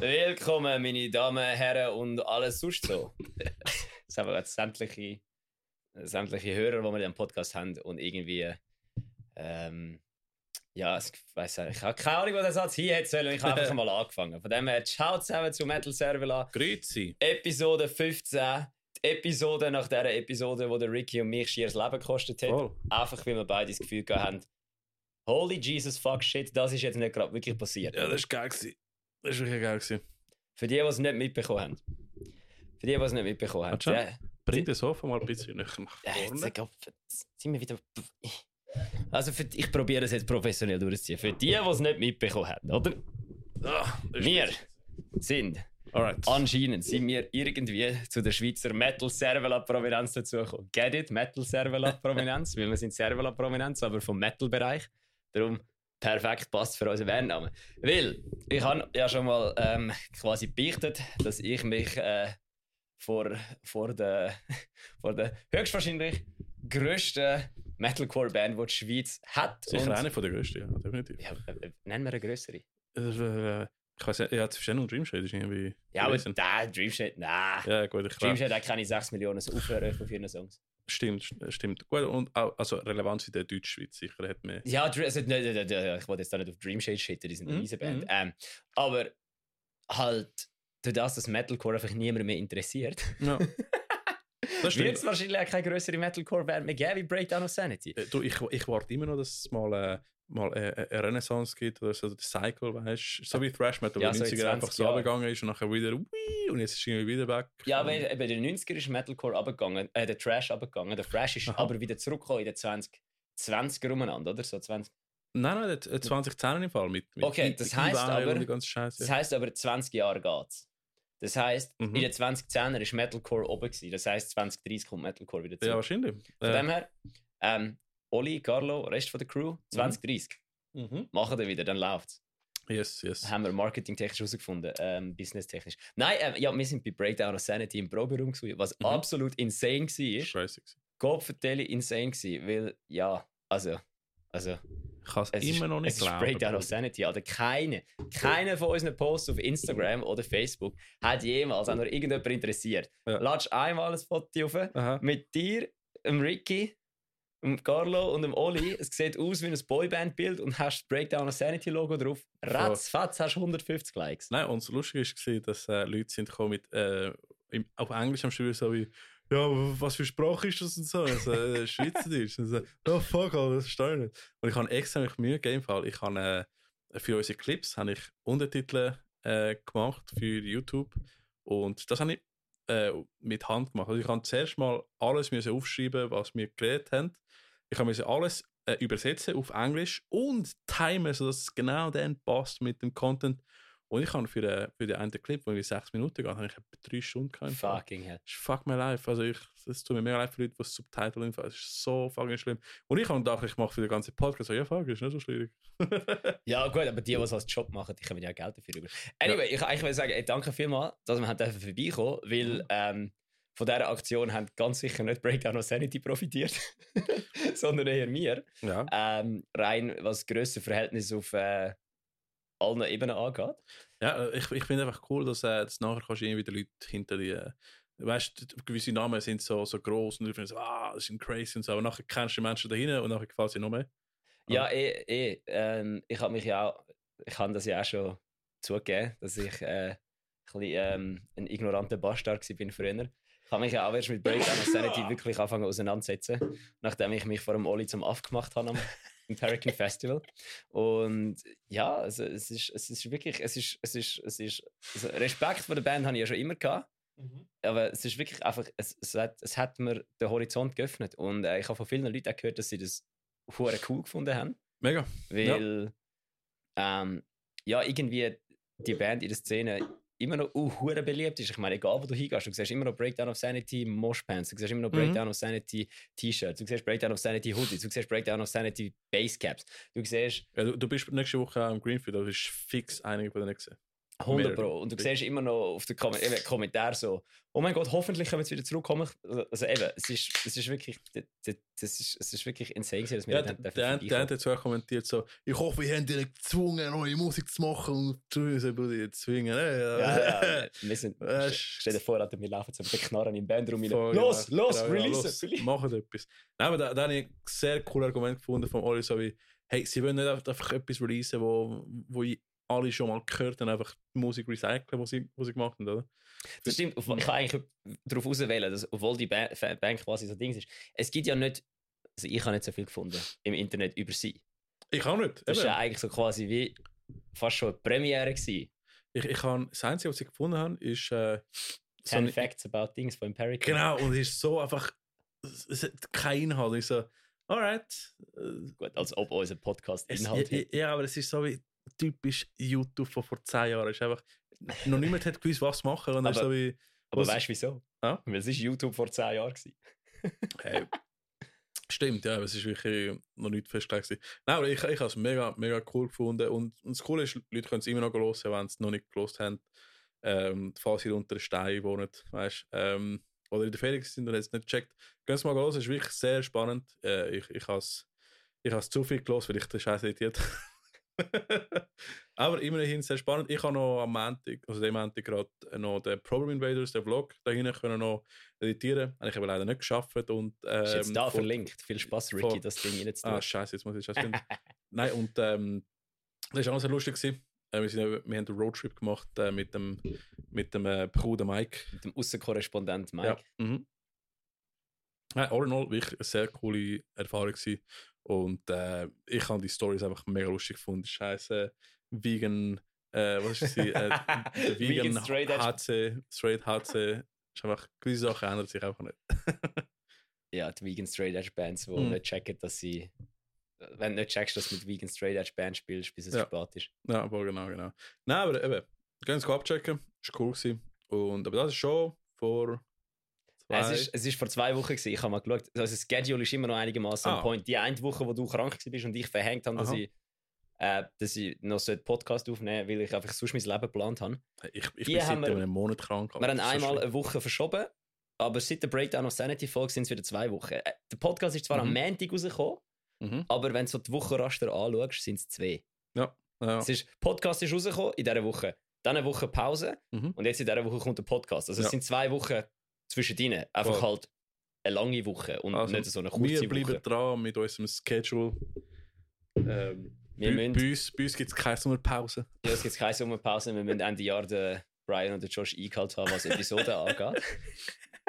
Willkommen, meine Damen, Herren und alles sonst so. Das haben wir jetzt sämtliche, sämtliche Hörer, die wir in Podcast haben und irgendwie. Ähm, ja, ich weiß nicht. Ich habe keine Ahnung, wo der Satz hier hätte sollen. Ich habe einfach mal angefangen. Von dem her, ciao zusammen zu Metal Servola. Grüezi. Episode 15. Die Episode nach der Episode, wo der Ricky und mich schier das Leben gekostet hat. Voll. Einfach, weil wir beide das Gefühl gehabt haben, holy Jesus fuck shit, das ist jetzt nicht gerade wirklich passiert. Ja, das war geil. gewesen. Das war wirklich geil. gewesen. Für die, die es nicht mitbekommen haben. Für die, die es nicht mitbekommen haben. Der- Bring das Sofa mal ein bisschen näher nach Ja, vorne. jetzt sind wir wieder. Also, für, ich probiere es jetzt professionell durchzuziehen. Für die, die es nicht mitbekommen haben, oder? Ah, Wir sind, Alright. anscheinend, sind wir irgendwie zu der Schweizer Metal Servola Prominenz dazugekommen. Get it? Metal Servola Prominenz? Weil wir sind Servola Prominenz, aber vom Metal-Bereich. Darum perfekt passt für unseren Bandnamen. Weil, ich habe ja schon mal ähm, quasi beichtet, dass ich mich äh, vor, vor der, vor der höchstwahrscheinlich grössten Metalcore-Band, die die Schweiz hat. Sicher eine von der grössten, ja, definitiv. Ja, äh, äh, nennen wir eine größere. Äh, ich weiß nicht, ja, Verstehen und Dream Shade ist irgendwie. Ja, aber da, Dreamshade, nein. Ja, gut, ich Dream glaube. Shade hat keine 6 Millionen Aufhörer von vielen Songs. Stimmt, st- stimmt. Gut, und auch, also Relevanz in der Deutschschweiz sicher hat mehr. Ja, also, ne, ne, ne, ne, ich wollte jetzt da nicht auf Dream Shade shitten, die sind eine Mhm, riesen Band. mhm. Ähm, aber halt, durch das, dass Metalcore einfach niemand mehr interessiert, Ja. Das wird es wahrscheinlich auch keine größere Metalcore-Band mehr geben wie Breakdown of Sanity. Äh, Du, ich, ich warte immer noch, dass es mal, äh, mal äh, eine Renaissance gibt oder so, der Cycle, weißt du? So wie Thrash Metal, Ja, wo so in in den 90er einfach 20 so abgegangen ist und nachher wieder, und jetzt ist irgendwie wieder weg. Ja, aber bei den 90er ist Metalcore abgegangen, äh, der Trash abgegangen, der Thrash ist Aha. aber wieder zurückgekommen in den 20, 20er umeinander, oder? So 20. Nein, nein, der- äh, 2010 im Fall mit. mit Okay, das heisst aber- Scheiße. Das heisst aber, 20 Jahre geht's. Das heisst, Mhm. in den 2010er ist Metalcore oben gewesen. Das heisst, 2030 kommt Metalcore wieder ja, zurück. wahrscheinlich. Von Äh, dem her, ähm, Oli, Carlo, Rest von der Crew, 2030. mhm. Machen wir wieder, dann läuft's. Yes, yes. Haben wir marketingtechnisch herausgefunden, ähm, businesstechnisch. Nein, ähm, ja, wir sind bei Breakdown of Sanity im Proberaum was Mhm. absolut insane war. Scheiße. Gott vertelle insane gewesen, weil, ja, also, also, Ich kann es immer ist, noch nicht es ist glauben. Breakdown of. Sanity. Oder keine, keine von unseren Posts auf Instagram oder Facebook hat jemals auch nur irgendjemand interessiert. Ja. Latsch einmal ein Foto auf Aha. mit dir, dem Ricky, dem Carlo und dem Oli. Es sieht aus wie ein Boyband-Bild und hast das Breakdown of Sanity Logo drauf. Ratzfatz hast du 150 Likes. Nein, und das Lustige war, dass äh, Leute sind gekommen mit, äh, im, auf Englisch am Schreiben so wie, ja, was für Sprache ist das und so? Also, äh, Schweizerdeutsch. Und so, oh fuck, Alter, das verstehe ich nicht. Und ich habe extra mich Mühe gegeben, Fall. ich habe äh, für unsere Clips habe ich Untertitel äh, gemacht für YouTube und das habe ich äh, mit Hand gemacht. Also ich habe zuerst mal alles aufschreiben, was wir geredet haben. Ich müssen alles äh, übersetzen auf Englisch und timen, sodass es genau dann passt mit dem Content. Und ich habe für den, für den einen Clip, wo ich sechs Minuten geht, habe ich etwa drei Stunden gehabt. Fucking hell. Das ist fuck my life. Also ich, es tut mir mega leid für Leute, die das Subtitle einfach, es ist so fucking schlimm. Und ich habe gedacht, ich mache für den ganzen Podcast so, ja fuck, ist nicht so schwierig. Ja, gut, aber die, die es als Job machen, die können ja Geld dafür über. Anyway, ich, ich will sagen, ey, danke vielmals, dass wir haben dürfen vorbeikommen, weil ähm, von dieser Aktion haben ganz sicher nicht Breakdown of Sanity profitiert, sondern eher wir. ja. Ähm, rein was grösser Verhältnis auf äh, allen Ebenen angeht. Ja, äh, ich, ich finde einfach cool, dass, äh, dass nachher kannst du irgendwie die Leute hinter die. Äh, weißt du, gewisse Namen sind so, so groß und du findest, ah, das sind crazy und so. Aber nachher kennst du die Menschen dahinter und nachher gefällt sie noch mehr. Ja, eh, eh ähm, ich habe mich ja auch, ich habe das ja auch schon zugegeben, dass ich äh, ein bisschen, ähm, ein ignoranter Bastard war bin früher. Ich habe mich ja auch erst mit Breakdown Sanity wirklich angefangen auseinandersetzen, nachdem ich mich vor dem Oli zum Aff gemacht habe im Hurricane Festival. Und ja, also, es, ist, es ist wirklich, es ist, es ist, es ist, also Respekt vor der Band habe ich ja schon immer gehabt. Aber es ist wirklich einfach, es, es, hat, es hat mir den Horizont geöffnet. Und äh, ich habe von vielen Leuten auch gehört, dass sie das hure cool gefunden haben. Mega. Weil ähm, ja, irgendwie die Band in der Szene immer noch uh, beliebt ist. Ich meine, egal wo du hingehst, du siehst immer noch Breakdown of Sanity Moshpants, du siehst immer noch Mhm. Breakdown of Sanity T-Shirts, du siehst Breakdown of Sanity Hoodies, du siehst Breakdown of Sanity Basecaps, du siehst Ja, du, du bist nächste Woche im Greenfield, da bist fix einige von denen gesehen. 100 Pro. Und du siehst immer noch auf den Kom eben, Kommentaren so, oh mein Gott, hoffentlich können wir jetzt wieder zurückkommen. Also eben, es ist, es ist wirklich, das ist, es ist wirklich insane, dass wir ja, der, der, der hat jetzt auch kommentiert so, ich hoffe, ihr habt dich gezwungen, neue Musik zu machen und zu uns zu zwingen. Ja, ja, wir sind, stell dir vor, wir laufen so mit den Knarren im Bandraum rein. Los, genau, los, genau, release ja, Machen etwas. Nein, aber da, da habe ich ein sehr cooles Argument gefunden von Oli, so wie, hey, sie wollen nicht einfach etwas releasen, wo, wo alle schon mal gehört und einfach die Musik recyceln, die sie, die sie gemacht haben, oder? Das stimmt. Ich kann eigentlich darauf auswählen, dass, obwohl die Band quasi so Ding ist, es gibt ja nicht, also ich habe nicht so viel gefunden im Internet über sie. Ich auch nicht. Das war ja eigentlich so quasi wie fast schon eine Premiere gewesen. Ich, ich habe, das Einzige, was ich gefunden habe, ist äh, so Ten Facts about Things von Empirical. Genau, und es ist so einfach, es hat keinen Inhalt. Ich so, alright. Gut, als ob unser Podcast Inhalt hat. Ja, aber es ist so wie, typisch YouTube von vor zehn Jahren. ist einfach, noch niemand hat gewusst, was machen. Und aber so wie, aber weißt du wieso? Ja? Weil es ist YouTube vor zehn Jahren. hey, stimmt, ja, es ist wirklich noch nicht festgelegt. Nein, aber ich, ich habe es mega, mega cool gefunden. Und, und das Coole ist, Leute können es immer noch hören, wenn sie es noch nicht gelost haben. Ähm, falls sie unter einem Stein wohnen, weißt ähm, oder in der Ferien sind und jetzt nicht gecheckt. Gehen Sie mal los, es ist wirklich sehr spannend. Äh, ich ich habe es ich zu viel gelost, weil ich den Scheiß editiert Aber immerhin sehr spannend. Ich habe noch am Montag, also dem Montag gerade noch den Problem Invaders, den Vlog, dahin können noch editieren. Habe ich aber leider nicht geschafft. Und, ähm, ist jetzt da verlinkt. Viel Spaß, Ricky, von, das Ding jetzt Ah, scheiße, jetzt muss ich das finden. Nein, und ähm, das war auch sehr lustig. Gewesen. Äh, wir, sind, wir haben einen Roadtrip gemacht äh, mit dem, mit dem äh, Bruder Mike. Mit dem Außenkorrespondent Mike. Ja. Mhm. Ja, all in all wirklich eine sehr coole Erfahrung gewesen. Und äh, ich habe die Stories einfach mega lustig gefunden. Scheiße, Vegan, äh, was ist sie? Äh, Vegan, Vegan Straight HC, Straight HC. Ist einfach, gewisse Sachen ändern sich einfach nicht. ja, die Vegan Straight Edge Bands, die mm. nicht checken, dass sie, wenn du nicht checkst, dass du mit Vegan Straight Edge Band spielst, bis es ja. spät ist. Ja, aber genau, genau. Nein, aber eben, gehen Sie abchecken, ist cool gewesen. Und, aber das ist schon vor es ist, es ist vor zwei Wochen gewesen. Ich habe mal geschaut. Also das Schedule ist immer noch einigermaßen ah. Point. Die eine Woche, wo du krank bist und ich verhängt habe, dass ich, äh, dass ich noch so einen Podcast aufnehmen weil ich einfach sonst mein Leben geplant habe. Ich, ich bin seit wir, einem Monat krank. Wir haben einmal so eine Woche verschoben, aber seit der Breakdown of Sanity Folge sind es wieder zwei Wochen. Äh, der Podcast ist zwar mhm. am Montag rausgekommen, mhm. aber wenn du so die Wochenraster anschaust, sind es zwei. Ja. ja. Es ist, Podcast ist rausgekommen in dieser Woche. Dann eine Woche Pause mhm. und jetzt in dieser Woche kommt der Podcast. Also es ja. sind zwei Wochen zwischen ihnen. Einfach oh. halt eine lange Woche und also, nicht so eine kurze wir Woche. Wir bleiben dran mit unserem Schedule. Ähm, wir bei, müssen, bei uns, uns gibt es keine Sommerpause. Ja, es gibt keine Sommerpause. Wir müssen Ende Jahr den Brian und den Josh eingehalten haben, was Episoden angeht.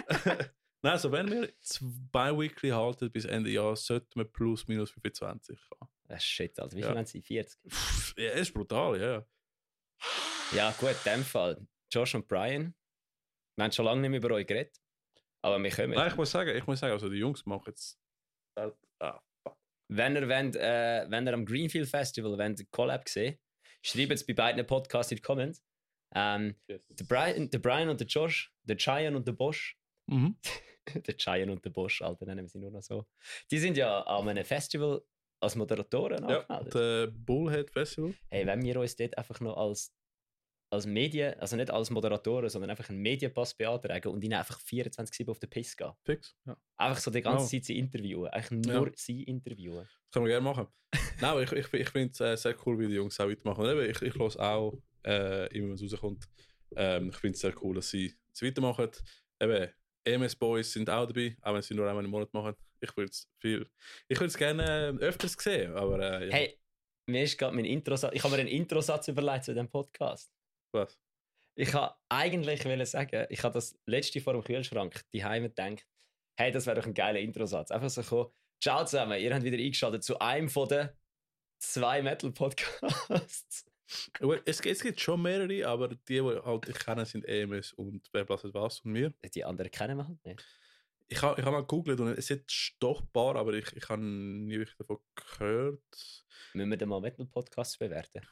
Nein, also wenn wir zwei Weekly halten bis Ende Jahr, sollten wir plus minus 25 haben. Ist shit, Alter. Wie viel ja. haben sie? 40? Ja, ist brutal, ja. Ja, gut, in dem Fall. Josh und Brian, wir haben schon lange nicht mehr über euch geredet. Aber wir können. Nein, ich muss sagen, ich muss sagen, also die Jungs machen jetzt. Ah, wenn ihr, wollt, äh, wenn ihr am Greenfield Festival wollt, Collab sehen schreibt es bei beiden Podcasts in die Comments. Ähm, yes. der, Brian, der Brian und der Josh, der Cheyenne und der Bosch. Mhm. der Cheyenne und der Bosch, Alter, nennen wir sie nur noch so. Die sind ja an einem Festival als Moderatoren ja, angemeldet. der Bullhead Festival. Hey, wenn wir uns dort einfach noch als als Medien, also nicht als Moderatoren, sondern einfach einen Medienpass beantragen und ihnen einfach 24-7 auf den Piss gehen. Fix, ja. Einfach so die ganze Zeit sie interviewen. Eigentlich nur ja. sie interviewen. Das können wir gerne machen. Nein, ich, ich, ich finde es äh, sehr cool, wie die Jungs auch weitermachen. Und ich, ich höre auch äh, immer, wenn es rauskommt. Ähm, ich finde es sehr cool, dass sie es weitermachen. Eben, EMS Boys sind auch dabei, auch wenn sie nur einmal im Monat machen. Ich würde es viel, ich würde es gerne äh, öfters sehen, aber äh, ja. Hey, mir ist gerade mein Intro, ich habe mir einen Introsatz überlegt zu diesem Podcast. Was? Ich habe eigentlich sagen, ich habe das letzte vor dem Kühlschrank die Heime gedacht, hey, das wäre doch ein geiler Introsatz. Einfach so kommen, ciao zusammen, ihr habt wieder eingeschaltet zu einem von den zwei Metal-Podcasts. es, es, gibt schon mehrere, aber die, die halt ich kenne, sind EMS und Wer blasset was und mir. Die anderen kennen wir halt nicht. Ich habe ich ha mal gegoogelt und es ist doch ein paar, aber ich, ich habe nie wirklich davon gehört. Müssen wir den mal Metal-Podcast bewerten?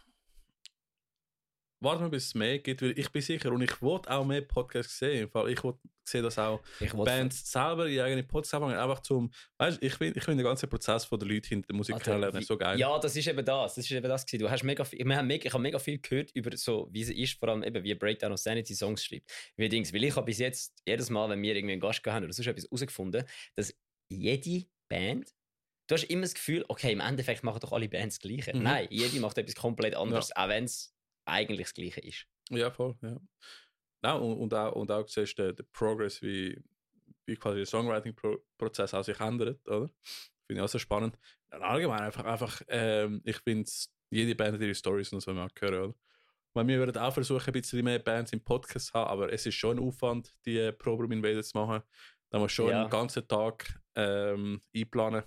Warten wir, bis es mehr gibt, weil ich bin sicher und ich wollte auch mehr Podcasts sehen. Im Fall, ich wollte sehen, dass auch Bands selber ihre eigenen Podcasts anfangen, einfach zum, weißt du, ich finde ich find den ganzen Prozess von den Leuten hinter der Musik Alter, kennenlernen so geil. Ja, das ist eben das. Das ist eben das gewesen. Du hast mega viel, wir haben mega, ich habe mega viel gehört über so, wie es ist, vor allem eben, wie Breakdown of Sanity Songs schreibt. Wie Dings. Weil ich habe bis jetzt, jedes Mal, wenn wir irgendwie einen Gast haben oder sonst etwas herausgefunden, dass jede Band, du hast immer das Gefühl, okay, im Endeffekt machen doch alle Bands das Gleiche. Mhm. Nein, jede macht etwas komplett anderes, auch wenn es eigentlich das Gleiche ist. Ja, voll, ja. Ja, und, und auch, und auch siehst du den, den Progress, wie, wie quasi der Songwriting-Prozess auch sich ändert, oder? Finde ich auch sehr spannend. Und allgemein einfach, einfach ähm, ich finde, jede Band hat ihre Stories und so mal hören, oder? Weil wir würden auch versuchen, ein bisschen mehr Bands im Podcast zu haben, aber es ist schon ein Aufwand, die äh, Program Invader zu machen. Da muss schon Ja. einen ganzen Tag ähm, einplanen.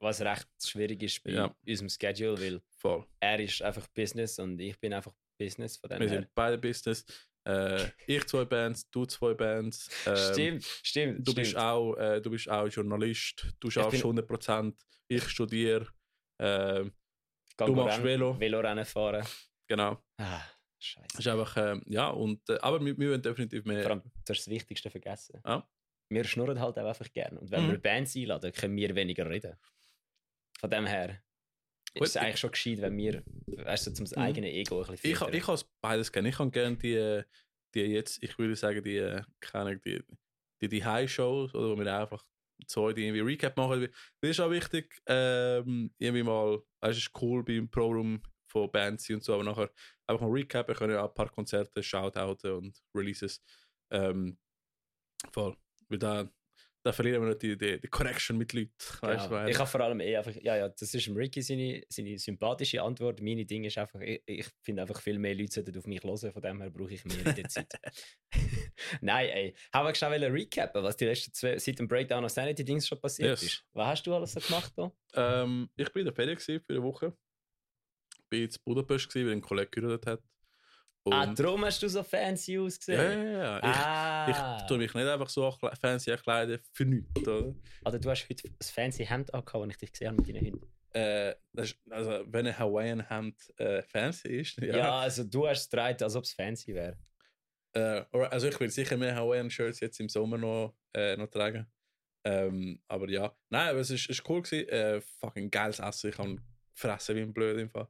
Was recht schwierig ist bei Ja. unserem Schedule, weil Voll. er ist einfach Business und ich bin einfach Business von dem Wir her. sind beide Business. Äh, ich zwei Bands, du zwei Bands. Ähm, stimmt, stimmt. Du stimmt. bist, auch, äh, du bist auch Journalist, du schaffst bin- 100%, ich studiere, äh, Ich du machst Rennen- Velo. Velorennen fahren. genau. Ah, Das scheiße. ist einfach, äh, ja, und, äh, aber wir, wir wollen definitiv mehr. Vor allem, du hast das Wichtigste vergessen. Ja. Wir schnurren halt auch einfach gerne. Und wenn Mhm. wir Bands einladen, können wir weniger reden. Von dem her Gut, ist es eigentlich schon gescheit, wenn wir, weißt du, zum Mhm. eigenen Ego ein bisschen ich, ha- ich habe beides gerne. Ich habe gerne die, äh, die jetzt, ich würde sagen, die, äh, keine die, die, die High-Shows, oder wo wir einfach zwei, die irgendwie Recap machen. Das ist auch wichtig, ähm, irgendwie mal, weißt, es ist cool beim Pro-Room von Bands und so, aber nachher einfach mal recappen, können auch ein paar Konzerte, Shoutouten und Releases. Ähm, voll. Weil da, da verlieren wir nicht die, die, die Connection mit Leuten. Weißt, ja. weil- Ich habe vor allem eh einfach, ja, ja, das ist Ricky seine, seine sympathische Antwort. Meine Ding ist einfach, ich, ich finde einfach viel mehr Leute sollten auf mich hören, von dem her brauche ich mehr in der Zeit. Nein, ey, haben wir schnell wollen recappen, was die letzten zwei, seit dem Breakdown of Sanity Dings schon passiert Yes. ist. Was hast du alles so gemacht da? Ähm, ich bin in der Ferien für eine Woche. Bin in Budapest gewesen, weil ein Kollege geheiratet hat. Und ah, darum hast du so fancy ausgesehen. ja, ja, ja. Ich, ah, ich tue mich nicht einfach so fancy kleiden für nichts. Oder? also du hast heute ein fancy Hemd angehabt, das ich dich gesehen habe mit deinen Hunden. Äh, ist, also, wenn ein Hawaiian Hemd äh, fancy ist, Ja. ja. also du hast es getragen, als ob es fancy wäre. Äh, also ich will sicher mehr Hawaiian Shirts jetzt im Sommer noch, äh, noch tragen. Ähm, aber ja, nein, aber es ist, ist cool gewesen. Äh, fucking geiles Essen. Ich habe gefressen wie ein Blöd im Fall.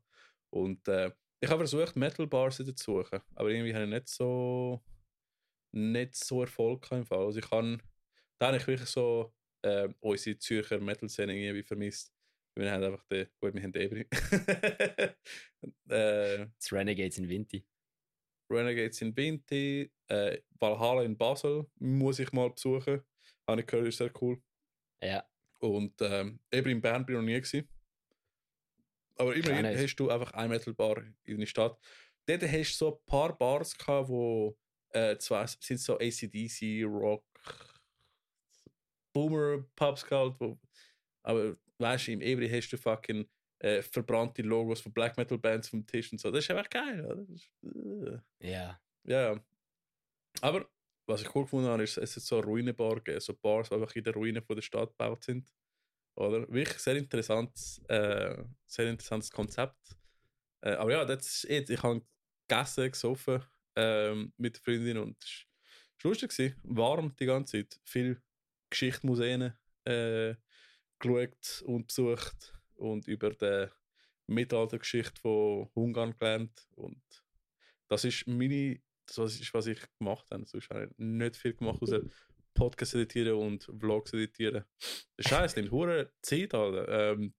Und äh, ich habe versucht, Metal Bars zu suchen, aber irgendwie habe ich nicht so nicht so Erfolg gehabt im Fall. Also ich habe da habe ich wirklich so äh, unsere Zürcher Metal-Szene irgendwie vermisst. Wir haben einfach den, gut, wir haben den Ebri. äh, Das Renegades in Vinti. Renegades in Vinti, äh, Valhalla in Basel muss ich mal besuchen. Habe ich gehört, ist sehr cool. Ja. Und ähm, eben in Bern bin ich noch nie gewesen. Aber immerhin hast du einfach eine Metal-Bar in deiner Stadt. Dort hast du so ein paar Bars gehabt, wo äh, zwar sind so ACDC, Rock, Boomer Pubs gehabt, wo, aber weißt du, im Ebri hast du fucking äh, verbrannte Logos von Black Metal Bands vom Tisch und so. Das ist einfach geil, oder? Ist, äh. Ja. Ja. Aber was ich cool gefunden habe, ist, es hat so Ruinenbar gegeben, so Bars, die einfach in der Ruine von der Stadt gebaut sind. Oder? Wirklich sehr interessantes, äh, sehr interessantes Konzept. Äh, aber ja, das ist it. Ich habe gegessen, gesoffen ähm, mit der Freundin und es war lustig. Gewesen. Warm die ganze Zeit. Viel Geschichtsmuseen äh, geschaut und besucht und über die Mittelaltergeschichte von Ungarn gelernt. Und das ist meine, das ist, was ich gemacht habe. Sonst habe ich nicht viel gemacht, außer Podcasts editieren und Vlogs editieren. Scheiße, nimmt hure Zeit, Alter. Ähm,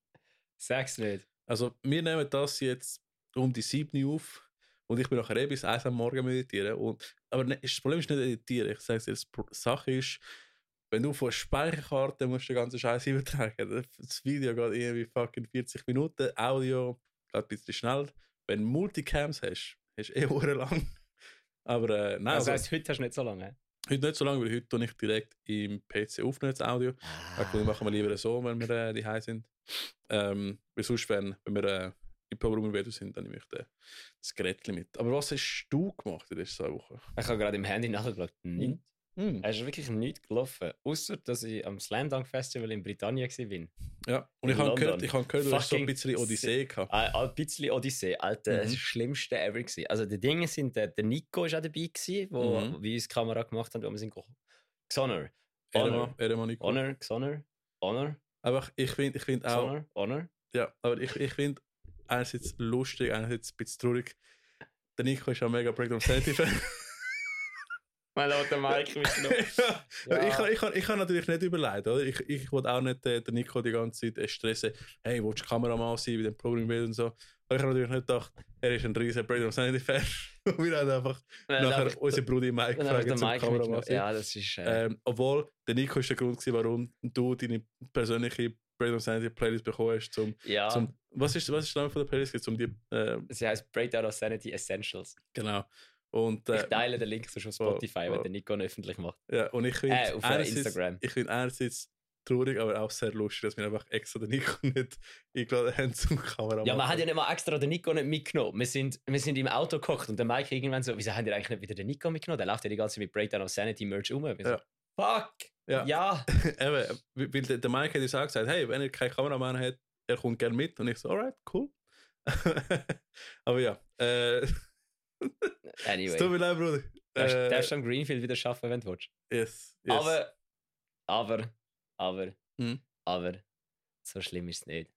Sag's nicht. also, wir nehmen das jetzt um die 7 Uhr auf und ich bin nachher eh bis 1 am Morgen meditieren. Und, aber ne, das Problem ist nicht editieren. Ich sage dir, die Sache ist, wenn du von Speicherkarte musst du den ganzen Scheiß übertragen. Das Video geht irgendwie fucking 40 Minuten, Audio geht ein bisschen schnell. Wenn du Multicams hast, hast du eh hure lang. Aber äh, nein, Das also, heisst, heute hast du nicht so lange. heute nicht so lange, weil heute tue ich direkt im PC aufnehmen, das Audio. Ah. Ah. machen wir lieber so, wenn wir äh, die sind. Ähm, weil sonst, wenn, wenn wir äh, im Programm wieder sind, dann nehme ich den, das Gerät mit. Aber was hast du gemacht in dieser zwei Wochen? Ich habe gerade im Handy nachgeschaut. Nicht. Hm. Es ist wirklich nichts gelaufen. Außer, dass ich am Slam Dunk Festival in Britannien war. Ja. Und ich habe gehört, ich habe gehört, du hast so ein bisschen Odyssee gehabt. Ein, ein bisschen Odyssee, Alter, Mhm. das Schlimmste ever gewesen. Also die Dinge sind, der, der Nico ist auch dabei gewesen, wo Mhm. wie uns Kamera gemacht haben, wo wir sind gekommen. Xonor. Honor. Ehrenmann, Nico. Honor, Xonor, Honor, Aber ich finde ich find auch, Xonor, Honor. ja, aber ich, ich finde einerseits lustig, einerseits ein bisschen traurig. Der Nico ist ja mega Breakdown Sanity Fan. Mein lauter Mike mitgenommen. ja. Ja. Ich, kann- ich, kann- ich kann natürlich nicht überlegt, oder? Ich, ich wollte auch nicht äh, den Nico die ganze Zeit äh, stressen, hey, willst du Kameramann sein bei dem Programmbild und so. Aber ich habe natürlich nicht gedacht, er ist ein riesen Breakdown Sanity Fan. und wir haben einfach Dann nachher einfach- unseren Bruder Mike gefragt, zum Mike Kameramann sein. Ja, das ist. Äh, Ähm, obwohl, der Nico ist der Grund, gewesen, warum du deine persönliche Breakdown Sanity Playlist bekommen hast. Zum, ja, zum, was, ist, was ist der Name von der Playlist? Zum die, äh, sie heißt Breakdown of Sanity Essentials. genau. Und, Ich äh, teile den Link sonst auf oh, Spotify, oh. wenn der Nico ihn öffentlich macht. ja, und ich finde Äh, auf, Instagram. ich find einerseits traurig, aber auch sehr lustig, dass wir einfach extra den Nico nicht eingeladen haben zum Kameramann. Ja, man hat ja nicht mal extra den Nico nicht mitgenommen. Wir sind, wir sind im Auto gekocht und der Mike irgendwann so, wieso haben die eigentlich nicht wieder den Nico mitgenommen? Der läuft ja die ganze Zeit mit Breakdown of Sanity Merch um. So, Ja. Fuck! Ja. Ja! Eben, weil der, der Mike hat uns auch gesagt, hey, wenn er keinen Kameramann hat, er kommt gerne mit. Und ich so, alright, cool. aber ja, äh, Anyway. tut mir leid, Bruder. Darfst, Äh, darfst du am Greenfield wieder arbeiten, wenn du willst. yes, yes. Aber, aber, aber, Mhm. aber, so schlimm ist es nicht.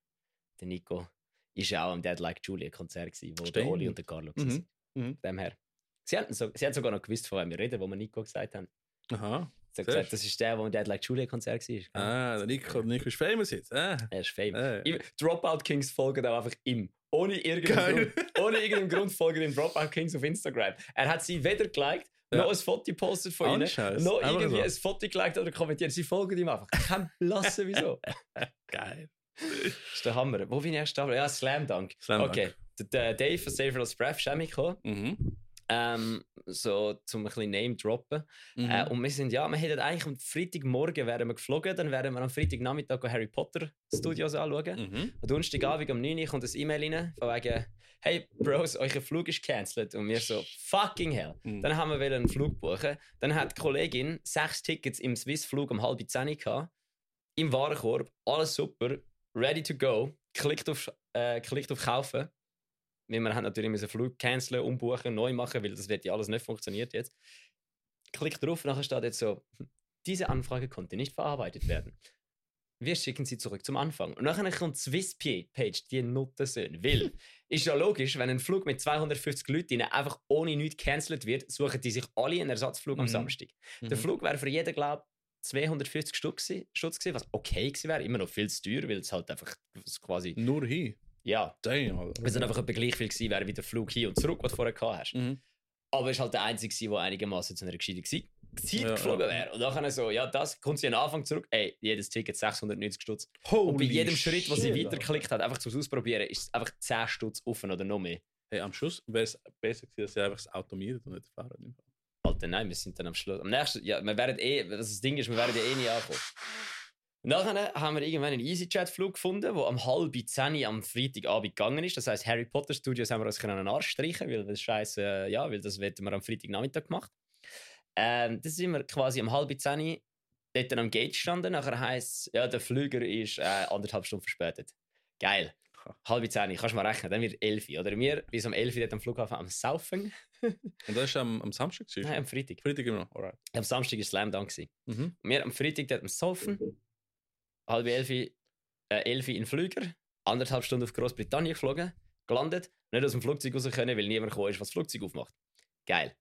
Der Nico ist ja auch am Dead Like Julia Konzert gewesen, wo der Stimmt. Oli und der Carlo Mhm. waren. Mhm. Dem her. Sie hatten, so, sie hatten sogar noch gewusst, von wem wir reden, wo wir Nico gesagt haben. Aha. Sehr gesagt, das ist der, der am Dead Like Julia Konzert war. Ah, der Nico, Nico ist famous jetzt. Ah. Er ist famous. Im- Dropout Kings folgen auch einfach ihm. Ohne irgendeinen. Grund, ohne irgendeinen Grund folgen den Dropout Kings auf Instagram. Er hat sie weder geliked, Ja. noch ein Foto gepostet von Ohne ihnen, Scheiß. noch Einfach irgendwie so. ein Foto geliked oder kommentiert. Sie folgen ihm einfach. Kein Blassen, wieso. Geil. Das ist der Hammer. Wo bin ich erst? Ja, Slam Dunk. Slam Dunk. okay. Der, Dave von Saver als Breath ist auch mitgekommen. Mhm. Ähm, so zum ein bisschen Name droppen. Mhm. Äh, und wir sind, ja, wir hätten eigentlich am Freitagmorgen wären wir geflogen, dann wären wir am Freitagnachmittag Harry Potter Studios anschauen. mhm. Am Donnerstagabend um 9 Uhr kommt ein E-Mail rein, von wegen, hey Bros, euer Flug ist cancelled. Und wir so, fucking hell. Mhm. Dann haben wir einen Flug buchen. Dann hat die Kollegin sechs Tickets im Swiss-Flug um halb zehn gehabt. Im Warenkorb, alles super, ready to go. Klickt auf, äh, klickt auf Kaufen. Weil wir haben natürlich müssen Flug canceln, umbuchen, neu machen, weil das wird ja alles nicht funktioniert jetzt. Klickt drauf, nachher steht jetzt so, diese Anfrage konnte nicht verarbeitet werden. Wir schicken sie zurück zum Anfang. Und nachher kommt die Swiss-Page, die Nuttensöhne. Weil, ist ja logisch, wenn ein Flug mit 250 Leuten einfach ohne nichts gecancelt wird, suchen die sich alle einen Ersatzflug am Mhm. Samstag. Der Mhm. Flug wäre für jeden, glaube ich, 250 Stutz Stutz gewesen, was okay gewesen wäre. Immer noch viel zu teuer, weil es halt einfach quasi, Nur hin. Ja, Damn, Alter. es dann einfach etwa gleich viel gewesen wäre wie der Flug hin und zurück, was du vorher gehabt hast. Mhm. Aber es ist halt der einzige, der einigermaßen zu einer gescheiten Zeit Ja, geflogen wäre. Und dann so, ja, das kommt sie am Anfang zurück, ey, jedes Ticket 690 Stutz. Und bei jedem Schritt, wo sie shit, weiterklickt hat, einfach zum Ausprobieren, ist es einfach 10 Stutz offen oder noch mehr. Hey, am Schluss wäre es besser gewesen, dass sie einfach das Auto mietet und nicht Fahrrad nimmt. Alter, nein, wir sind dann am Schluss. Am nächsten, ja, wir werden eh, das, das Ding ist, wir werden ja eh nie ankommen. Nachher haben wir irgendwann einen EasyJet-Flug gefunden, der am halb zehn am Freitagabend gegangen ist. Das heisst, Harry Potter Studios haben wir uns können an den Arsch streichen, weil das Scheiße, ja, weil das hätten wir am Freitagnachmittag gemacht. Ähm, das sind wir quasi am halb zehn dort am Gate gestanden. Nachher heisst es, ja, der Flüger ist äh, anderthalb Stunden verspätet. Geil. Halb zehn, kannst du mal rechnen, dann wird elf. Oder wir bis um elf dort am Flughafen am Saufen. Und das ist am, am Samstag? Nein, am Freitag. Freitag immer noch, alright. Am Samstag war Slam Dunk. Mhm. Und wir am Freitag dort am Saufen, halb elf, äh, elf in den Flüger, anderthalb Stunden auf Großbritannien geflogen, gelandet, nicht aus dem Flugzeug raus können, weil niemand gekommen ist, was das Flugzeug aufmacht. Geil.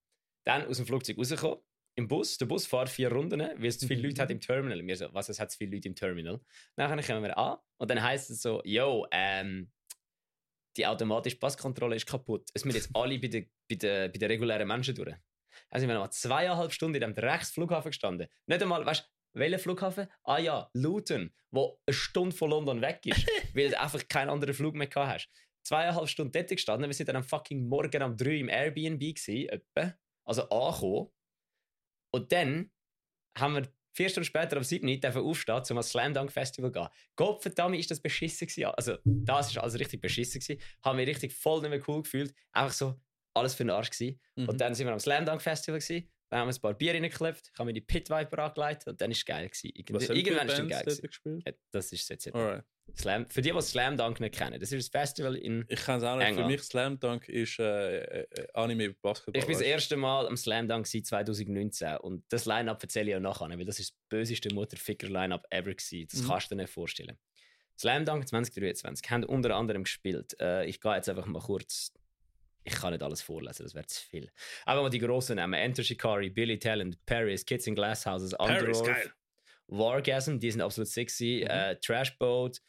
Dann aus dem Flugzeug rausgekommen, im Bus, der Bus fährt vier Runden, weil es zu viele Leute hat im Terminal. Wir so, was, es hat zu viele Leute im Terminal. Nachher kommen wir an und dann heisst es so, yo, ähm, die automatische Passkontrolle ist kaputt. Es müssen jetzt alle bei den bei der, bei der regulären Menschen durch. Also wir haben noch zweieinhalb Stunden in dem Drecksflughafen gestanden. Nicht einmal, weißt du, welcher Flughafen? Ah ja, Luton, wo eine Stunde von London weg ist, weil du einfach keinen anderen Flug mehr gehabt hast. Zweieinhalb Stunden dort gestanden, wir sind dann am fucking Morgen um drei im Airbnb gewesen, etwa. also angekommen. Und dann haben wir vier Stunden später am 7. dürfen aufstehen, um ans Slam Dunk Festival zu gehen. Gott verdammt, ist das beschissen gewesen. Also, das ist also richtig beschissen gewesen. Haben mich richtig voll nicht mehr cool gefühlt. Einfach so, alles für den Arsch gewesen. Mhm. Und dann sind wir am Slam Dunk Festival gewesen. Dann haben wir ein paar Bier reingeklebt, ich habe mir die Pit Viper angelegt und dann war es geil. Gewesen. Irgend irgendwann für ist es geil. Gewesen. gespielt? Ja, das ist jetzt Alright. Slam. Für die, die Slam Dunk nicht kennen, das ist ein Festival in. Ich kann es auch nicht. Für England. mich Slam Dunk ist äh, äh, Anime Basketball. Ich bin das erste Mal am Slam Dunk seit 2019 und das Line-Up erzähle ich auch nachher, weil das ist das böseste Mutterficker-Line-Up ever gewesen. Das Mhm. kannst du dir nicht vorstellen. Slam Dunk 2023 haben unter anderem gespielt. Äh, ich gehe jetzt einfach mal kurz. Ich kann nicht alles vorlesen, das wäre zu viel. Aber mal die grossen Namen: Enter Shikari, Billy Talent, Paris, Kids in Glass Houses, Paris, geil. Wargasm, die sind absolut sexy. Mhm. Äh, Trash Boat,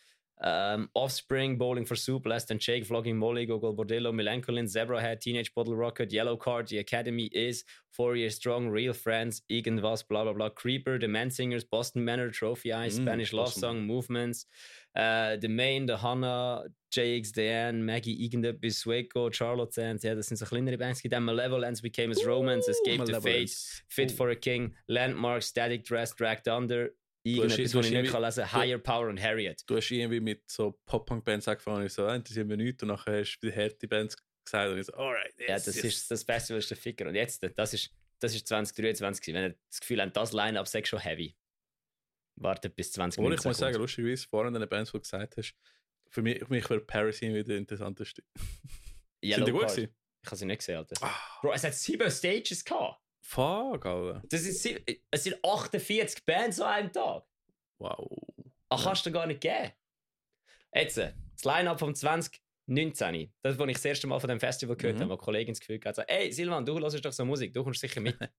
ähm, Offspring, Bowling for Soup, Less Than Jake, Vlogging Molly, Gogol Bordello, Melancholine, Zebrahead, Teenage Bottle Rocket, Yellow Card, The Academy is, Four Years Strong, Real Friends, irgendwas, bla bla bla, Creeper, The Man Singers, Boston Manor, Trophy Eyes, Mm, Spanish Love awesome. Song, Movements, äh, The Main, The Hannah, JXDN, Maggie irgendetwas, Sueco, Charlotte Sands, ja, das sind so kleinere Bands. Dann Malevolence Became as Romance, Escape to Fate. Fit for a King, Landmark, Static Dress, Dragged Under, irgendetwas, was ich nicht kann lesen Higher Power und Harriet. Du hast irgendwie mit so Pop-Punk-Bands angefangen ich so, ah, interessiert mich nicht. Und nachher hast du die härte Bands gesagt und ich so, alright, yes, Ja, das yes. ist das Festival ist der Ficker. Und jetzt, das ist, das ist 2023. gewesen. Wenn ihr das Gefühl habt, das Line-Up sei schon heavy. Wartet bis 20 Obwohl ich Minuten. muss sagen, lustigerweise, vorhin den Bands, die du gesagt hast, für mich, für mich wäre Paris irgendwie der interessanteste. Yellow Sind die gut gewesen? Ich habe sie nicht gesehen, Alter. Ah, Bro, es hat sieben Stages gehabt. fuck, Alter. Das ist, sie- es sind 48 Bands an einem Tag. Wow. Ach, kannst du gar nicht geben. Jetzt, äh, das Line-Up vom 2019. Das, wo ich das erste Mal von dem Festival gehört Mhm. habe, wo Kollegin das Gefühl hatte, so, ey Silvan, du hörst doch so Musik, du kommst sicher mit.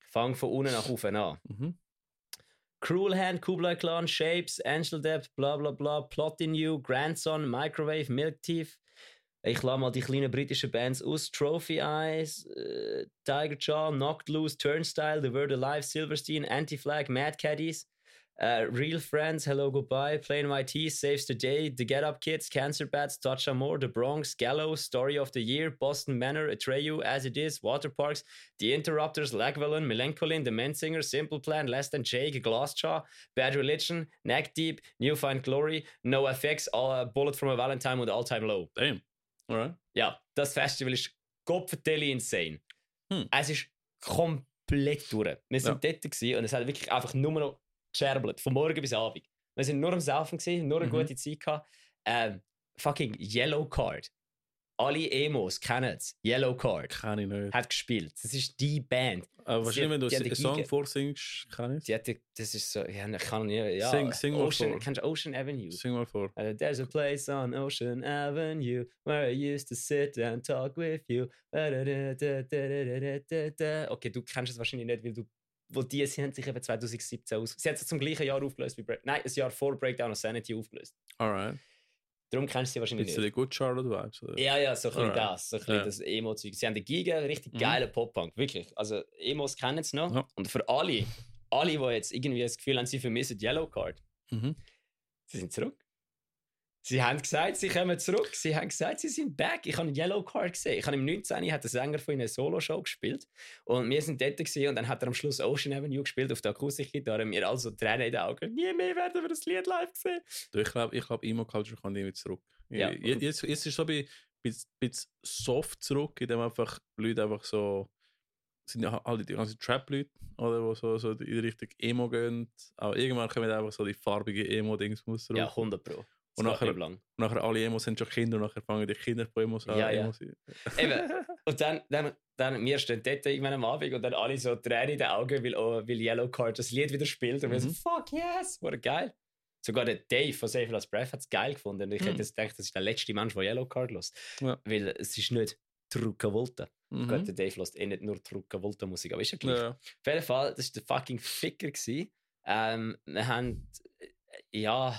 ich fange von unten nach oben an. Mhm. Cruel Hand, Kublai Clan, Shapes, Angel Depth, bla bla bla, Plot You, Grandson, Microwave, Milk Teeth. Ich lasse mal die kleinen britischen Bands aus. Trophy Eyes, äh, Tiger Jaw, Knocked Loose, Turnstile, The Word Alive, Silverstein, Anti-Flag, Mad Caddies, äh, Real Friends, Hello Goodbye, Plain White Tea, Saves the Day, The Get Up Kids, Cancer Bats, Touch Amore, The Bronx, Gallows, Story of the Year, Boston Manor, Atreyu, As It Is, Water Parks, The Interrupters, Lagvallon, Melancholine, The Men Singer, Simple Plan, Less Than Jake, Glassjaw, Bad Religion, Neck Deep, New Find Glory, No Effects, all, uh, Bullet from a Valentine und All Time Low. Damn. Alright. Ja, das Festival ist kopfvertelli insane. Hm. Es ist komplett durch. Wir sind dort gewesen und es hat wirklich einfach nur noch gescherbelt, von morgen bis Abend. Wir sind nur am Saufen gewesen, nur eine Mhm. gute Zeit gehabt. Ähm, fucking Yellow Card. Alle Emos kennen es. Yellow Card Kann ich nicht. hat gespielt. Das ist die Band. Aber Sie wahrscheinlich, wenn du einen eine Song vorsingst, kann ich Die das ist so, ja, ich kann nicht, ja. Sing- sing mal Ocean, vor. Kennst du Ocean Avenue? Sing mal vor. Uh, there's a place on Ocean Avenue where I used to sit and talk with you. Okay, du kennst es wahrscheinlich nicht, weil du. Wo die sie haben sich eben 2017 aus. Sie hat sich zum gleichen Jahr aufgelöst wie Break. Nein, ein Jahr vor Breakdown of Sanity aufgelöst. Alright. Darum kennst du sie wahrscheinlich Bisschen nicht. gut Charlotte Vibes. Oder? Ja, ja, so ein bisschen Alright. das. So ein bisschen Ja. das Emo-Zeug. Sie haben den Giga, richtig Mhm. geilen Pop-Punk. Wirklich. Also, Emos kennen es noch. Ja. Und für alle, alle, die jetzt irgendwie das Gefühl haben, sie vermissen Yellow Card, Mhm. Sie sind zurück. Sie haben gesagt, sie kommen zurück. Sie haben gesagt, sie sind back. Ich habe einen Yellow Card gesehen. Ich habe im 19. hat der Sänger von ihnen eine Solo-Show gespielt. Und wir sind dort gewesen, und dann hat er am Schluss Ocean Avenue gespielt auf der Akustikgitarre. Wir also Tränen in den Augen. Nie mehr werden wir das Lied live sehen. Ich glaube, ich glaub, Emo-Culture kommt irgendwie zurück. Ja. Je- Jetzt, jetzt ist es so ein bisschen, bisschen soft zurück, indem einfach Leute einfach so. sind ja alle die ganzen Trap-Leute, oder? Die so, so in die Richtung Emo gehen. Aber irgendwann kommen einfach so die farbigen Emo-Dings raus. Ja, 100 Pro. Das Und nachher- lang. Und nachher alle Emos sind schon Kinder und nachher fangen die Kinder von Emos an. Ja, ja. Emos. Eben. Und dann, dann, dann, wir stehen dort irgendwann am Abend und dann alle so Tränen in den Augen, weil, oh, weil Yellow Card das Lied wieder spielt. Und wir so, Mhm. fuck yes, wurde geil. Sogar der Dave von Save Last Breath hat es geil gefunden. Und ich Mhm. hätte jetzt gedacht, das ist der letzte Mensch, der Yellow Card lässt. Ja. Weil es ist nicht Trucca Volta. Mhm. Gut, der Dave lässt eh nicht nur Trucca Volta Musik, aber ist ja gleich. Ja. Auf jeden Fall, das war der fucking Ficker. gewesen. Ähm, wir haben, äh, ja,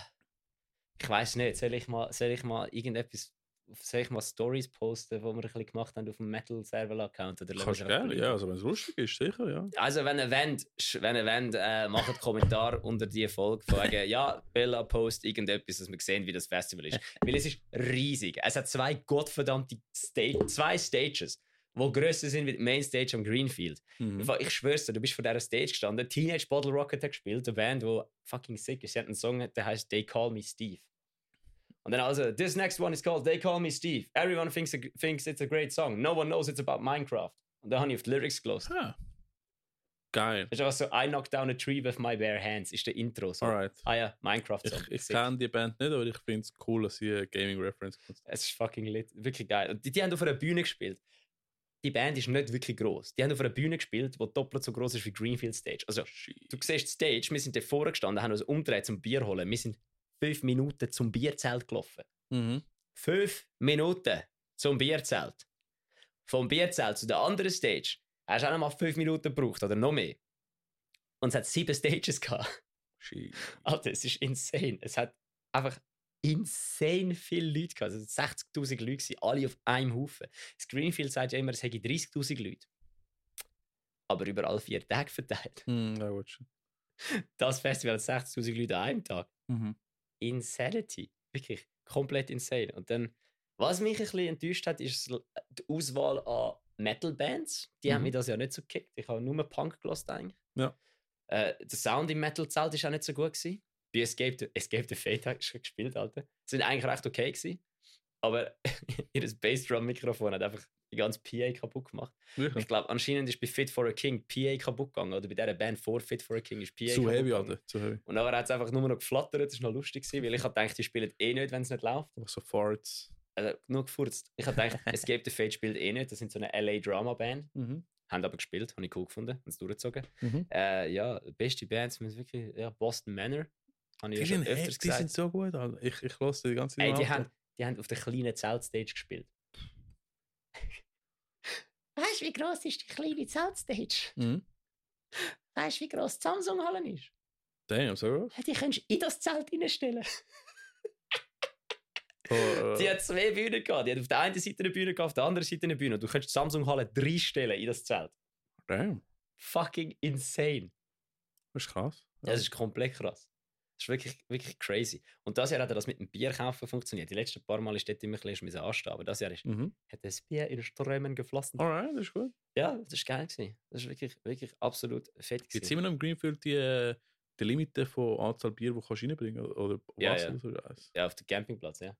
ich weiß nicht, soll ich mal, soll ich mal irgendetwas, soll ich mal Stories posten, die wir ein bisschen gemacht haben auf dem Metal Server Account? Oder Kannst du gerne, ja. Also wenn es lustig ist, sicher, ja. Also, wenn ihr wollt, wenn ihr wollt äh, macht einen Kommentar unter die Folge von wegen, ja, Bella post irgendetwas, dass wir sehen, wie das Festival ist. Weil es ist riesig. Es hat zwei gottverdammte Stage, zwei Stages, die grösser sind wie die Mainstage am Greenfield. Mhm. Ich schwör's dir, du bist vor dieser Stage gestanden. Teenage Bottle Rocket hat gespielt, eine Band, die fucking sick ist. Sie hat einen Song, der heißt They Call Me Steve. Und dann also, this next one is called They Call Me Steve. Everyone thinks, thinks it's a great song. No one knows it's about Minecraft. Und dann habe ich auf die Lyrics gelost. Ah. Geil. Das ist einfach so, I knocked down a tree with my bare hands, ist der Intro. So. Alright. Ah ja, Minecraft Song. Ich, ich kenne die Band nicht, aber ich finde es cool, dass sie eine Gaming-Reference benutzt. Es ist fucking lit. Wirklich geil. Und die, die haben auf einer Bühne gespielt. Die Band ist nicht wirklich groß. Die haben auf einer Bühne gespielt, die doppelt so groß ist wie Greenfield Stage. Also, Shit. du siehst die Stage, wir sind da vorne gestanden, haben uns umgedreht zum Bier holen. Wir sind fünf Minuten zum Bierzelt gelaufen. Mhm. Fünf Minuten zum Bierzelt. Vom Bierzelt zu der anderen Stage hast du auch noch mal fünf Minuten gebraucht oder noch mehr. Und es hat sieben Stages gehabt. Shit. Alter, es ist insane. Es hat einfach insane viele Leute gehabt. Also 60.000 Leute, gewesen, alle auf einem Haufen. Das Greenfield sagt ja immer, es hätte 30.000 Leute. Aber über alle vier Tage verteilt. Mhm, ja, gut. schon. Das Festival hat 60.000 Leute an einem Tag. Mhm. Insanity. Wirklich komplett insane. Und dann, was mich ein bisschen enttäuscht hat, ist die Auswahl an Metal-Bands. Die haben Mhm. mich das ja nicht so gekickt. Ich habe nur Punk gelassen eigentlich. Ja. Äh, der Sound im Metal-Zelt ist auch nicht so gut gewesen. Bei Escape, the- Escape the Fate gespielt, Alter. Sind eigentlich recht okay gewesen. Aber ihr Bassdrum-Mikrofon hat einfach die ganze PA kaputt gemacht. Wirklich? Ich glaube, anscheinend ist bei Fit for a King PA kaputt gegangen. Oder bei dieser Band vor Fit for a King ist PA Zu heavy. Alter. Zu heavy. Und dann hat es einfach nur noch geflattert. Das war noch lustig, gewesen, weil ich gedacht, die spielen eh nicht, wenn es nicht läuft. Einfach so Farts. Also, nur gefurzt. Ich gedacht, Escape the Fate spielt eh nicht. Das sind so eine LA Drama Band. Mhm. Haben aber gespielt, habe ich cool gefunden, haben es durchgezogen. Mhm. Äh, ja, beste Bands sind wirklich ja, Boston Manor. Habe ich Die, ja sind, öfters die gesagt. sind so gut, Alter. Ich, ich lasse die ganze Zeit Ey, die haben, die haben auf der kleinen Zeltstage gespielt. Weißt du, wie groß ist die kleine Zeltstage? Mhm. Weißt du, wie groß die Samsung-Halle ist? Damn, so gut. Die kannst du in das Zelt reinstellen. Oh, äh, Die hat zwei Bühnen gehabt. Die hat auf der einen Seite eine Bühne gehabt, auf der anderen Seite eine Bühne. Und du kannst die Samsung-Halle reinstellen in das Zelt. damn, Fucking insane. das ist krass. Das ist komplett krass. Das ist wirklich, wirklich crazy. Und das Jahr hat das mit dem Bier kaufen funktioniert. Die letzten paar Mal ist dort immer ein bisschen anstehen, aber das Jahr ist, Mhm. hat das Bier in Strömen geflossen. Alright, das ist gut. Ja, das war geil. Gewesen. Das war wirklich, wirklich absolut fett. Gibt es Gewesen. immer noch im Greenfield die, äh, die Limite von Anzahl Bier, die du kannst reinbringen kannst? Oder Ja, was ja. oder so? Ja, auf dem Campingplatz, ja.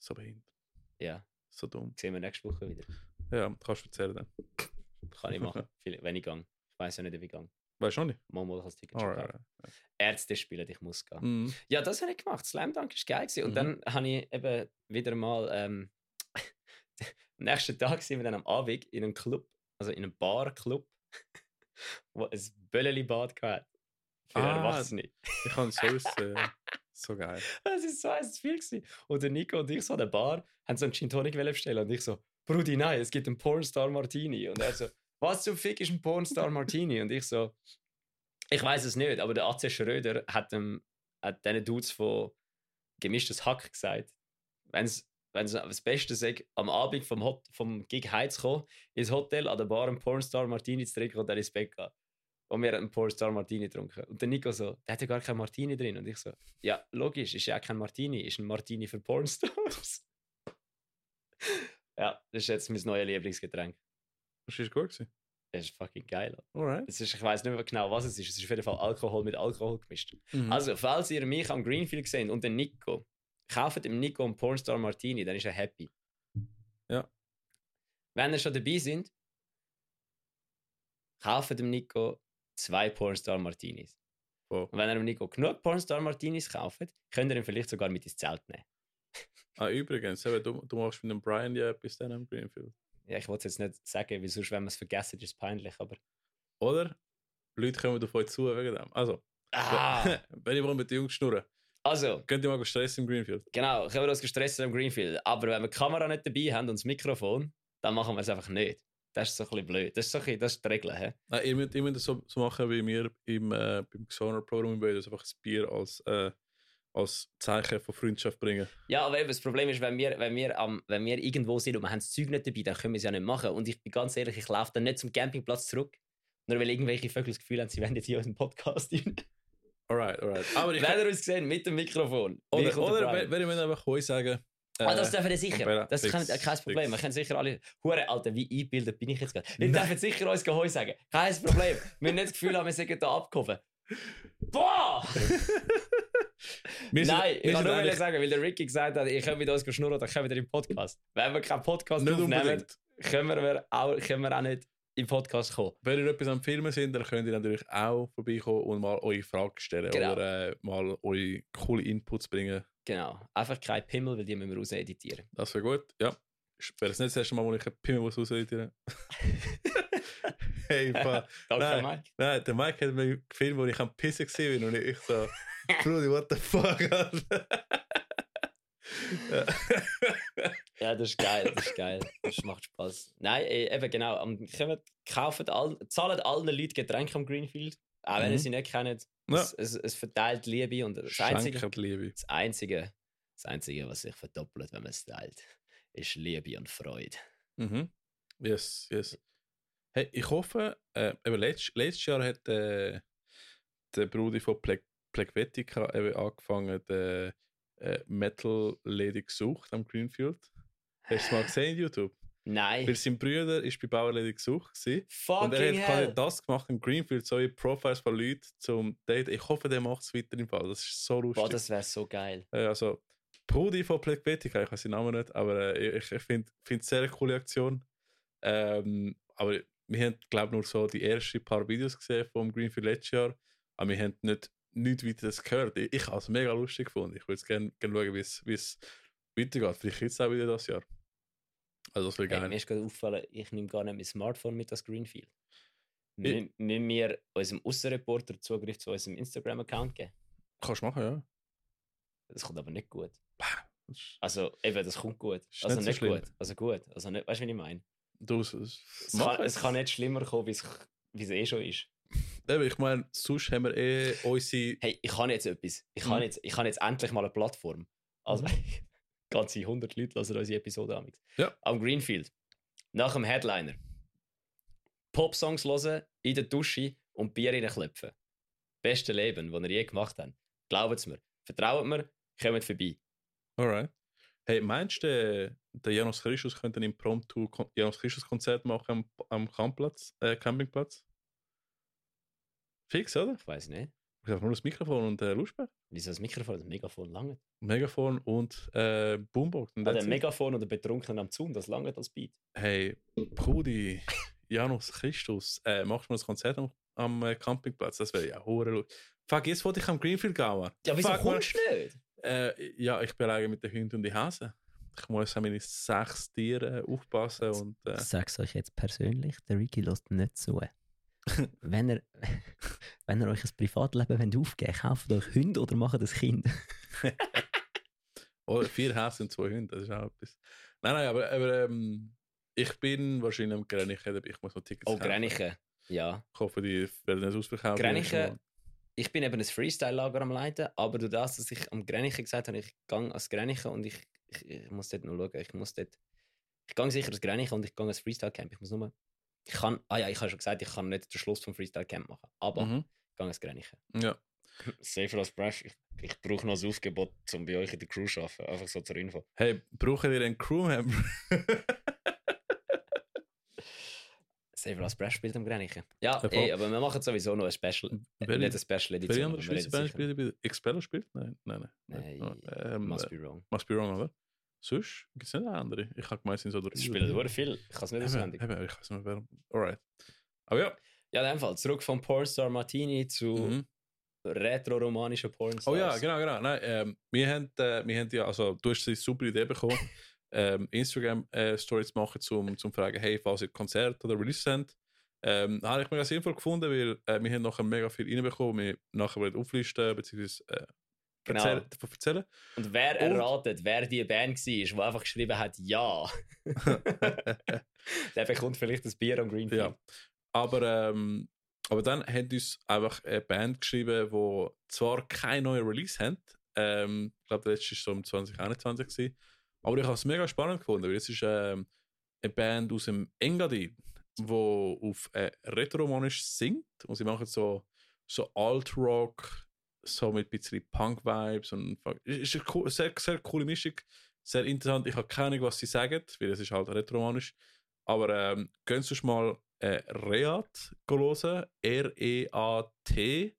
So behindert. Ja, So dumm. sehen wir nächste Woche wieder. Ja, kannst du erzählen dann. Kann ich machen, wenn ich gehe. Ich weiß ja nicht, wie ich gehe. Weißt du nicht? Mal mal das Ticket kaufen. Ärzte spielen, ich muss gehen. Mhm. Ja, das habe ich gemacht. Slam Dunk war geil. Gewesen. Und Mhm. dann habe ich eben wieder mal. Ähm, am nächsten Tag sind wir dann am Abend in einem Club, also in einem Bar-Club, wo ein Bölleli-Bad hatte. Für Ah. Erwachsene. Ich kann es so aussehen. So geil. Das ist so eins zu viel. Gewesen. Und der Nico und ich so an der Bar haben so einen Gin Tonic bestellen. Und ich so, Brudi, nein, es gibt einen Pornstar Martini. Und er so, was zum Fick ist ein Pornstar Martini? Und ich so, ich weiß es nicht, aber der AC Schröder hat, dem, hat diesen Dudes von gemischtes Hack gesagt, wenn es das Beste sagt, am Abend vom, Hot, vom Gig heimzukommen, ins Hotel, an der Bar einen Pornstar Martini zu trinken und dann ins Bett gehen. Und wir haben einen Pornstar Martini getrunken. Und der Nico so, der hat ja gar kein Martini drin. Und ich so, ja, logisch, ist ja kein Martini, ist ein Martini für Pornstars. ja, das ist jetzt mein neues Lieblingsgetränk. Das ist gut gewesen. Das ist fucking geil. Alright. Ist, ich weiß nicht mehr genau, was es ist. Es ist auf jeden Fall Alkohol mit Alkohol gemischt. Mhm. Also, falls ihr mich am Greenfield seht und den Nico, kauft dem Nico einen Pornstar Martini, dann ist er happy. Ja. Wenn ihr schon dabei sind, kauft dem Nico zwei Pornstar Martinis. Voll. Und wenn ihr dem Nico genug Pornstar Martinis kauft, könnt ihr ihn vielleicht sogar mit ins Zelt nehmen. Ah, übrigens, du, du machst mit dem Brian ja etwas dann am Greenfield. Ja, ich wollte es jetzt nicht sagen, weil sonst, wenn wir es vergessen, ist es peinlich, aber. Oder? Leute kommen auf euch zu wegen dem. Also, Ah! wenn ihr wollt mit den Jungs schnurren, also, könnt ihr mal stressen im Greenfield. genau, können wir uns gestresst am Greenfield. Aber wenn wir die Kamera nicht dabei haben und das Mikrofon, dann machen wir es einfach nicht. Das ist so ein bisschen blöd. Das ist, so ein bisschen, das ist die Regel. He? Nein, ihr müsst, ihr müsst das so, so machen wie wir im, äh, beim Xoner-Programm in Böden. einfach das Bier als, äh, als Zeichen von Freundschaft bringen. Ja, aber eben, das Problem ist, wenn wir, wenn, wir am, wenn wir irgendwo sind und wir haben das Zeug nicht dabei, dann können wir es ja nicht machen. Und ich bin ganz ehrlich, ich laufe dann nicht zum Campingplatz zurück, nur weil irgendwelche Vögel das Gefühl haben, sie wollen jetzt hier unseren Podcast rein. Alright, alright. Aber ich Wenn ihr uns gesehen mit dem Mikrofon. oder, oder wenn, mir einfach euch sagen. Äh, Ah, das dürfen wir sicher. Das ist kein, fix, kein Problem. Wir können sicher alle. Hure, Alter, wie eingebildet bin ich jetzt gerade? Wir dürfen sicher uns Geheu sagen. Kein Problem. wir haben nicht das Gefühl, haben, wir sind da abgehoben. Boah! wir Nein, ich kann nur eigentlich sagen, weil der Ricky gesagt hat, ihr könnt mit uns schnurren, dann kommen wir in den Podcast. Wenn wir keinen Podcast nicht aufnehmen, unbedingt. können wir, auch, können wir auch nicht im Podcast kommen. Wenn ihr etwas am Filmen sind, dann könnt ihr natürlich auch vorbeikommen und mal eure Fragen stellen Genau. oder äh, mal eure coole Inputs bringen. Genau. Einfach kein Pimmel, weil die müssen wir raus editieren. Das wäre gut. Ja. Wäre das nicht das erste Mal, wo ich einen Pimmel muss rauseditieren Hey, Danke, Nein. Mike. Nein, der Mike hat mir gefilmt, wo ich am Pissen bin und ich so, Brudi, what the fuck? Alter? Ja. Das ist geil, das ist geil. Das macht Spaß. Nein, eben genau. Am, kaufen all, zahlen allen Leuten Getränke am Greenfield. Auch wenn ihr Mhm. sie nicht kennen. Ja. Es, es, es verteilt Liebe und das Einzige, Liebe. das Einzige, das Einzige, was sich verdoppelt, wenn man es teilt, ist Liebe und Freude. Mhm. Yes, yes. Hey, ich hoffe, äh, eben letzt, letztes Jahr hat äh, der Brudi von Ple Plegvetica eben angefangen, den äh, Metal Lady gesucht am Greenfield. Hast du es mal gesehen in YouTube? Nein. Weil sein Bruder ist bei Bauer Lady gesucht gewesen. Und er Fucking hat hell. das gemacht im Greenfield, so Profiles von Leuten zum Date. Ich hoffe, der macht es weiter im Fall. Das ist so lustig. Boah, das wäre so geil. Äh, also, Brudi von Plegvetica, ich weiß den Namen nicht, aber äh, ich, ich finde es sehr eine coole Aktion. Ähm, aber wir haben, glaube ich, nur so die ersten paar Videos gesehen vom Greenfield letztes Jahr, aber wir haben nicht nichts weiteres gehört. Ich, ich habe es mega lustig gefunden. Ich würde gerne gern schauen, wie es- es weitergeht. Vielleicht jetzt auch wieder das Jahr. Also, das wäre Hey, geil. mir ist gerade aufgefallen, ich nehme gar nicht mein Smartphone mit das Greenfield. Müssen wir unserem Aussenreporter Zugriff zu unserem Instagram-Account geben? Kannst du machen, ja. Das kommt aber nicht gut. Das Also, eben, das kommt gut. Also nicht so nicht gut. Also gut. Also nicht, weißt du, wie ich meine? Du, es, es, kann, es kann nicht schlimmer kommen, wie es, eh schon ist. Eben, ich meine, sonst haben wir eh unsere. Hey, ich kann jetzt etwas. Ich kann, Mhm. jetzt, ich kann jetzt endlich mal eine Plattform. Also, ganze 100 Leute hören unsere Episode amix. Ja. Am Greenfield. Nach dem Headliner. Popsongs hören, in der Dusche und Bier reinklopfen. Beste Leben, das ihr je gemacht habt. Glaubt mir. Vertraut mir, kommt vorbei. Alright. Hey, meinst du, der, Janos Christus könnte ein Impromptu Janos Christus Konzert machen am, am Campplatz, äh, Campingplatz? Fix, oder? Ich weiß nicht. Ich habe nur das Mikrofon und äh, Lautsprecher. Wieso das Mikrofon? Das Megafon lange. Megafon und äh, Boombox. Und Ah, it. Megafon oder Betrunkenen am Zaun, das lange als Beat. hey, Brudi, Janos Christus, äh, machst du mal ein Konzert am, am äh, Campingplatz? Das wäre ja hure. Fuck, jetzt wollte ich am Greenfield gehen. Ja, wieso Fuck, kommst du nicht? Äh, ja, ich bin alleine mit den Hunden und den Hasen. Ich muss an meine sechs Tiere äh, aufpassen und äh, Ich sag's euch jetzt persönlich, der Ricky lässt nicht zu. wenn, ihr, wenn ihr euch ein Privatleben wollt aufgeben wollt, kauft euch Hunde oder macht ein Kind. oh, vier Hasen und zwei Hunde, das ist auch etwas. Nein, nein, aber, aber ähm, ich bin wahrscheinlich am Grenichen, ich muss noch Tickets Oh, kaufen. Grenichen. Ja. Ich hoffe, die werden nicht ausverkauft. Grenichen, ich bin eben ein Freestyle-Lager am Leiten, aber durch das, dass ich am Grenichen gesagt habe, ich gehe als Grenichen und ich, ich, ich muss dort noch schauen, ich muss dort, ich gehe sicher als Grenichen und ich gehe als Freestyle-Camp, ich muss nur, ich kann, ah ja, ich habe schon gesagt, ich kann nicht den Schluss vom Freestyle-Camp machen, aber Mhm. ich gehe als Grenichen. Ja. Safer als Brash, ich, ich brauche noch ein Aufgebot, um bei euch in der Crew zu arbeiten, einfach so zur Info. Hey, brauchen wir einen Crewmember? Safer als Brash spielt am Grenichen. Ja, ey, aber wir machen sowieso noch ein Special, Wer- nicht ein Special Wer Edition, andere aber wir Schweizer Band spielt Expeller spielt? Nein, nein, nein. Nein, Ähm, Must be wrong. must be wrong, oder? Sonst gibt es nicht andere. Ich habe sind so drei. Es spielen nur viel, ich kann es nicht Eben, auswendig. eben, ich weiß nicht mehr. Alright. Aber ja. Ja, in dem Fall, zurück vom Pornstar Martini zu Mhm. retro-romanischen Pornstars. Oh ja, genau, genau. Nein, ähm, wir, haben, äh, wir haben ja, also du hast die super Idee bekommen, ähm, Instagram-Stories zu machen, zum, zum fragen, hey, falls ihr Konzert oder Release habt. Ähm, habe ich mega sinnvoll gefunden, weil äh, wir haben nachher mega viel reinbekommen, wir nachher auflisten, beziehungsweise äh, Genau. erzählen, davon erzählen. Und wer Und- erratet, wer die Band war, die einfach geschrieben hat, ja, der bekommt vielleicht das Bier am Greenfield. Ja. Aber, ähm, aber dann hat uns einfach eine Band geschrieben, die zwar kein neuer Release hat. Ähm, ich glaube, der letzte war so im 2021. Gewesen, aber ich habe es mega spannend gefunden, weil es ist ähm, eine Band aus dem Engadin, die auf äh, Retro-Romanisch singt. Und sie machen so, so Alt-Rock, so mit ein bisschen Punk-Vibes. und ist eine sehr, sehr coole Mischung. Sehr interessant. Ich habe keine Ahnung, was sie sagen, weil es ist halt Retro-Romanisch. Aber ähm, könnt ihr mal äh, Reat hören? R-E-A-T.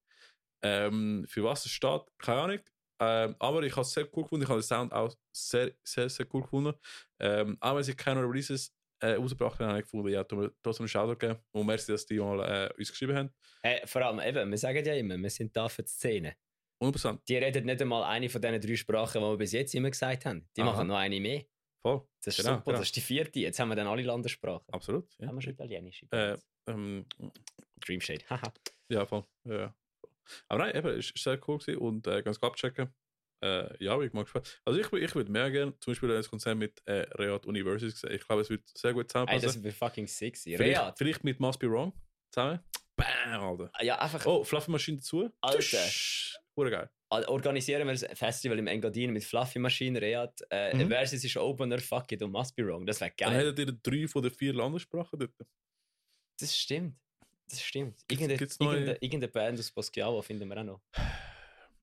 Ähm, für was es steht, keine Ahnung. Ähm, aber ich habe es sehr cool gefunden. Ich habe den Sound auch sehr, sehr, sehr cool gefunden. Ähm, auch wenn sie keine Releases äh, rausgebracht haben, habe ich gefunden, ja, trotzdem einen Shoutout geben. Und merci, dass die mal äh, uns geschrieben haben. Hey, vor allem, eben, wir sagen ja immer, wir sind da für die Szene. 100%. Die reden nicht einmal eine von diesen drei Sprachen, die wir bis jetzt immer gesagt haben. Die Aha. machen noch eine mehr. Voll. Das ist Genau, super, genau. das ist die vierte. Jetzt haben wir dann alle Landessprachen. Absolut. Ja, Haben wir schon Italienische? äh, ähm, Dream Shade. Haha. ja voll. Ja. Aber nein, eben, es war sehr cool gewesen und äh, ganz abchecken. Äh, ja, ich mal gespannt. Also ich, ich würde mehr gerne zum Beispiel ein Konzert mit äh, Reat University sehen. Ich glaube, es wird sehr gut Ey, zusammenpassen. das wird fucking sexy. vielleicht, Reat. vielleicht mit Must Be Wrong zusammen. Bam, Alter. Ja, einfach Oh, Fluffy Maschine dazu. Alter. Tsch, Hure geil. Al- organisieren wir ein Festival im Engadin mit Fluffy Maschine, Reat. Äh, Mhm. Versus ist Opener, fuck it und Must Be Wrong. Das wäre Dann geil. hättet ihr drei von den vier Landessprachen dort. Das stimmt. Das stimmt. Gibt's- Irgendeine, gibt's neue- irgendeine, irgendeine Band aus Poschiavo finden wir auch noch.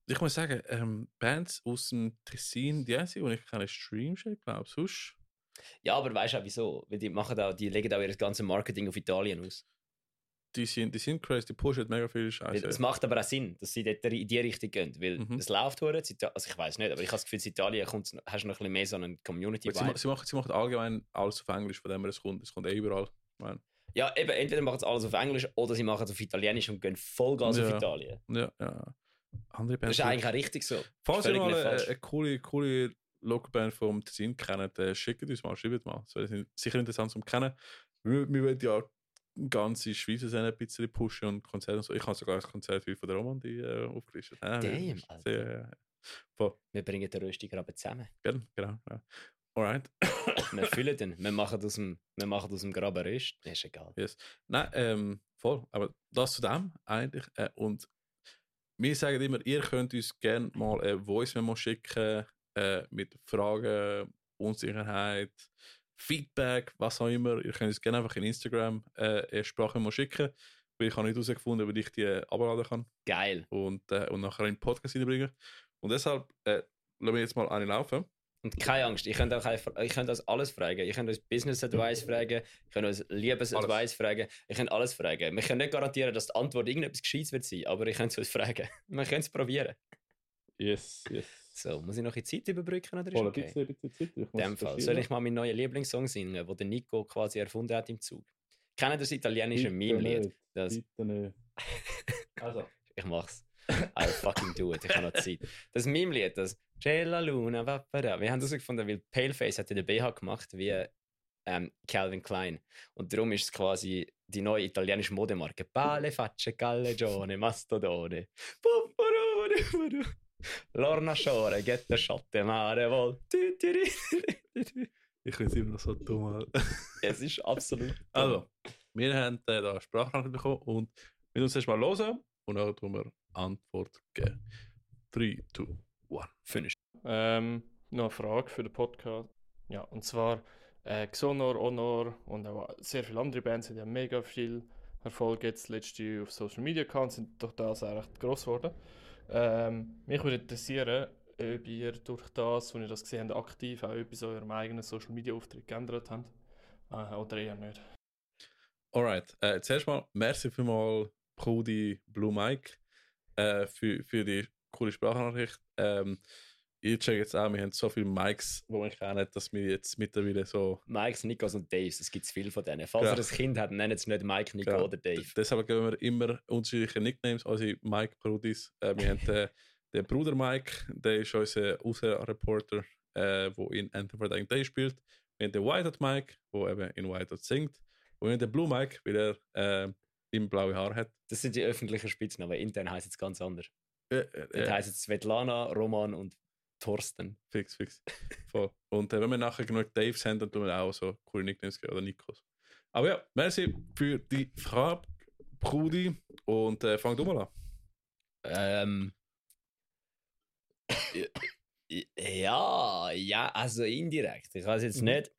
Ich muss sagen, ähm, Bands aus dem Tessin, die einzige, die ich kenne, ist Streamshake, glaube ich. Sonst. Ja, aber weißt du auch wieso? Weil die, machen auch, die legen auch ihr ganzes Marketing auf Italien aus. Die sind, die sind crazy, die pushen mega viel Scheiße. Es macht aber auch Sinn, dass sie dort in die Richtung gehen. Weil Mhm. es läuft hure, also ich weiß nicht, aber ich habe das Gefühl, in Italien kommt's, noch- hast du noch ein bisschen mehr so einen community Aber sie, sie, machen, sie machen allgemein alles auf Englisch, von dem her es kommt. Es kommt eh überall. Meine, Ja, eben, entweder machen sie alles auf Englisch oder sie machen es auf Italienisch und gehen Vollgas Ja. auf Italien. ja, ja. Andere Das Bands. ist eigentlich auch richtig so. Falls ihr mal eine, coole, coole Local Band vom Tessin kennt, äh, schickt uns mal, schreibt mal. Das wäre sicher interessant zum kennen. Wir, wir wollen ja ganze Schweiz Szene ein bisschen pushen und Konzerte und so. Ich habe sogar ein Konzert von der Roman die äh, aufgelistet. Damn, Alter. Sehr, voll. Wir bringen den Röstigraben zusammen. Gerne, genau. Ja. Alright. Wir füllen den. Wir machen aus dem, wir machen aus dem Graben Röst. Das ist egal. Yes. Nein, ähm, voll. Aber das zu dem eigentlich. Äh, und wir sagen immer, ihr könnt uns gerne mal eine Voice-Memo schicken äh, mit Fragen, Unsicherheit, Feedback, was auch immer. Ihr könnt uns gerne einfach in Instagram äh, eine Sprachmemo schicken, weil ich habe nicht herausgefunden, wie ich die äh, abladen kann Geil. und, äh, und nachher in den Podcast reinbringen. Und deshalb äh, lassen wir jetzt mal eine laufen. Und keine Angst, ich könnt auch ich könnt uns alles fragen. Ich könnt uns Business Advice fragen, ich könnt uns Liebesadvice fragen, ich könnt alles fragen. Wir können nicht garantieren, dass die Antwort irgendetwas Gescheites wird sein, aber ich könnt es uns fragen. Wir können es probieren. Yes, yes. So, muss ich noch in Zeit überbrücken oder ist Voll, okay? ein bisschen, ein bisschen Zeit. Ich In dem Fall. Soll ich mal meinen neuen Lieblingssong singen, den der Nico quasi erfunden hat im Zug? Kennt ihr das italienische Meme-Lied? Das, Bitte nicht. Also. ich mach's. I'll fucking do it. Ich habe noch Zeit. Das Meme-Lied, das C'è la luna, va para. Wir haben das gefunden, weil Paleface hat den BH gemacht wie ähm, Calvin Klein. Und darum ist es quasi die neue italienische Modemarke. Pale facce callegione, mastodone. Pumporone, puru. Lorna Shore, get the shot, mare tu, tu. Ich finde es immer noch so dumm. Es ist absolut. Also, wir haben äh, da Sprachnachricht bekommen und wir müssen uns erst mal hören und dann tun wir Antwort geben. 3, 2, 1. Finish. Ähm, noch eine Frage für den Podcast. Ja, und zwar äh, Xonor, Honor und auch sehr viele andere Bands haben ja mega viel Erfolg jetzt letztes Jahr auf Social Media gehabt sind durch das auch recht gross geworden. Ähm, mich würde interessieren, ob ihr durch das, wenn ihr das gesehen habt, aktiv auch etwas an eurem eigenen Social Media Auftritt geändert habt. Äh, oder eher nicht. Alright, äh, zuerst mal, merci für mal Brudi Blue Mike äh, für, für die coole Sprachnachricht. Ähm, ich check jetzt auch, wir haben so viele Mikes, die wir kennen, dass wir jetzt mittlerweile so. Mikes, Nikos und Daves, es gibt viele von denen. Falls Ja. ihr ein Kind habt, nennt es nicht Mike, Nico Ja, oder Dave. Deshalb geben wir immer unterschiedliche Nicknames, unsere Mike Brudis. Äh, wir haben den, den Bruder Mike, der ist unser Außenreporter, äh, der in Anthem for Dying Day spielt. Wir haben den Whiteout Mike, der eben in Whiteout singt. Und wir haben den Blue Mike, weil er äh, ihm blaue Haare hat. Das sind die öffentlichen Spitznamen. Intern heisst es ganz anders. Äh, äh, Dort heisst es Svetlana, Roman und Thorsten. Fix, fix. Voll. Und äh, wenn wir nachher genug Daves haben, dann tun wir auch so geben oder Nikos. Aber ja, merci für die Frage, Brudi. Und äh, fang du mal an. Ähm. ja, ja, also indirekt. Ich es jetzt Mhm. nicht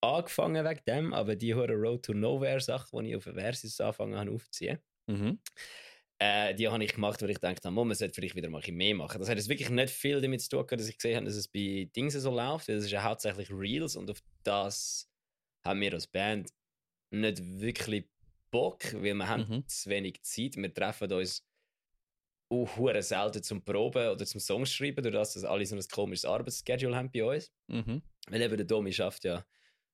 angefangen wegen dem, aber die hure Road to Nowhere Sache, die ich auf Versus angefangen habe aufzuziehen, Mhm. Äh, die habe ich gemacht, weil ich dachte, man sollte vielleicht wieder mal ein bisschen mehr machen. Das hat jetzt wirklich nicht viel damit zu tun, dass ich gesehen habe, dass es bei Dingen so läuft. weil Es ist ja hauptsächlich Reels und auf das haben wir als Band nicht wirklich Bock, weil wir haben Mhm. zu wenig Zeit. Wir treffen uns auch selten zum Proben oder zum Songs schreiben, durch das, dass alle so ein komisches Arbeitsschedule haben bei uns. Mhm. Weil eben der Domi schafft ja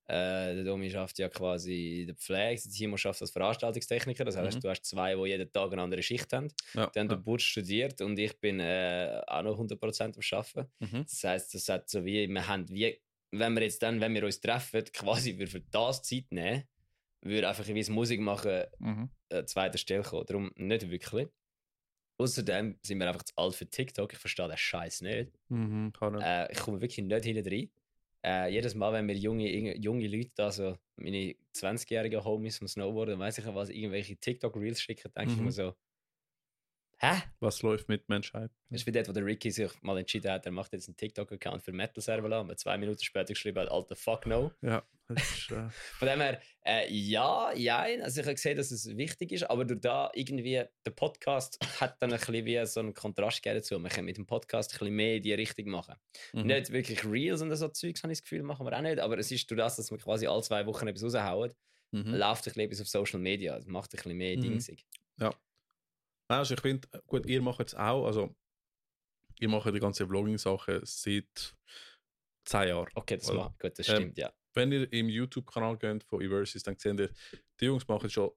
Äh, der Domi schafft ja quasi in der Pflege, der Timo schafft als Veranstaltungstechniker. Das heißt, Mhm. du hast zwei, die jeden Tag eine andere Schicht haben. Ja, Dann der ja. Butch studiert und ich bin äh, auch noch 100% am Arbeiten. Mhm. Das heißt, das hat so wie, wir haben wie, wenn wir jetzt dann, wenn wir uns treffen, quasi wir für das Zeit nehmen, würde einfach wie Musik machen Mhm. an zweiter Stelle kommen. Darum nicht wirklich. Außerdem sind wir einfach zu alt für TikTok. Ich verstehe den Scheiß nicht. Mhm. Äh, ich komme wirklich nicht hinten rein. Äh, jedes Mal, wenn mir junge, junge Leute, also meine 20-jährigen Homies vom Snowboarden, weiß ich was, irgendwelche TikTok-Reels schicken, denke ich Mhm. mir so, hä? Was läuft mit Menschheit? Das ist wie dort, wo der Ricky sich mal entschieden hat, er macht jetzt einen TikTok-Account für Metal Server und zwei Minuten später geschrieben hat, alter Fuck no. Ja, ist, äh, Von dem her, äh, ja, ja, also ich habe gesehen, dass es wichtig ist, aber durch da irgendwie, der Podcast hat dann ein bisschen wie so einen Kontrast gegeben dazu. Man kann mit dem Podcast ein bisschen mehr in die Richtung machen. mhm. Nicht wirklich Reels und so Zeugs, habe ich das Gefühl, machen wir auch nicht, aber es ist durch das, dass wir quasi alle zwei Wochen etwas raushauen, Mhm. läuft ein bisschen etwas auf Social Media. Es macht ein bisschen mehr Mhm. Dingsig. Also ich finde, gut, ihr macht es auch, also ihr macht die ganze Vlogging-Sache seit 10 Jahren. Okay, das, macht, gut, das Ähm, stimmt, ja. Wenn ihr im YouTube-Kanal geht von Eversys, dann seht ihr, die Jungs machen es schon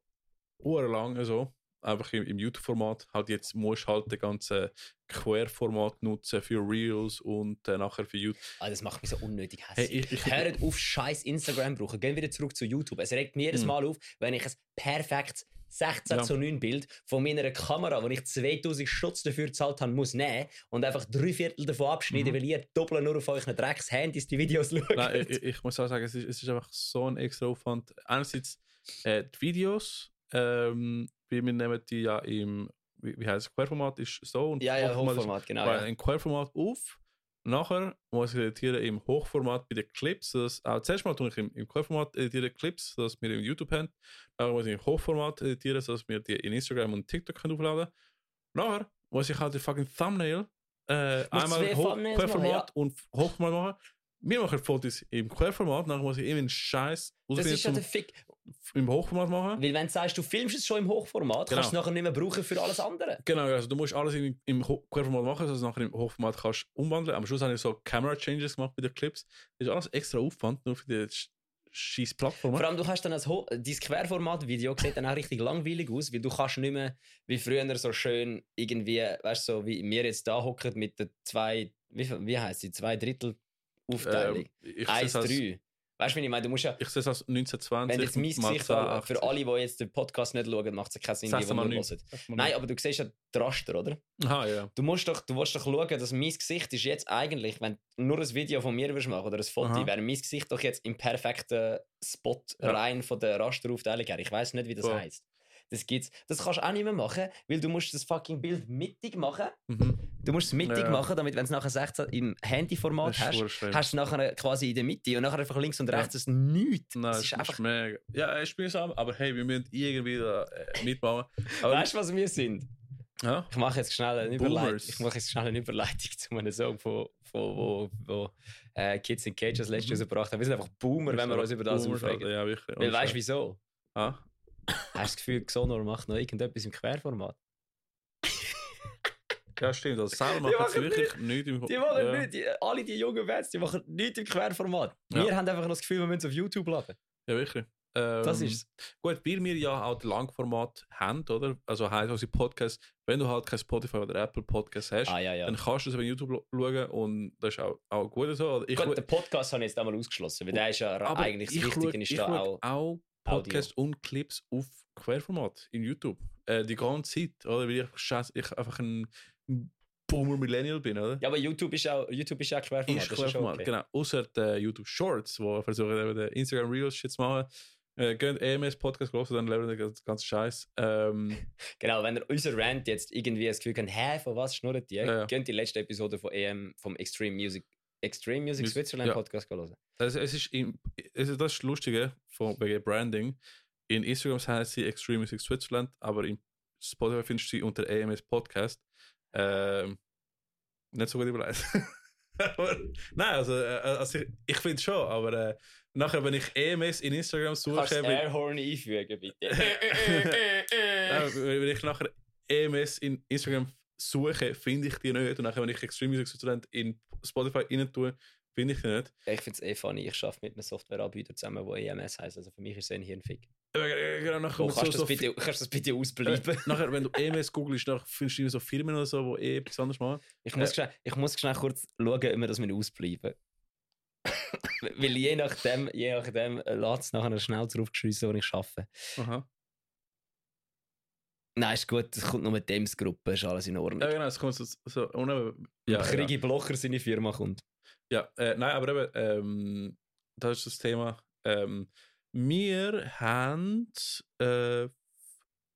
lang so, einfach im, im YouTube-Format. Halt jetzt musst du halt den ganzen Quer-Format nutzen für Reels und äh, nachher für YouTube. Ah, das macht mich so unnötig Hey, hässlich. ich, ich, Hört auf, scheiß Instagram brauchen. Gehen wieder zurück zu YouTube. Es regt mir jedes Mhm. Mal auf, wenn ich ein perfektes 16 Ja. zu 9 Bild von meiner Kamera, wo ich 2000 Stutz dafür gezahlt habe, muss nehmen und einfach drei Viertel davon abschneiden, Mhm. weil ihr doppelt nur auf euren Drecks-Handys die Videos schaut. Nein, ich, ich muss auch sagen, es ist, es ist einfach so ein extra Aufwand. Einerseits äh, die Videos, ähm, wie wir nehmen die ja im, wie, wie heißt es, Querformat ist so und ja, ja, Hochformat ist- genau. bei Ja. ein Querformat auf. Nachher muss ich editieren im Hochformat bei den Clips. Das, auch zuerst mal tue ich im, im Querformat editieren Clips, dass wir im YouTube haben. Dann muss ich im Hochformat editieren, dass wir die in Instagram und TikTok können aufladen Nachher muss ich halt den fucking Thumbnail äh, einmal zwei Ho Thumbnails Querformat machen, und Hochformat machen. Wir machen Fotos im Querformat, nachher muss ich immer einen Scheiß Das ist ja der Fick im Hochformat machen. Weil wenn du sagst, du filmst es schon im Hochformat, genau. kannst du es nachher nicht mehr brauchen für alles andere. Genau, also du musst alles im, im Querformat machen, sodass du es nachher im Hochformat kannst umwandeln. Am Schluss habe ich so Camera-Changes gemacht bei den Clips. Das ist alles extra Aufwand, nur für die scheiß Plattform. Vor allem, du hast dann dein Querformat-Video sieht dann auch richtig langweilig aus, weil du kannst nicht mehr wie früher so schön irgendwie, weißt du, so wie wir jetzt da hocken mit der zwei, wie, wie heißt sie, zwei Drittel Aufteilung. Ähm, 1-3. Weißt du, wie ich meine? Du musst ja, ich sehe es als 1920 wenn jetzt mein Gesicht 82. für alle, die jetzt den Podcast nicht schauen, macht es keinen Sinn, die, die nur hören. Nein, aber du siehst ja den Raster, oder? Aha, ja. Du musst doch, du musst doch schauen, dass mein Gesicht ist jetzt eigentlich, wenn du nur ein Video von mir würdest machen oder ein Foto, Aha. wäre mein Gesicht doch jetzt im perfekten Spot Ja. rein von der Rasteraufteilung her. Ich weiß nicht, wie das Voll. heißt. Das gibt's. Das kannst du auch nicht mehr machen, weil du musst das fucking Bild mittig machen. Mhm. Du musst es mittig Ja. machen, damit wenn du es nachher 16 im Handyformat ist hast, schlimm. hast du nachher quasi in der Mitte und nachher einfach links und Ja. rechts ist nichts. Nein, das ist ist einfach. mega. Ja, ich spiele es ab, aber hey, wir müssen irgendwie da äh, mitbauen. Aber Weißt du, was wir sind? ja? Ich mache jetzt schnell eine Überleitung. Ich mache jetzt schnell eine Überleitung zu einem Song, von, von, wo, wo äh, Kids in Cages letztes Mhm. rausgebracht haben. Wir sind einfach Boomer, wenn wir uns über das Boomers, aufregen. Ja, wirklich. Weil Und weißt du so. wieso? Ah? Hast du das Gefühl, Xonor macht noch irgendetwas im Querformat? Ja, stimmt. Also selber Die machen machen sie wirklich nichts im Die machen ja. nicht, die, alle die jungen Bands, die machen nichts im Querformat. Ja. Wir haben einfach noch das Gefühl, wir müssen es auf YouTube laden. Ja, wirklich. Ähm, Das ist Gut, weil wir ja auch das Langformat haben, oder? Also heisst unsere Podcasts, wenn du halt kein Spotify oder Apple Podcast hast, Ah ja, ja. dann kannst du es auf YouTube schauen und das ist auch, auch gut so. Oder Ich, Gut, den Podcast habe ich jetzt einmal ausgeschlossen, weil der ist ja aber eigentlich das ich Wichtige ist ich da auch. auch Podcasts und Clips auf Querformat in YouTube. Äh, die ganze Zeit, oder? Weil ich, scheiß, ich einfach ein Boomer Millennial bin, oder? Ja, aber YouTube ist auch, YouTube ist auch Querformat. ist Querformat, okay. genau. Außer der YouTube Shorts, wo versuchen eben Instagram Reels Shit zu machen. Äh, geht EMS Podcast los, dann lernen wir den ganzen Scheiß. Ähm, Genau, wenn ihr unser Rant jetzt irgendwie das Gefühl habt, hä, von was schnurrt die? Ja, ja. Könnt die letzte Episode von EM, vom Extreme Music, Extreme Music Mus- Switzerland ja. Podcast hören. Also es ist im, also das ist das Lustige von wegen Branding. In Instagram heißt sie Extreme Music Switzerland, aber in Spotify findest du sie unter AMS Podcast. Ähm, nicht so gut überlegt. aber, nein, also, äh, also ich, ich finde schon, aber äh, nachher, wenn ich EMS in Instagram Kannst du suche, wenn, Airhorn einfügen, bitte? nein, wenn ich nachher EMS in Instagram suche, finde ich die nicht. Und nachher, wenn ich Extreme Music Switzerland in Spotify rein tue, finde ich nicht. Ich finde es eh funny, ich arbeite mit einem Softwareanbieter zusammen, der EMS heisst. Also für mich ist es ein Hirnfick. Äh, Genau, nachher mit kannst, so, das bitte, kannst das bitte ausbleiben? nachher, wenn du EMS googelst, findest du so Firmen oder so, die eh etwas anderes machen. Ich muss, schnell, ich muss schnell kurz schauen, ob wir das ausbleiben Weil je nachdem, je nachdem äh, lässt es nachher schnell draufgeschrissen, wo ich arbeite. Aha. Nein, ist gut, es kommt nur mit Dems Gruppe, ist alles in Ordnung. Ja, genau, es kommt so, so ohne, ja, Ja, ja. Blocher seine Firma kommt. Ja, äh, nein, aber eben, ähm, das ist das Thema. Ähm, wir haben, äh,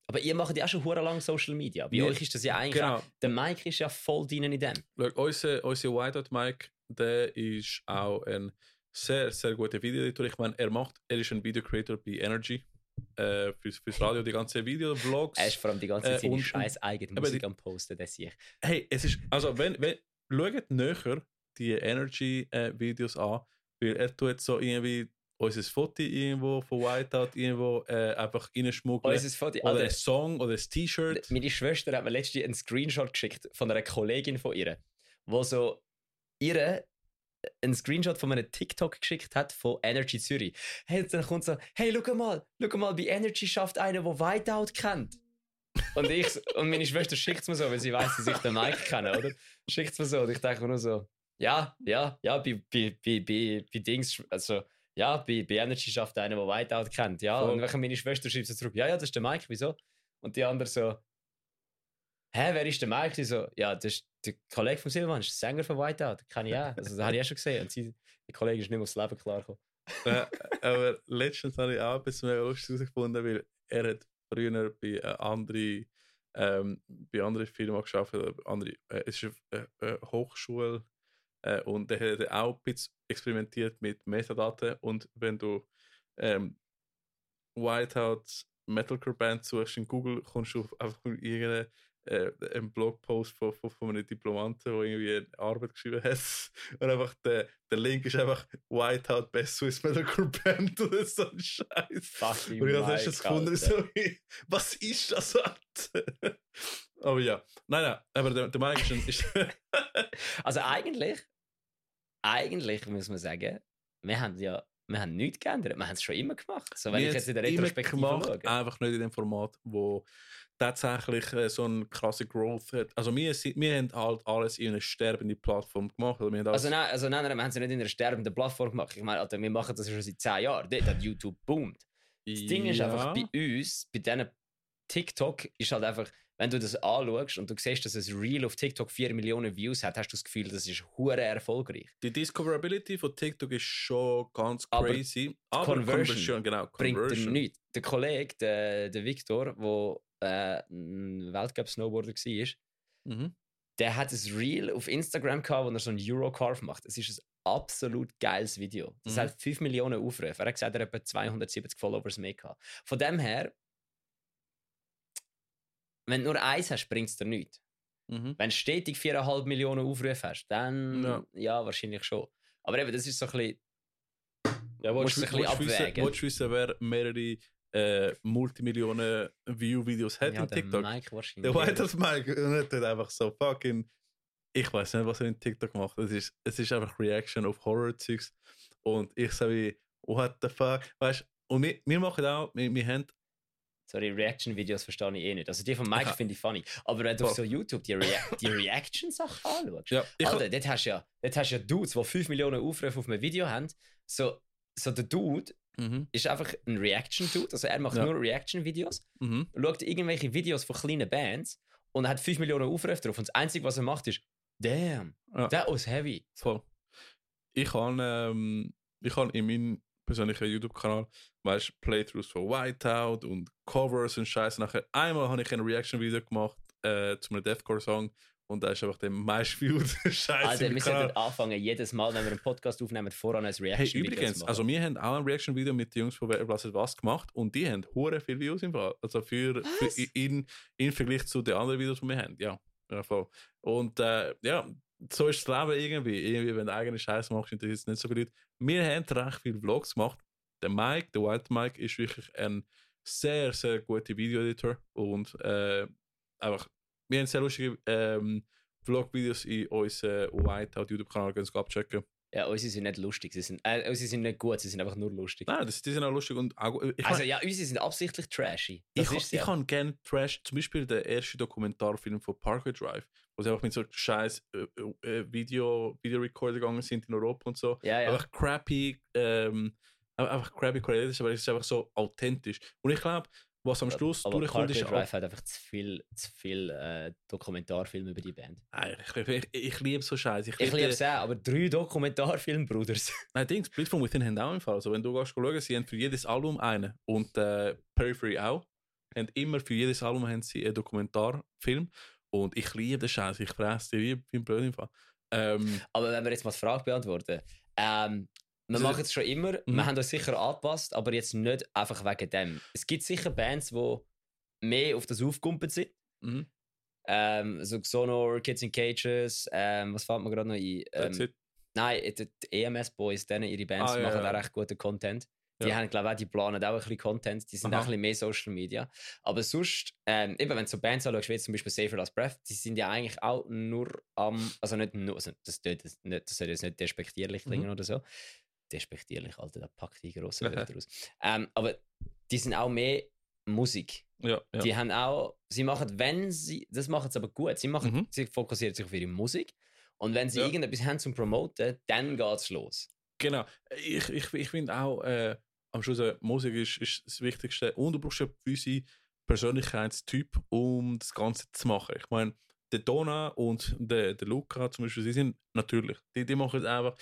Aber ihr macht ja auch schon hure lang Social Media. Bei Ja, euch ist das ja eigentlich. genau, Auch, der Mike ist ja voll drin in dem. schau, unser, unser Whiteout Mike, der ist auch ein sehr, sehr guter Videoeditor. Ich meine, er macht, er ist ein Video Creator bei Energy, äh, fürs, fürs Radio, die ganzen Videovlogs. Er ist vor allem die ganze Zeit Äh, seine scheiß eigene Musik die- am Posten, das sehe ich. Hey, es ist, also wenn, wenn, schaut näher die Energy-Videos an, weil er tut so irgendwie unser Foto irgendwo von Whiteout irgendwo äh, einfach reinschmuggeln. Unser Foto, oder Alter, ein Song oder ein T-Shirt. meine Schwester hat mir letztens einen Screenshot geschickt von einer Kollegin von ihr, wo so ihre einen Screenshot von einem TikTok geschickt hat von Energy Zürich. Hey, dann kommt so, hey, schau mal, schau mal, bei Energy schafft einer, der Whiteout kennt. Und, ich, und meine Schwester schickt es mir so, weil sie weiß, dass ich den Mike kenne, oder? Schickt es mir so und ich denke mir nur so, ja, ja, ja, bei, bei, bei, bei, bei Dings, also, ja, bei, bei Energy schafft einer, der Whiteout kennt, ja. Voll. Und wenn meine Schwester schreibt so zurück, ja, ja, das ist der Mike, wieso? Und die andere so, hä, wer ist der Mike? Die so, ja, das ist der Kollege von Silvan, ist der Sänger von Whiteout, den ich auch. Also, das habe ich auch schon gesehen. Und sie, der Kollege ist nicht mehr aufs Leben klargekommen. äh, aber letztens habe ich auch etwas mega lustig herausgefunden, weil er hat früher bei einer anderen, ähm, bei Firmen bei andere, äh, es ist eine, eine Hochschule äh, und der hat auch ein bisschen experimentiert mit Metadaten und wenn du ähm, Whiteout Metalcore Band suchst in Google, kommst du auf einfach mit irgendeinem äh, einen Blogpost von, von, von einem Diplomanten, der irgendwie eine Arbeit geschrieben hat. Und einfach der, der Link ist einfach Whiteout Best Swiss Metalcore Band oder so ein Scheiß. Fucking Und ich habe Mike, gefunden, so, wie, was ist das? Aber ja, nein, nein, aber der, der Mike ist, Also eigentlich, eigentlich muss man sagen, wir haben ja wir haben nichts geändert. Wir haben es schon immer gemacht. So, wenn Wir ich jetzt in der Retrospektive gemacht, schaue. einfach nicht in dem Format, wo tatsächlich äh, so eine krasse Growth hat. Also wir, wir haben halt alles in eine sterbende Plattform gemacht. Alles, Also nein, also nein, nein, wir haben es ja nicht in einer sterbenden Plattform gemacht. Ich meine, Alter, wir machen das ja schon seit 10 Jahren. Dort hat YouTube boomt. Das Ding ist einfach, bei uns, bei diesen TikTok, ist halt einfach, wenn du das anschaust und du siehst, dass ein Reel auf TikTok 4 Millionen Views hat, hast du das Gefühl, das ist hure erfolgreich. Die Discoverability von TikTok ist schon ganz Aber crazy. Aber Conversion Conversion, genau. Bringt dir Conversion. nichts. Der Kollege, der, der Victor, der äh, ein Weltcup-Snowboarder war, Mhm. der hat ein Reel auf Instagram gehabt, wo er so einen Eurocarve macht. Es ist ein absolut geiles Video. Das Mhm. hat 5 Millionen Aufrufe. Er hat gesagt, er hat etwa 270 Followers mehr gehabt. Von dem her, wenn du nur eins hast, bringt es dir nichts. Mhm. Wenn du stetig 4,5 Millionen Aufrufe hast, dann ja. Ja. wahrscheinlich schon. Aber eben, das ist so ein bisschen. Ja, Musst du ein bisschen wissen, abwägen. willst du wissen, wer mehrere äh, Multimillionen View-Videos hat ja, in der TikTok? Mike wahrscheinlich. Der White House Mike und er tut einfach so fucking. Ich weiß nicht, was er in TikTok macht. Es ist, es ist einfach Reaction auf Horror-Zeugs. Und ich sage wie, what the fuck? Weißt du, und wir, wir machen auch, wir, wir haben. Sorry, Reaction-Videos verstehe ich eh nicht. Also die von Mike finde ich funny. Aber wenn du auf so YouTube die, Rea die Reaction-Sachen anschaust, Ja, Alter, dort hast du ja, dort hast ja Dudes, die 5 Millionen Aufrufe auf einem Video haben. So, so der Dude mhm, ist einfach ein Reaction-Dude. Also er macht Ja. nur Reaction-Videos, mhm. schaut irgendwelche Videos von kleinen Bands und hat 5 Millionen Aufrufe drauf. Und das Einzige, was er macht, ist, damn, Ja. that was heavy. Voll. Ich habe ähm, ich habe in meinem persönlichen YouTube-Kanal, weißt Playthroughs von Whiteout und Covers und Scheiße. Nachher einmal habe ich ein Reaction-Video gemacht äh, zu einem Deathcore-Song und da ist einfach der meistviewed Scheiße. Alter, wir sollten anfangen, jedes Mal, wenn wir einen Podcast aufnehmen, voran ein Hey, Reaction-Video übrigens, zu machen. also wir haben auch ein Reaction-Video mit den Jungs von Wer was gemacht und die haben hure viele Views im Fall. Also für, Was? für in, in Vergleich zu den anderen Videos, die wir haben. Ja, ja voll. Und äh, ja, so ist das Leben irgendwie. Irgendwie, wenn du eigene Scheiße machst, interessiert es nicht so viele Leute. Wir haben recht viele Vlogs gemacht. Der Mike, der White Mike, ist wirklich ein sehr, sehr guter Video-Editor und äh, einfach, wir haben sehr lustige ähm, Vlog-Videos in unserem Whiteout YouTube-Kanal, können Sie abchecken. Ja, unsere sind nicht lustig. Sie sind, äh, unsere sind nicht gut, sie sind einfach nur lustig. Nein, das, die sind auch lustig und auch, ich also mein, ja, unsere sind absichtlich trashy. ich, Das ich, ich kann gerne Trash, zum Beispiel der erste Dokumentarfilm von Parkway Drive, wo sie einfach mit so scheiß äh, äh, Video, Videorecorder gegangen sind in Europa und so. Ja, ja. Einfach crappy, ähm, einfach crappy Qualität aber es ist einfach so authentisch. Und ich glaube, was am Schluss Aber durchkommt, ist Drive hat einfach zu viel, zu viel äh, Dokumentarfilme über die Band. Nein, ich, ich, ich liebe so Scheiße. Ich liebe es auch, aber drei Dokumentarfilme, Bruders. Nein, Dings, Split from Within haben auch im Fall. Also, wenn du gehst schauen, sie haben für jedes Album einen. Und äh, Periphery auch. Haben immer für jedes Album haben sie einen Dokumentarfilm. Und ich liebe den Scheiß. Ich fresse die wie, wie ein Blöd im Fall. Ähm, Aber wenn wir jetzt mal die Frage beantworten, ähm, wir Also- machen es schon immer, Mhm. wir haben uns sicher angepasst, aber jetzt nicht einfach wegen dem. Es gibt sicher Bands, die mehr auf das aufgumpelt sind. mhm. Ähm, so Xonor, Kids in Cages, ähm, was fällt mir gerade noch ein? Ähm, nein, die, EMS Boys, denen ihre Bands Ah, ja, machen ja. auch recht guten Content. Die Ja. haben, glaube ich, auch, die planen auch ein bisschen Content, die sind Aha. auch ein bisschen mehr Social Media. Aber sonst, ähm, eben, wenn du so Bands anschaust, wie zum Beispiel Safer Last Breath, die sind ja eigentlich auch nur am, also nicht nur, also das, das, das, das soll jetzt nicht despektierlich klingen Mhm. oder so. Despektierlich, Alter, da packt die grosse Wörter raus. Ähm, aber die sind auch mehr Musik. Ja, ja. Die haben auch, sie machen, wenn sie, das machen sie aber gut, sie, machen, Mhm. sie fokussieren sich auf ihre Musik. Und wenn sie Ja. irgendetwas haben zum Promoten, dann geht's los. Genau. Ich, ich, ich finde auch, äh, am Schluss, äh, Musik ist, ist das Wichtigste. Und du brauchst ja gewisse Persönlichkeitstyp, um das Ganze zu machen. Ich meine, der Donna und der, der Luca zum Beispiel, sie sind natürlich. Die, die machen es einfach.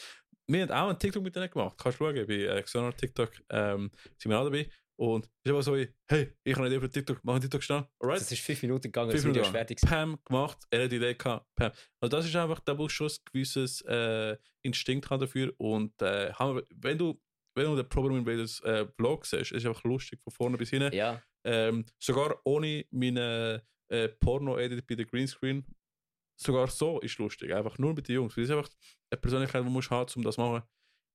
Wir haben auch einen TikTok mit denen gemacht. Kannst du schauen, bei äh, Xenon TikTok ähm, sind wir auch dabei. Und ist einfach so, wie, hey, ich habe eine Idee für TikTok, mach einen TikTok schnell. Alright? Das ist fünf Minuten gegangen, Fünf das Video Minuten ist fertig. Pam gemacht, er hat die Idee gehabt, Pam. Also das ist einfach, da brauchst du schon ein gewisses äh, Instinkt haben dafür und äh, wenn du wenn du den Problem Invaders äh, Vlog siehst, ist es einfach lustig von vorne bis hinten. Ja, Ähm, sogar ohne meine äh, Porno-Edit bei der Greenscreen, sogar so ist lustig. Einfach nur mit den Jungs. Weil Das ist einfach eine Persönlichkeit, die du musst haben, um das zu machen.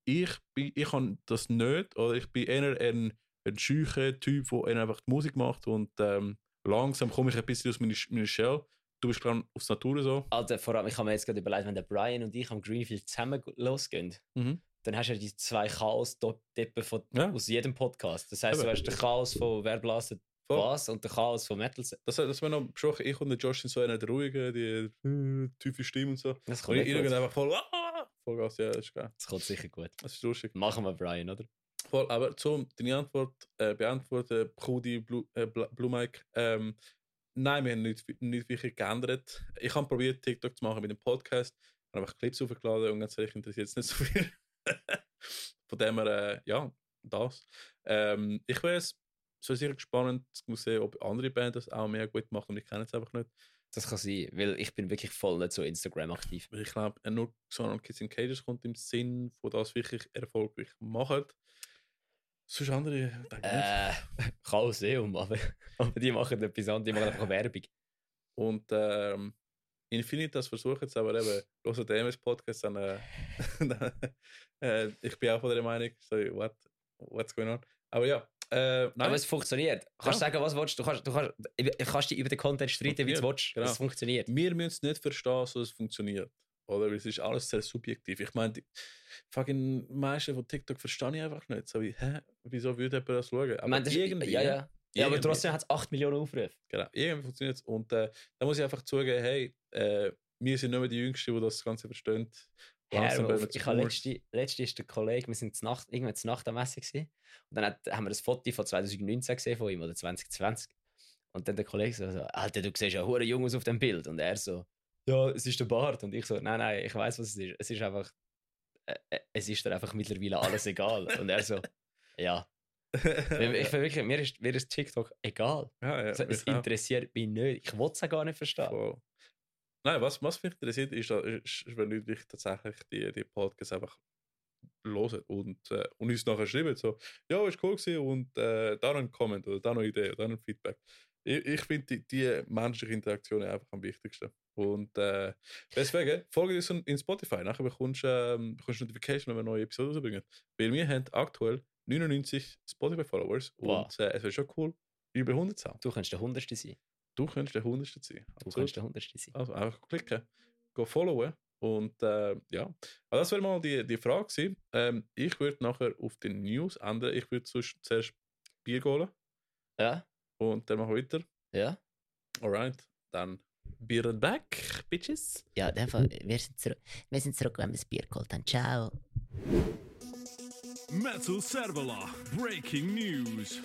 Ich bin, ich kann das nicht, oder ich bin eher ein, ein scheucher Typ, der einfach die Musik macht und ähm, langsam komme ich ein bisschen aus meiner, meiner Shell. Du bist dann aufs Natur so. Alter, vor allem, ich habe mir jetzt gerade überlegt, wenn der Brian und ich am Greenfield zusammen losgehen, Mhm. dann hast du ja die zwei Chaos-Deppen Ja. aus jedem Podcast. Das Eben. du hast den Chaos von Wer blastet. Was und den Chaos von Metal. Das, das wäre noch besprochen. Ich und der Josh sind so einer der ruhigen, die äh, tiefe Stimme und so. Das Und kommt, ich nicht irgendwann gut. einfach voll, ah, voll Gas, ja, das ist geil. das kommt sicher gut. Das ist lustig. Machen wir Brian, oder? Voll, aber zum deine Antwort äh, beantworten, Kudi, Blue, äh, Blue Mike, ähm, nein, wir haben nicht, nicht wirklich geändert. Ich habe probiert, TikTok zu machen mit dem Podcast, habe einfach Clips aufgeladen und ganz ehrlich interessiert es nicht so viel. Von dem her, äh, ja, das. Ähm, ich es so sicher spannend zu sehen, ob andere Bands das auch mehr gut machen und ich kenne es einfach nicht. Das kann sein, weil ich bin wirklich voll nicht so Instagram aktiv. Ich glaube, nur so Kids in Cages kommt im Sinn, wo das wirklich erfolgreich machen. Sonst andere, denke ich. Äh, Chaoseum, aber, aber die machen etwas anderes, die machen einfach Werbung. Und ähm, Infinitas versucht es, aber eben, hören den MS-Podcast, dann, äh, äh, ich bin auch von der Meinung, so, what, what's going on? Aber ja, äh, nein, Aber es funktioniert. Kannst Ja. sagen, was du willst. Du kannst, du kannst, du kannst dich über den Content streiten, wie du willst. Genau. Es funktioniert. wir müssen es nicht verstehen, so es funktioniert. Oder? Es ist alles sehr subjektiv. Ich meine, die fucking meisten von TikTok verstehe ich einfach nicht. So wie, hä, wieso würde jemand das schauen? Aber meine, das ist, irgendwie, ja, ja. Ja, aber trotzdem hat es 8 Millionen Aufrufe. Genau, irgendwie funktioniert es. Und äh, da muss ich einfach zugeben, hey, äh, wir sind nicht mehr die Jüngsten, die das Ganze verstehen. Langsam zu Ich habe letzte, letzte ist der Kollege, wir sind Nacht, irgendwann zur Nacht am Messe gewesen. Und dann hat, haben wir das Foto von 2019 gesehen von ihm oder 2020. Und dann der Kollege so, Alter, du siehst ja hure jung aus auf dem Bild. Und er so, ja, es ist der Bart. Und ich so, nein, nein, ich weiß, was es ist. Es ist einfach, äh, äh, es ist dir einfach mittlerweile alles egal. Und er so, ja. Ich wirklich, mir ist, mir ist TikTok egal. ja, ja, Also, es mich auch. interessiert mich nicht. Ich will es auch gar nicht verstehen. Voll. Nein, was, was mich interessiert, ist, dass- ist, wenn Leute tatsächlich die, die Podcasts einfach hören und, äh, und uns nachher schreiben, so, ja, ist cool gewesen und äh, da noch ein Comment oder da noch eine Idee oder da noch ein Feedback. Ich, ich finde die, die menschliche Interaktion einfach am wichtigsten. Und äh, deswegen, folge uns in Spotify. Nachher bekommst du ähm, bekommst Notification, wenn wir neue Episoden rausbringen. Weil wir haben aktuell 99 Spotify-Followers Wow. und äh, es wäre schon cool, über 100 zu haben. Du kannst der Hundertste sein. Du könntest der Hundertste sein. Du Absolut. kannst der Hundertste sein. Also einfach klicken, go followen Und äh, ja, aber das wäre mal die, die Frage gewesen. Ähm, ich würde nachher auf die News ändern. Ich würde zuerst Bier holen Ja, und dann machen wir weiter. ja. Alright, dann Beer and back, bitches. Ja, in dem Fall, wir sind, zurück, wir sind zurück, wenn wir das Bier geholt haben. Ciao. Metal Servola, breaking news.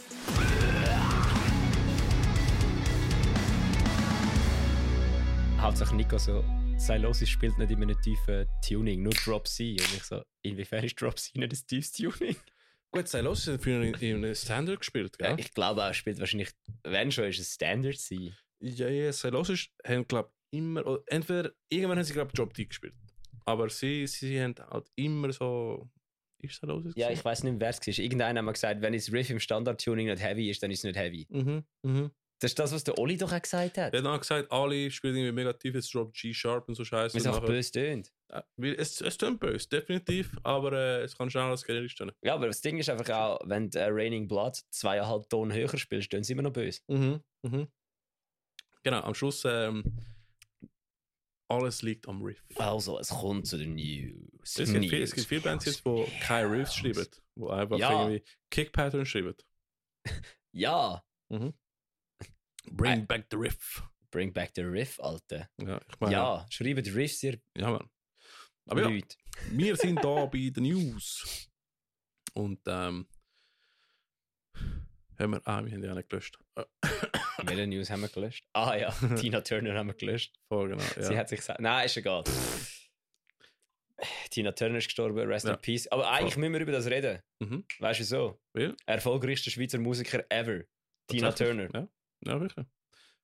Hauptsache Nico so, Silosis spielt nicht in einem tiefen Tuning, nur Drop C. Und ich so, inwiefern ist Drop C nicht ein tiefes Tuning? Gut, sei los, hat früher in, in einem Standard gespielt, Ja. gell? Ich glaube auch, er spielt wahrscheinlich, wenn schon, ist es Standard C. Ja, ja, sei los, ist, haben, glaube immer, oder entweder, irgendwann haben sie, glaube Job D gespielt. Aber sie, sie haben halt immer so, ist sei los? Ja, ich weiß nicht mehr, wer es war. Irgendeiner hat mal gesagt, wenn das Riff im Standard-Tuning nicht heavy ist, dann ist es nicht heavy. Mhm, mhm. Das ist das, was der Oli doch auch gesagt hat. Er hat dann gesagt, alle spielen irgendwie mega tief, jetzt Drop G-Sharp und so Scheiße. Weil es auch böse tönt. Weil es, es tut böse, definitiv, aber äh, es kann schnell als generisch stehen. Ja, aber das Ding ist einfach auch, wenn du äh, Raining Blood zweieinhalb Ton höher spielst, tönt es immer noch böse. Mhm, mhm. Genau, am Schluss, ähm, alles liegt am Riff. Also, es kommt zu den News. Es gibt, viel, es gibt viele Bands jetzt, die keine Riffs schreiben, die einfach Ja. irgendwie Kick-Patterns schreiben. Ja, Bring Äh. back the Riff. bring back the Riff, Alter. Ja, ich meine, Ja, schreibt Riffs, ihr ja, Mann. Aber ja, Leute. wir sind da bei den News. Und ähm, haben wir, ah, wir haben die auch nicht gelöscht. Welche News haben wir gelöscht? Ah ja, Tina Turner haben wir gelöscht. voll genau, ja. Sie hat sich gesagt, nein, ist egal. Tina Turner ist gestorben, rest Ja. in peace. Aber eigentlich Voll. müssen wir über das reden. Mhm. Weißt du so? Weil? Erfolgreichster Schweizer Musiker ever. Tina Turner. Ja, ja wirklich.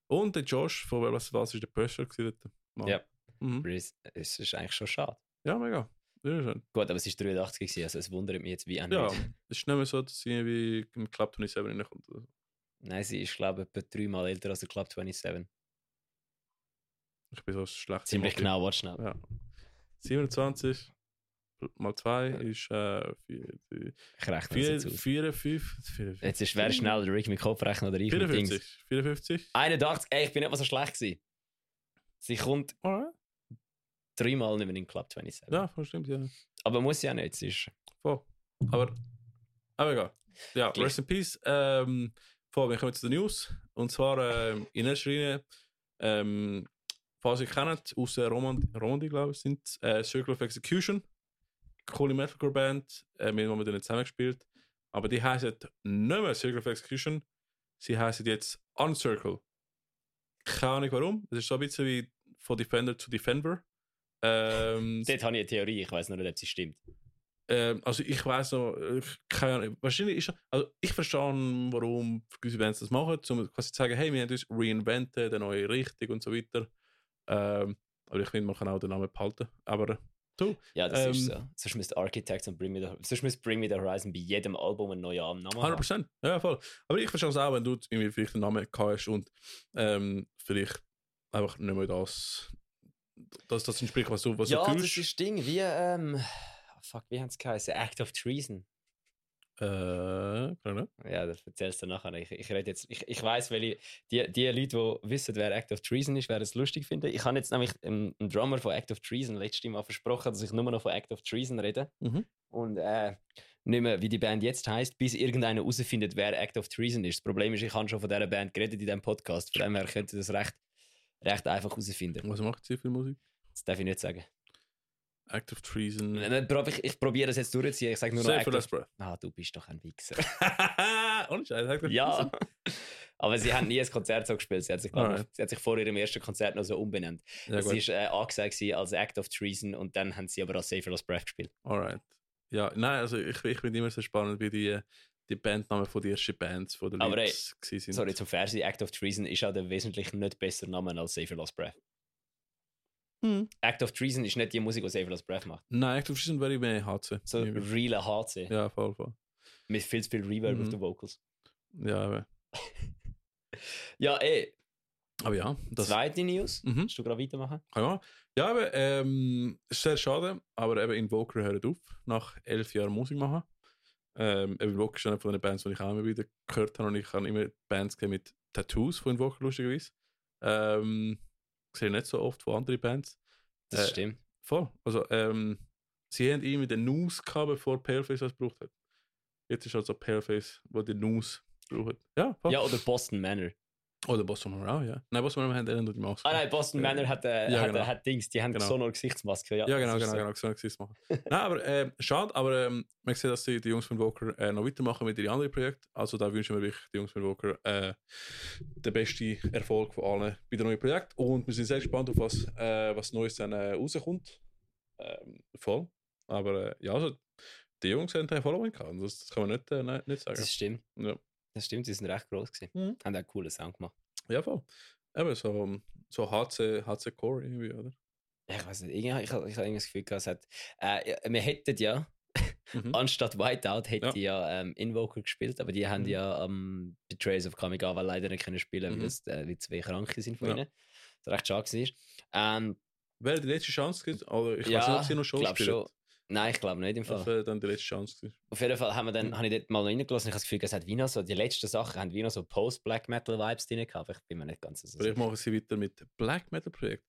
Und der Josh von Was was ist der Pöscher gewesen dort? Ja. Mhm. Es ist eigentlich schon schade. Ja, mega. Gut, aber es war 83, gewesen, also es wundert mich jetzt wie auch Ja, es ist nicht mehr so, dass sie irgendwie im Club 27 reinkommt. oder so. Nein, sie ist, glaube ich, etwa dreimal älter als der Club 27. Ich bin so schlecht. Ziemlich genau, warte schnell. Ja. 27 mal 2 ist äh, 4, Ich rechne 4, jetzt aus. 4, 5, 4, Jetzt ist wer schnell, der Rick mit Kopf rechnen oder ich mit Dings. 54. 54. 81, ey, ich bin nicht mal so schlecht gewesen. Sie kommt Alright. dreimal nicht mehr in den Club 27. Ja, stimmt, ja. Aber muss ja nicht, sie ist... Voll. Aber, aber egal. Ja, Gleich. rest in peace. Ähm, voll, wir kommen zu den News. Und zwar ähm, in erster Linie, ähm, falls ihr kennt, aus der Romand Romandie, glaube ich, sind äh, Circle of Execution. Coole Metalcore-Band. Äh, wir haben mit denen zusammengespielt. Aber die heißen nicht mehr Circle of Execution. Sie heißen jetzt Uncircle. Keine Ahnung warum. Es ist so ein bisschen wie von Defender zu Defender. Ähm, Dort habe ich eine Theorie, ich weiß nur nicht, ob sie stimmt. ähm, also ich weiß noch, ich, keine Ahnung, wahrscheinlich ist also ich verstehe, warum gewisse Bands das machen, um quasi zu sagen, hey, wir haben uns reinvented, eine neue Richtung und so weiter. Ähm, aber ich finde, man kann auch den Namen behalten. Aber du, Ja, das ist Ähm, so. Sonst müsste Architects und Bring Me the, sonst müsste Bring Me the Horizon bei jedem Album einen neuen Namen haben. 100%, ja voll. Aber ich verstehe es auch, wenn du irgendwie vielleicht einen Namen hast und ähm, vielleicht einfach nicht mehr das, das, das entspricht, was du, was ja, du das fühlst. ist Ding, wie, ähm, fuck, wie haben es geheißen? Act of Treason. Äh, Ahnung. Ja, das erzählst du nachher. Ich, ich rede jetzt, ich, ich weiß, welche, die, die Leute, die wissen, wer Act of Treason ist, werden es lustig finden. Ich habe jetzt nämlich einem Drummer von Act of Treason letztes Mal versprochen, dass ich nur noch von Act of Treason rede. Mhm. Und äh, nicht mehr, wie die Band jetzt heißt, bis irgendeiner herausfindet, wer Act of Treason ist. Das Problem ist, ich habe schon von dieser Band geredet in diesem Podcast. Von dem her könnte das recht, recht einfach herausfinden. Was macht sie für Musik? Das darf ich nicht sagen. Act of Treason. Ich, ich probiere das jetzt durchzuziehen. Ich sage nur noch Act for of... Breath. Ah, du bist doch ein Wichser. Ohne Scheiß, Act of ja. Treason. Aber sie haben nie ein Konzert so gespielt. Sie hat sich, ich, sie hat sich vor ihrem ersten Konzert noch so umbenannt. Ja, sie gut. war äh, angesagt als Act of Treason und dann haben sie aber als Safer Lost Breath gespielt. Alright. Ja, nein, also ich, ich finde immer so spannend, wie die, die Bandnamen von den ersten Bands von den Aber ey, sind. Sorry, zum Fernsehen, Act of Treason ist auch der wesentlich nicht besser Name als Safer Lost Breath. Hm. Act of Treason ist nicht die Musik, die Safer Lost Breath macht. Nein, Act of Treason wäre ich mehr HC. So reale HC. Ja, voll, voll. Mit viel zu viel Reverb Mhm. auf den Vocals. Ja, aber, Ja, ey, aber ja, das zweite News. Mhm. Willst du gerade weitermachen? machen. Ja, aber ähm, ist sehr schade, aber eben Invoker hört auf, nach elf Jahren Musik machen. Ähm, eben Invoker ist eine von den Bands, die ich auch immer wieder gehört habe und ich habe immer Bands mit Tattoos von Invoker, lustigerweise. Ähm, sehe nicht so oft von anderen Bands. Das Äh, stimmt. voll. Also, ähm, sie haben ihn mit den News gehabt, bevor Paleface das gebraucht hat. Jetzt ist also Paleface, wo die News braucht. Ja, voll. Ja, oder Boston Manor. Oder Boston Manor auch, ja. Nein, Boston Manor haben eher nur die Maske. Ah nein, Boston Ja. Manor hat, äh, Ja, hat, genau. hat Dings, die haben Genau. so eine Gesichtsmaske. Ja, Ja, genau, genau, genau, so genau, so machen. Nein, aber äh, schade, aber ähm, man sieht, dass die, die Jungs von Walker äh, noch weitermachen mit ihren anderen Projekten. Also da wünschen wir wirklich die Jungs von Walker äh, den besten Erfolg von allen bei den neuen Projekten. Und wir sind sehr gespannt auf was, äh, was Neues dann äh, rauskommt. Ähm, voll. Aber äh, ja, also die Jungs haben einen Following gehabt. Das, das kann man nicht, äh, nicht sagen. Das stimmt. Ja. Das stimmt, die sind recht groß gewesen. Mhm. Haben auch einen coolen Sound gemacht. Ja, voll. Eben so, so HC, HC Core irgendwie, oder? Ja, Ich weiß nicht, ich, habe- ich habe irgendwie das Gefühl gehabt, es hat, äh, ja, wir hätten ja, Mhm. anstatt Whiteout, hätte ja, ähm, Invoker gespielt, aber die haben Mhm. ja am Betrayals of Kamigawa leider nicht können spielen, Mhm. weil, es, äh, weil zwei Kranke sind von Ja. ihnen. Das recht schade war. Ähm, Wäre die letzte Chance gewesen? Oder ich ja, weiß nicht, ob sie noch Show spielen. schon. Nein, ich glaube nicht im Fall. Das wäre dann die letzte Chance gewesen. Auf jeden Fall haben wir dann, Mhm. habe ich dort mal reingelassen. Ich habe das Gefühl, es hat wie noch so, die letzten Sachen haben wie noch so Post-Black Metal Vibes drin gehabt. Ich bin mir nicht ganz so sicher. Vielleicht machen sie weiter mit Black Metal Projekt.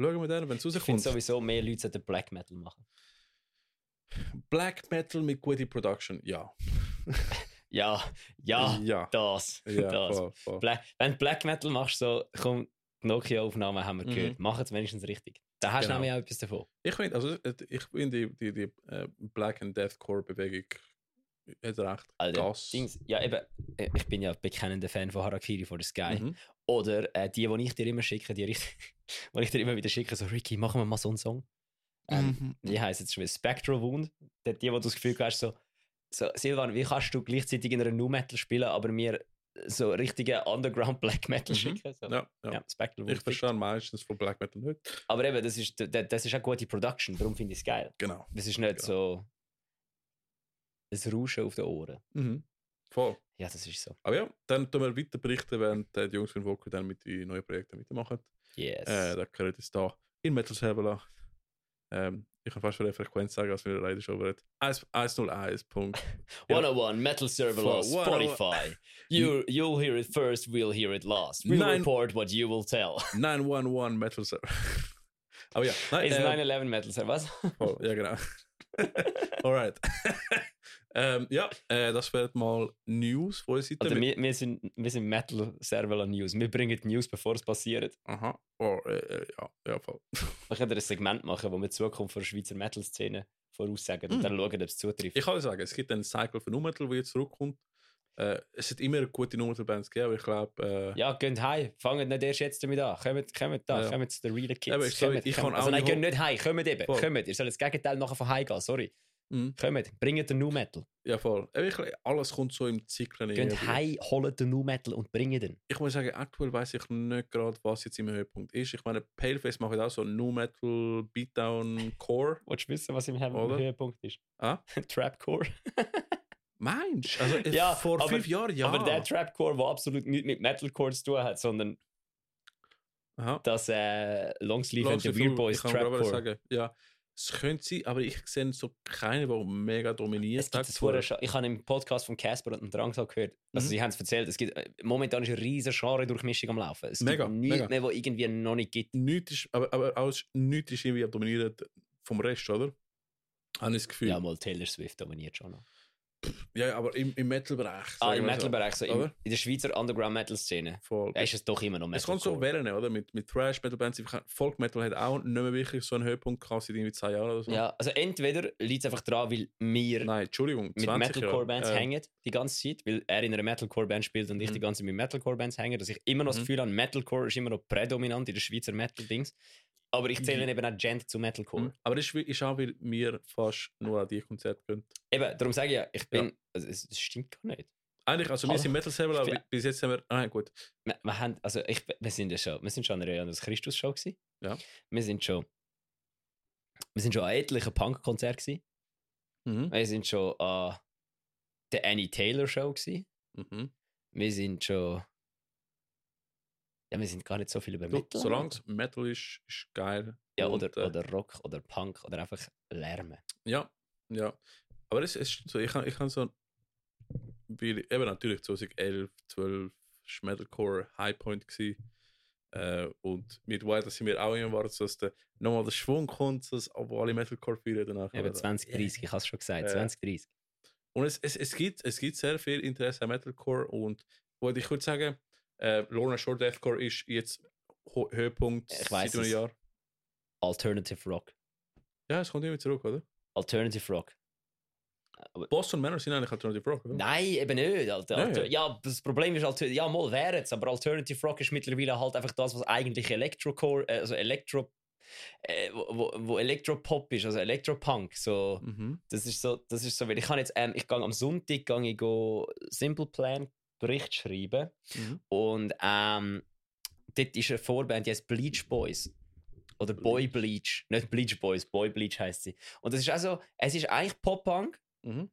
Schauen wir dann, wenn es Ich finde rauskommt. sowieso, mehr Leute sollten Black Metal machen. Black Metal mit gute Production, ja. Ja, ja, ja. das. Ja, das. voll, voll. Black, wenn du Black Metal machst, so, komm, Nokia-Aufnahmen haben wir Mhm. gehört. Mach es wenigstens richtig. Da hast du Genau. nämlich auch etwas davon. Ich finde, also, äh, ich finde die, die, die äh, Black and Deathcore Bewegung hat recht. Alter, Gas. Dings, ja, eben, äh, ich bin ja bekennender Fan von Harakiri for the Sky. Mhm. Oder äh, die, die ich dir immer schicke, die, richtig- die ich dir immer wieder schicke, so, Ricky, machen wir mal so einen Song. Ähm, Mhm. Wie heisst es schon? wieder? Spectral Wound. Die, die, wo du das Gefühl hast, so, so, Silvan, wie kannst du gleichzeitig in einer Nu Metal spielen, aber mir so richtige Underground Black Metal Mhm. schicken? So. Ja, ja. Ja, Spectral. Ich verstehe meistens von Black Metal nicht. Aber eben, das ist, d- d- das ist auch gute Production, darum finde ich es geil. Genau. Das ist nicht Genau. so ein Rauschen auf den Ohren. Mhm. Voll. Ja, das ist so. Aber ja, dann tun wir weiter berichten, während äh, die Jungs von Volker dann mit den neuen Projekten weitermachen. Yes. Äh, da gehört es da in Metal Server. Ähm, ich kann fast wieder Frequenz sagen, als wir leider schon über 101. Punkt. ja. 101 Metal Server For 101. Spotify. You, you'll hear it first, we'll hear it last. We'll Nein. report what you will tell. 911 Metal Server. Aber ja, nein, Ist äh, 9-11 Metal Server, was? voll, ja genau. Alright. Ähm, ja, äh, das wäre mal News von unserer Seite. Mit- wir, wir, sind, wir sind Metal Server News. Wir bringen die News, bevor es passiert. Aha. Oh, äh, ja, ja, voll. Wir können ein Segment machen, wo wir die Zukunft von der Schweizer Metal-Szene voraussagen und Mm. dann schauen, ob es zutrifft. Ich kann sagen, es gibt einen Cycle von Numetal, der jetzt zurückkommt. Äh, es hat immer gute Numetal-Bands gegeben, aber ich glaube, Ja, geht heim. Fangt nicht erst jetzt damit an. Kommt, kommt da, Ja. kommt zu den Reader Kids. Aber ich kommt, ich kommt. kann also nein, geht nicht heim. Kommt eben. Voll. Kommt. Ihr sollt das Gegenteil nachher von heim gehen. Sorry. Mhm. Kommt. Bringt den Nu Metal. ja voll. Alles kommt so im Zyklen. Geht heim, holt den Nu Metal und bringt den. ich muss sagen, aktuell weiß ich nicht gerade, was jetzt im Höhepunkt ist. Ich meine, Paleface macht auch so Nu Metal, Beatdown, Core. Willst du wissen, was im? Höhepunkt ist? Ah? Trapcore. Meinst du? Also äh, Ja, vor aber- fünf Jahren, ja. Aber der Trapcore, der absolut nichts mit Metalcore zu tun hat, sondern Aha. das äh, Longsleeve and the Weird Boys ich kann Trapcore. sagen, ja, es könnte sein, aber ich sehe so keine, die mega dominiert. Es gibt Scha- ich habe im Podcast von Casper und Drangsal gehört, also Mhm. sie haben es erzählt, es gibt äh, momentan ist eine riesige Genre-Durchmischung am Laufen. Es Mega, gibt nichts mega. mehr, was irgendwie noch nicht gibt. nichts ist, aber, aber auch nichts ist irgendwie dominiert vom Rest, oder? Habe ich das Gefühl. Ja, mal Taylor Swift dominiert schon noch. Ja, aber im, im Metal-Bereich. Ah, im. Metal-Bereich, so in, Oder? in der Schweizer Underground-Metal-Szene, Voll. da ist es doch immer noch Es kommt so werden, oder? Mit, mit Thrash-Metal-Bands. Folk-Metal hat auch nicht mehr wirklich so einen Höhepunkt gehabt seit irgendwie zwei Jahren oder so. Ja, also entweder liegt es einfach daran, weil wir Nein, Entschuldigung, mit 20 Metalcore-Bands. Äh, hängen die ganze Zeit, weil er in einer Metalcore-Band spielt und ich Mhm. die ganze Zeit mit Metalcore-Bands hänge, dass ich immer noch das Mhm. Gefühl habe, Metalcore ist immer noch prädominant in der Schweizer Metal-Dings. Aber ich zähle eben auch Gent zu Metalcore. Mhm. Aber das ist, auch, weil wir fast nur an die Konzerte gehen. Eben, darum sage ich ja, ich bin. Also, es, es stimmt gar nicht. Eigentlich, also wir Also, sind Metal-Server, aber ja. bis jetzt haben wir... Ah, gut. Wir, wir, haben, also ich, wir, sind ja schon, wir sind schon an der Johannes Christus-Show. gewesen. Ja. Wir sind schon. Wir sind schon an etlichen Punk-Konzerten. gewesen. Mhm. Wir sind schon an der Annie Taylor-Show. gewesen. Mhm. Wir sind schon. Ja, wir sind gar nicht so viel über Metal. solange es Metal ist, ist geil. Ja, Und, oder, äh, oder Rock oder Punk oder einfach Lärmen. Ja, ja. Aber es ist so, ich habe ich so, weil, eben natürlich 2011, 12 war Metalcore Highpoint gewesen. Äh, und mit White sind wir auch immer warten, dass der, nochmal der Schwung kommt, dass wo alle Metalcore feiern danach. Eben 2030, ich habe es schon gesagt, Ja. 2030. Und es, es, es, gibt, es gibt sehr viel Interesse an Metalcore und wo ich würde sagen, äh, Lorna Shore Deathcore ist jetzt Ho Höhepunkt Ich weiss seit einem es. Jahr. Alternative Rock. Ja, es kommt immer zurück, oder? Alternative Rock. Boston Manor sind eigentlich Alternative Rock, oder? Nein, eben nicht. Alter. Ja, Alter. ja. Ja, das Problem ist, Alter, ja, mal wäre es, aber Alternative Rock ist mittlerweile halt einfach das, was eigentlich Electrocore, äh, also Elektro, äh, wo, wo, wo Elektropop ist, also Elektropunk. So, Mhm. das ist so, das ist so, weil ich kann jetzt, ähm, ich gehe am Sonntag gehe ich go Simple Plan Bericht schreiben Mhm. und ähm, dort ist eine Vorband, die heißt Bleach Boys. Oder Boy Bleach. Nicht Bleach Boys, Boy Bleach heißt sie. Und das ist also, es ist eigentlich Pop-Punk, Mhm.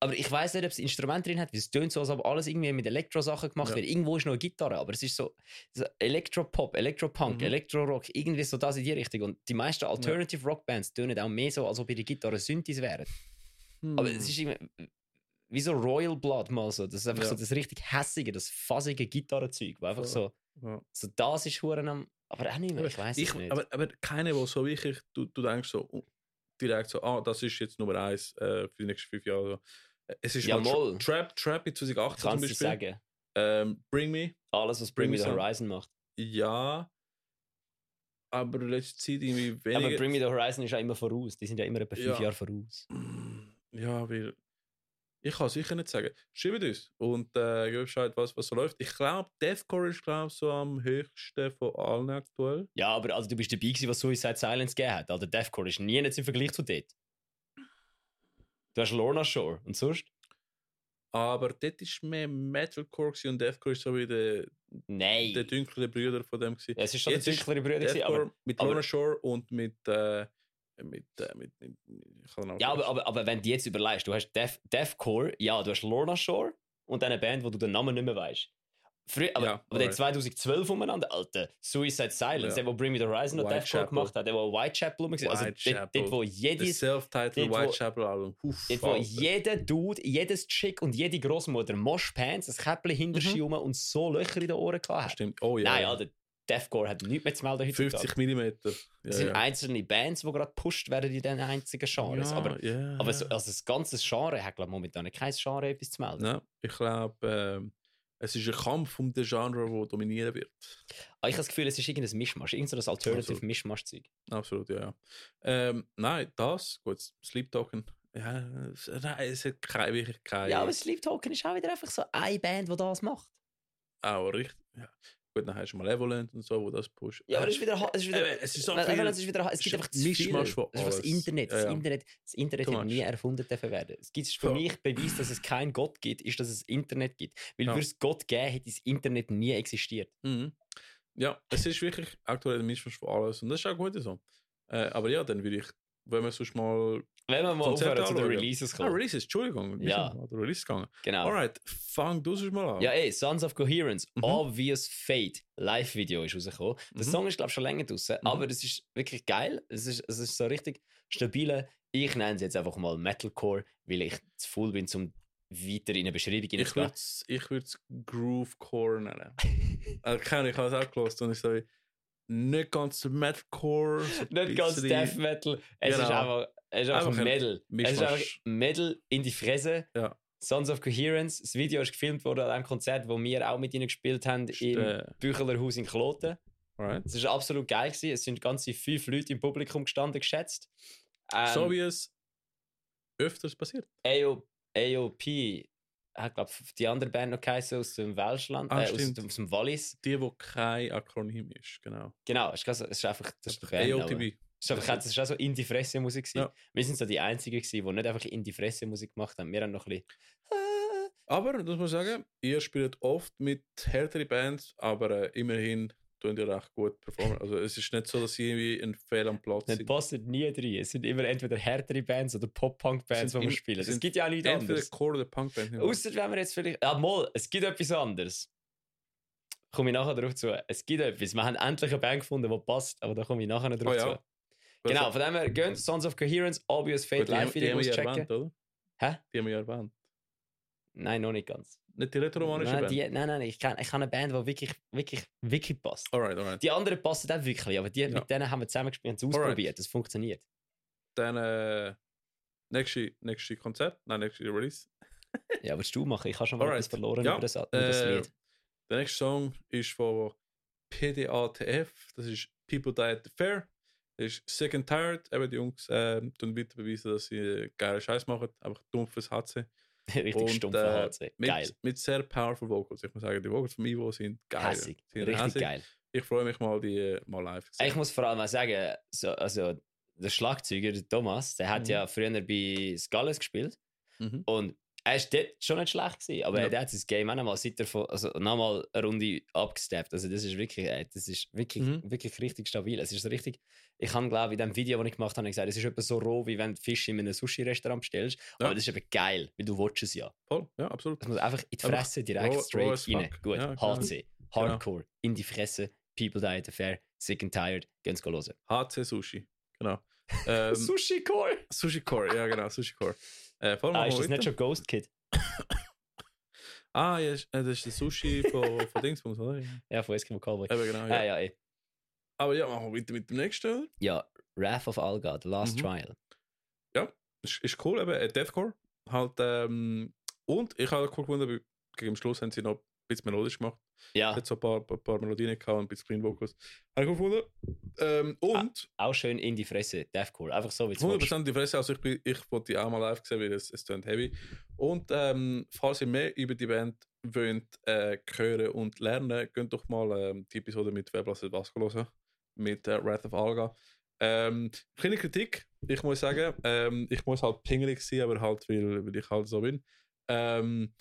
aber ich weiß nicht, ob es Instrument drin hat, weil es tönt so, als ob alles irgendwie mit Elektro-Sachen gemacht Ja. wird. Irgendwo ist noch eine Gitarre, aber es ist so, so Elektropop, Elektropunk, Mhm. Elektrorock, irgendwie so das in die Richtung. Und die meisten Alternative Rock-Bands tönen auch mehr so, als ob ihre Gitarre Synthes wären. Aber Hm. es ist immer wie so Royal Blood mal so. Das ist einfach Ja. so das richtig hässige, das fassige Gitarrenzeug, wo einfach so, Ja. so das ist Huren am, aber auch nicht mehr, ich weiß es ich, nicht. aber, aber keine, wo so wirklich, du, du denkst so uh, direkt so, ah, das ist jetzt Nummer eins äh, für die nächsten fünf Jahre. Es ist Ja, mal mal. Tra Trap, Trap in 2018 zum Kannst du Beispiel. sagen, Ähm, Bring Me, alles, was Bring Me the Bring Me Horizon macht. ja. Aber letzte Zeit irgendwie Aber weniger. Bring Me the Horizon ist ja immer voraus. Die sind ja immer etwa fünf Ja. Jahre voraus. Ja, weil. Ich kann sicher nicht sagen. Schreibt uns und äh, gebt Bescheid, was, was so läuft. Ich glaube, Deathcore ist glaub, so am höchsten von allen aktuell. Ja, aber also, du bist dabei gewesen, was Suicide Silence gegeben hat. Also Deathcore ist nie jetzt im Vergleich zu dort. Du hast Lorna Shore und sonst? Aber dort ist mehr Metalcore und Deathcore ist so wie der, Nein. der dunklere Brüder von dem. Gewesen. es ist schon der Jetzt ist dunklere Brüder gewesen, aber... mit aber- Lorna Shore und mit. Äh, mit, äh, mit, mit Namen Ja, aber, aber, aber wenn du jetzt überlegst, du hast Death, Deathcore, ja, du hast Lorna Shore und eine Band, wo du den Namen nicht mehr weißt. Früher, aber, Ja, aber der alright. 2012 umeinander, Alter, Suicide Silence, Ja. der, wo Bring Me the Horizon und Deathcore gemacht hat, der, wo Whitechapel war. Also dort, dort, wo Das jedes, Self-Titled dort, wo- Whitechapel Album. Uff, dort, wo jeder Dude, jedes Chick und jede Großmutter Moshpants, ein Käppchen hinter sich rum und so Löcher in den Ohren gehabt hat. Stimmt. Oh ja. Nein. Alter, Deathcore hat nichts mehr zu melden heutzutage. 50 mm. Ja, sind ja. einzelne Bands, die gerade gepusht werden in diesen einzigen Genres. Ja, aber ja. aber so, also das ganze Genre hat glaub, momentan kein Genre etwas zu melden. Nein, ich glaube, ähm, es ist ein Kampf um den Genre, der dominieren wird. Aber ich habe das Gefühl, es ist irgendein Mischmasch, irgendein so Alternative Also. Mischmasch-Zeug. Absolut, ja. ja. Ähm, nein, das, gut, Sleep Token. Ja, es, nein, es hat kein, wirklich kein. Ja, aber Sleep Token ist auch wieder einfach so eine Band, die das macht. Auch richtig. Ja. Gut, dann hast du Malevolent und so, wo das pusht. Ja, aber es ist wieder. Es ist, wieder, Äh, es ist so viel- es ist wieder. Es es gibt einfach ein zu viel. Mischmasch von Das ist das. Internet. Das Ja, ja. Internet, das Internet hat nie erfunden dürfen werden. Es gibt für Ja. mich Beweis, dass es keinen Gott gibt, ist, dass es Internet gibt. Weil Ja. würde es Gott geben, hätte das Internet nie existiert. Mhm. Ja, es ist wirklich aktuell ein Mischmasch von alles und das ist auch gut so. Äh, aber ja, dann würde ich, wenn wir sonst mal. Wenn wir mal aufhören zu den. Releases Ah, kommen. Releases, Entschuldigung. Ja. sind an Releases gegangen. genau. Alright, fang du sonst mal an. Ja, ey, Sons of Coherence, Mhm. Obvious Fate, Live-Video ist rausgekommen. Der Mhm. Song ist, glaube ich, schon länger draußen, Mhm. aber es ist wirklich geil. Es ist, es ist so richtig stabil. Ich nenne es jetzt einfach mal Metalcore, weil ich zu faul bin, um weiter in eine Beschreibung Ich würde es ich würd's Groovecore nennen. also, keine ich habe es auch gelesen und ich so wie, nicht ganz Metalcore. So Nicht ganz Death Metal, es ist Genau. einfach, es ist einfach Einfach ein. Es ist einfach Metal in die Fresse. Ja. Sons of Coherence, das Video ist gefilmt worden an einem Konzert, wo wir auch mit ihnen gespielt haben, im Äh, Büchelerhaus in Kloten. Es war absolut geil. Gewesen. Es sind ganze fünf Leute im Publikum gestanden, geschätzt. Ähm, so wie es öfters passiert. AO, AOP hat, glaube die andere Band noch geheißen aus dem Welschland, Ah, äh, aus, stimmt. aus dem Wallis. Die, wo kein Akronym ist, genau. Genau, es ist, es ist einfach das ist AOTB. Das ist auch so Indie-Fresse-Musik. Ja. Wir sind so die Einzigen, gewesen, die nicht einfach Indie-Fresse-Musik gemacht haben. Wir haben noch ein bisschen. Aber, das muss man sagen, ihr spielt oft mit härteren Bands, aber äh, immerhin tun ihr recht gut performen. Also es ist nicht so, dass sie irgendwie ein Fehl am Platz sind. passen nie drin. Es sind immer entweder härtere Bands oder Pop-Punk-Bands, die wir spielen. Es gibt ja auch nichts Entweder anderes. Core oder Punkband. Außer wenn wir jetzt vielleicht. Ja, mal, es gibt etwas anderes. Komme ich nachher darauf zu. Es gibt etwas. Wir haben endlich eine Band gefunden, die passt, aber da komme ich nachher noch drauf Oh ja. zu. Genau, von dem her, gehen Sons of Coherence, Obvious Fate Gut, die, die haben auschecken. erwähnt, oder? Hä? Die haben wir ja erwähnt. Nein, noch nicht ganz. Nicht die rätoromanische Nein, Band? die, nein, nein, ich kenne ich kenn eine Band, die wirklich, wirklich, wirklich passt. Alright, alright. Die anderen passen auch wirklich, aber die, Ja. mit denen haben wir zusammen gespielt und es Alright. ausprobiert. Das funktioniert. Dann äh, nächste, nächste Konzert, nein, nächste Release. Ja, willst du machen? Ich habe schon mal Alright. etwas verloren Ja, über das, über das äh, Lied. Der nächste Song ist von PDATF, das ist People Die at the Fair. Ist Sick and Tired, eben die Jungs äh, tun weiter beweisen, dass sie äh, geile Scheiß machen, einfach dumpfes HC. Richtig und, stumpf äh, HC. Mit, Geil. mit sehr powerful Vocals. Ich muss sagen, die Vocals von Ivo sind geil. Hässig. Sind Richtig hässig. geil. Ich freue mich mal, die äh, mal live zu Ich muss vor allem auch sagen, so, also der Schlagzeuger, Thomas, der hat Mhm. ja früher bei Skulls gespielt Mhm. und er ist dort schon nicht schlecht gewesen, aber Ja. der hat sein Game auch nochmal seit er also nochmal eine Runde abgesteppt. Also das ist wirklich, äh, das ist wirklich, Mhm. wirklich richtig stabil. Es ist so richtig, ich habe glaube in dem Video, das ich gemacht habe, gesagt, es ist so roh, wie wenn du Fisch in einem Sushi-Restaurant bestellst, Ja. aber das ist eben geil, weil du watchst es ja. Voll, ja, absolut. Es muss einfach in die Fresse direkt straight rein. fuck. Gut, Ja, genau. HC, Hardcore, in die Fresse, People Die at the Fair, Sick and Tired, gehen hören. HC Sushi, genau. Ähm, Sushi Core! Sushi Core, ja genau, Sushi Core. Äh, Ah, ist wir das nicht schon Ghost Kid? Ah, ja, äh, das ist der Sushi von, von Dingsbums, oder? Ja, Ja, von Eskimo Cowboy. Eben, genau, Ah, ja. ja, eh. Aber ja, machen wir weiter mit dem nächsten? Ja, Wrath of Alga, The Last Mhm. Trial. Ist, ist cool, eben, äh, Deathcore. Halt, ähm, und ich habe cool gefunden, gegen den Schluss haben sie noch ein bisschen melodisch gemacht. Ja, Hat so ein paar, paar, paar Melodien gehabt und ein bisschen Clean Vocals. Habe ich gefunden. Ähm, und auch schön in die Fresse, Deathcore. Einfach so, wie willst. 100% die Fresse, also ich, bin, ich wollte die auch mal live sehen, weil es, es tönt heavy. Und ähm, falls ihr mehr über die Band wollt, äh, hören und lernen, könnt doch mal ähm, die Episode mit Wer blasset was hören, mit äh, Wrath of Alga. Ähm, kleine Kritik, ich muss sagen, ähm, ich muss halt pingelig sein, aber halt, weil, weil ich halt so bin. Ähm,